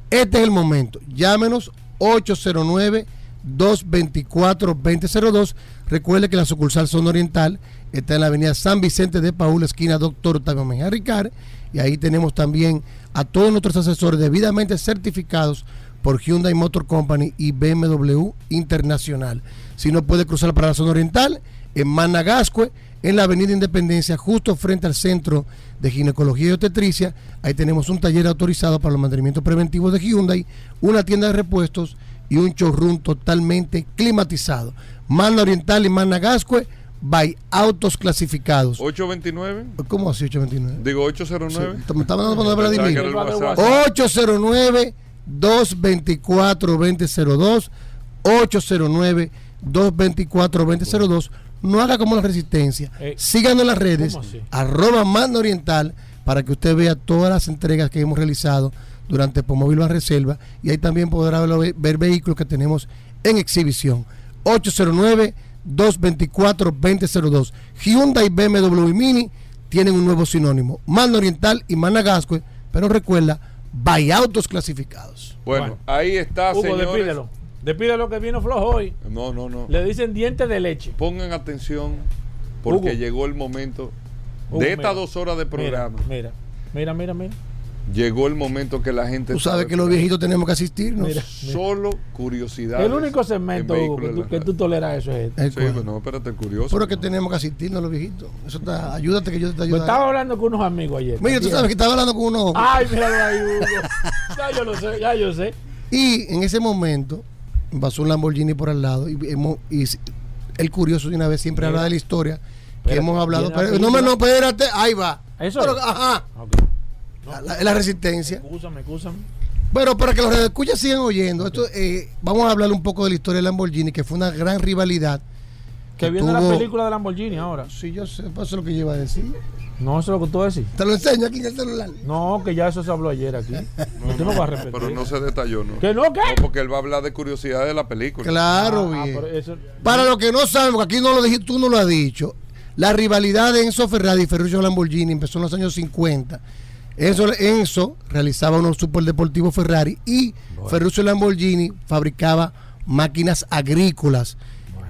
[SPEAKER 27] Este es el momento. Llámenos 809-224-2002. Recuerde que la sucursal Zona Oriental está en la avenida San Vicente de Paúl, esquina Doctor Octavio Mejía Ricard. Y ahí tenemos también a todos nuestros asesores debidamente certificados por Hyundai Motor Company y BMW Internacional. Si no puede cruzar para la zona oriental, en Managascue, en la Avenida Independencia, justo frente al Centro de Ginecología y Obstetricia. Ahí tenemos un taller autorizado para los mantenimientos preventivos de Hyundai, una tienda de repuestos y un showroom totalmente climatizado. Mana Oriental y Managascue, by Autos Clasificados.
[SPEAKER 1] 829.
[SPEAKER 27] ¿Cómo así 829?
[SPEAKER 1] Digo 809.
[SPEAKER 27] Sí, me estaba dando cuando
[SPEAKER 1] Pensaba
[SPEAKER 27] Vladimir.
[SPEAKER 1] que era el WhatsApp.
[SPEAKER 27] 809 224 2002 809 224 2002 no haga como la resistencia.
[SPEAKER 2] Eh,
[SPEAKER 27] síganos en las redes arroba mando oriental para que usted vea todas las entregas que hemos realizado durante Pomóvil a Reserva y ahí también podrá ver, ver vehículos que tenemos en exhibición. 809 224 2002 Hyundai BMW Mini tienen un nuevo sinónimo Mando Oriental y Managascue pero recuerda by autos clasificados.
[SPEAKER 1] Bueno, ahí está,
[SPEAKER 2] Hugo,
[SPEAKER 1] señores.
[SPEAKER 2] despídelo. Despídelo que vino flojo hoy.
[SPEAKER 1] No, no, no.
[SPEAKER 2] Le dicen dientes de leche.
[SPEAKER 1] Pongan atención porque
[SPEAKER 2] Hugo.
[SPEAKER 1] llegó el momento
[SPEAKER 2] Hugo,
[SPEAKER 1] de estas
[SPEAKER 2] mira.
[SPEAKER 1] dos horas de programa.
[SPEAKER 2] Mira, mira, mira, mira.
[SPEAKER 1] Llegó el momento que la gente
[SPEAKER 27] tú sabes que los viejitos tenemos que asistirnos
[SPEAKER 2] Mira.
[SPEAKER 1] solo curiosidades.
[SPEAKER 2] El único segmento,
[SPEAKER 1] en
[SPEAKER 2] Hugo, que tú, que tú toleras eso es este.
[SPEAKER 1] Sí, pero no, espérate, curioso.
[SPEAKER 27] pero que tenemos que asistirnos los viejitos eso está ayúdate que yo te
[SPEAKER 2] Pues
[SPEAKER 27] ayudo
[SPEAKER 2] estaba hablando con unos amigos ayer.
[SPEAKER 27] mira tú sabes que estaba hablando con uno
[SPEAKER 2] Ay, míralo ahí, Hugo. Ya yo lo sé, ya yo sé.
[SPEAKER 27] Y en ese momento pasó un Lamborghini por al lado y, hemos- y el curioso de una vez siempre habla de la historia que
[SPEAKER 2] Espérate,
[SPEAKER 27] hemos hablado.
[SPEAKER 2] ¿viene la
[SPEAKER 27] Pero, no, me-
[SPEAKER 2] película?
[SPEAKER 27] no, espérate, ahí va.
[SPEAKER 2] Eso
[SPEAKER 27] Pero,
[SPEAKER 2] es.
[SPEAKER 27] ajá,
[SPEAKER 2] Ok.
[SPEAKER 27] la, la- la resistencia.
[SPEAKER 2] Excúsame, excúsame.
[SPEAKER 27] Pero para que los escuchas sigan oyendo, esto, eh, vamos a hablar un poco de la historia de Lamborghini, que fue una gran rivalidad.
[SPEAKER 2] Que viene la
[SPEAKER 27] tuvo-
[SPEAKER 2] película de Lamborghini ahora.
[SPEAKER 27] Sí, yo sé, pues eso es lo que iba a decir.
[SPEAKER 2] No, eso es lo que tú decir.
[SPEAKER 27] Te lo enseño aquí en el celular.
[SPEAKER 2] No, que ya eso se habló ayer aquí. No, [laughs] tú no vas a repetir.
[SPEAKER 1] Pero no se detalló, ¿no?
[SPEAKER 2] ¿Que no, qué?
[SPEAKER 1] No, porque él va a hablar de curiosidades de la película.
[SPEAKER 27] Claro,
[SPEAKER 2] Ah,
[SPEAKER 27] bien.
[SPEAKER 2] eso-
[SPEAKER 27] Para los que no saben, porque aquí no lo dijiste, tú no lo has dicho, la rivalidad de Enzo Ferrari y Ferruccio Lamborghini empezó en los años 50. Enzo, Enzo realizaba unos superdeportivos Ferrari y Ferruccio Lamborghini fabricaba máquinas agrícolas.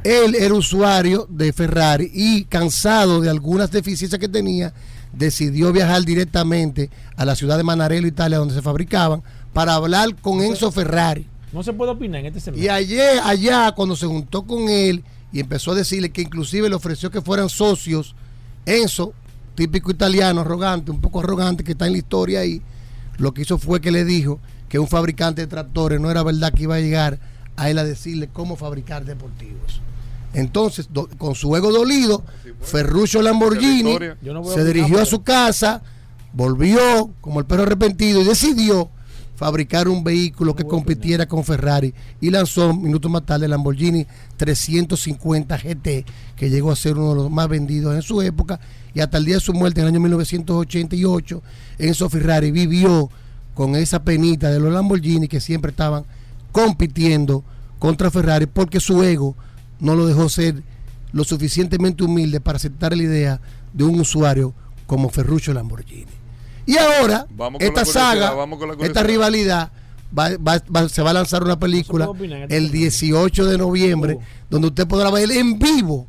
[SPEAKER 27] Él era usuario de Ferrari y cansado de algunas deficiencias que tenía, decidió viajar directamente a la ciudad de Manarello, Italia, donde se fabricaban, para hablar con Enzo Ferrari.
[SPEAKER 2] No se puede opinar en este
[SPEAKER 27] Y
[SPEAKER 2] segmento.
[SPEAKER 27] ayer, allá, cuando se juntó con él y empezó a decirle que inclusive le ofreció que fueran socios, Enzo, típico italiano, arrogante, un poco arrogante, que está en la historia ahí, lo que hizo fue que le dijo que un fabricante de tractores no era verdad que iba a llegar a él a decirle cómo fabricar deportivos. Entonces, do- con su ego dolido, Ferruccio Lamborghini
[SPEAKER 2] no
[SPEAKER 27] se dirigió a su casa, volvió como el perro arrepentido y decidió fabricar un vehículo que compitiera con Ferrari y lanzó minutos más tarde el Lamborghini 350 GT que llegó a ser uno de los más vendidos en su época y hasta el día de su muerte en el año 1988 Enzo Ferrari vivió con esa penita de los Lamborghini que siempre estaban compitiendo contra Ferrari porque su ego no lo dejó ser lo suficientemente humilde para aceptar la idea de un usuario como Ferruccio Lamborghini. Y ahora,
[SPEAKER 1] Vamos
[SPEAKER 27] esta saga, esta rivalidad, va- va- va- se va a lanzar una película
[SPEAKER 2] este
[SPEAKER 27] el
[SPEAKER 2] momento.
[SPEAKER 27] 18 de noviembre,
[SPEAKER 2] Oh.
[SPEAKER 27] donde usted podrá ver en vivo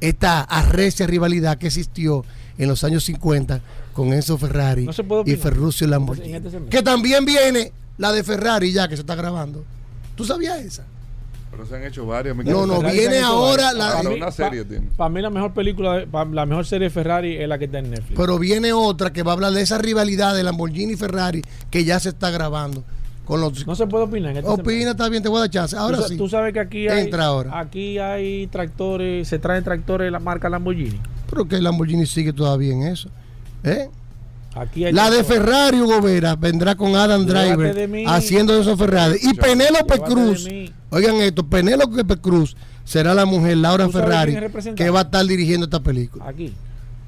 [SPEAKER 27] esta arrecia rivalidad que existió en los años 50 con Enzo Ferrari
[SPEAKER 2] No
[SPEAKER 27] y. Ferruccio Lamborghini.
[SPEAKER 2] este.
[SPEAKER 27] Que también viene la de Ferrari ya que se está grabando. ¿Tú sabías esa?
[SPEAKER 1] Pero se han hecho varias.
[SPEAKER 27] No, no,
[SPEAKER 2] Ferrari
[SPEAKER 27] viene ahora la-
[SPEAKER 2] Para
[SPEAKER 1] Hasta
[SPEAKER 2] mí-
[SPEAKER 1] una serie
[SPEAKER 2] pa-
[SPEAKER 1] tiene.
[SPEAKER 2] Para mí la mejor película, de- pa- la mejor serie de Ferrari es la que está en Netflix.
[SPEAKER 27] Pero viene otra que va a hablar de esa rivalidad de Lamborghini y Ferrari que ya se está grabando. Con los,
[SPEAKER 2] no se puede opinar en este
[SPEAKER 27] Opina,
[SPEAKER 2] segmento.
[SPEAKER 27] está bien, te voy a dar chance. Ahora
[SPEAKER 2] tú,
[SPEAKER 27] sí.
[SPEAKER 2] tú sabes que aquí hay,
[SPEAKER 27] Entra ahora.
[SPEAKER 2] aquí hay tractores, se traen tractores de la marca Lamborghini.
[SPEAKER 27] Pero que Lamborghini sigue todavía en eso. ¿Eh?
[SPEAKER 2] Aquí hay
[SPEAKER 27] La de. Ferrari, Hugo Vera, vendrá con Adam
[SPEAKER 2] Llévate
[SPEAKER 27] Driver
[SPEAKER 2] de
[SPEAKER 27] haciendo esos Ferrari. Y Penélope
[SPEAKER 2] Llévate
[SPEAKER 27] Cruz, oigan esto, Penélope Cruz será la mujer, Laura
[SPEAKER 2] ¿Tú sabes
[SPEAKER 27] Ferrari, que va a estar dirigiendo esta película.
[SPEAKER 2] Aquí.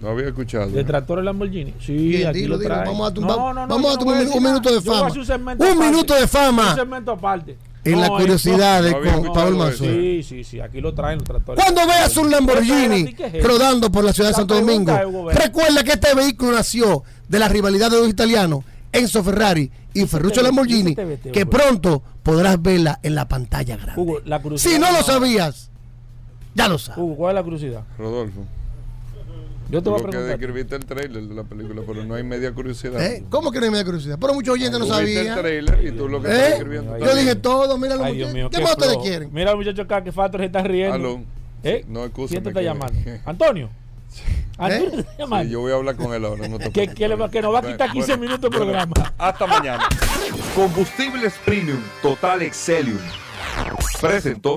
[SPEAKER 1] No había escuchado.
[SPEAKER 2] De tractores Lamborghini. Sí,
[SPEAKER 27] Bien,
[SPEAKER 2] aquí
[SPEAKER 27] dilo,
[SPEAKER 2] lo
[SPEAKER 27] vamos a tu-
[SPEAKER 2] No,
[SPEAKER 27] va-
[SPEAKER 2] no, no,
[SPEAKER 27] vamos
[SPEAKER 2] yo
[SPEAKER 27] a
[SPEAKER 2] no
[SPEAKER 27] tu
[SPEAKER 2] voy
[SPEAKER 27] un minuto de
[SPEAKER 2] Yo
[SPEAKER 27] fama.
[SPEAKER 2] un
[SPEAKER 27] minuto de fama.
[SPEAKER 2] Un segmento aparte.
[SPEAKER 27] En la curiosidad de
[SPEAKER 1] había
[SPEAKER 27] con Paul. Manzoni.
[SPEAKER 2] Sí, sí, sí, aquí lo traen los tractores.
[SPEAKER 27] Cuando veas un Lamborghini rodando por la ciudad de Santo Domingo, recuerda que este vehículo nació de la rivalidad de los italianos, Enzo Ferrari y Ferruccio
[SPEAKER 2] te-
[SPEAKER 27] Lamborghini,
[SPEAKER 2] y se te vete,
[SPEAKER 27] que pronto podrás verla en la pantalla grande.
[SPEAKER 2] Hugo, la curiosidad.
[SPEAKER 27] Si no lo sabías, ya lo sabes.
[SPEAKER 2] Hugo, ¿cuál es la curiosidad?
[SPEAKER 1] Rodolfo.
[SPEAKER 2] Yo te voy a
[SPEAKER 1] lo que
[SPEAKER 2] preguntar.
[SPEAKER 1] describiste el trailer de la película, pero no hay media curiosidad.
[SPEAKER 27] ¿Eh? ¿Cómo que no hay media curiosidad? Pero muchos oyentes no
[SPEAKER 1] viste el
[SPEAKER 27] sabían.
[SPEAKER 1] trailer y tú lo que
[SPEAKER 27] ¿Eh?
[SPEAKER 1] estás escribiendo.
[SPEAKER 27] Yo dije todo, mira los
[SPEAKER 2] Ay, Dios mío,
[SPEAKER 27] muchachos. ¿Qué más ustedes quieren?
[SPEAKER 2] Mira al muchacho acá que Fator se está riendo.
[SPEAKER 1] Aló.
[SPEAKER 2] ¿Eh?
[SPEAKER 1] No,
[SPEAKER 2] ¿Quién te está llamando? [laughs] ¿Antonio? ¿Antonio te está llamando?
[SPEAKER 1] Sí, yo voy a hablar con él ahora. No te
[SPEAKER 2] que, que, le- que nos va a quitar 15
[SPEAKER 1] Bueno,
[SPEAKER 2] minutos de
[SPEAKER 1] bueno,
[SPEAKER 2] programa.
[SPEAKER 1] Hasta mañana.
[SPEAKER 4] Combustibles Premium Total Excelium presentó.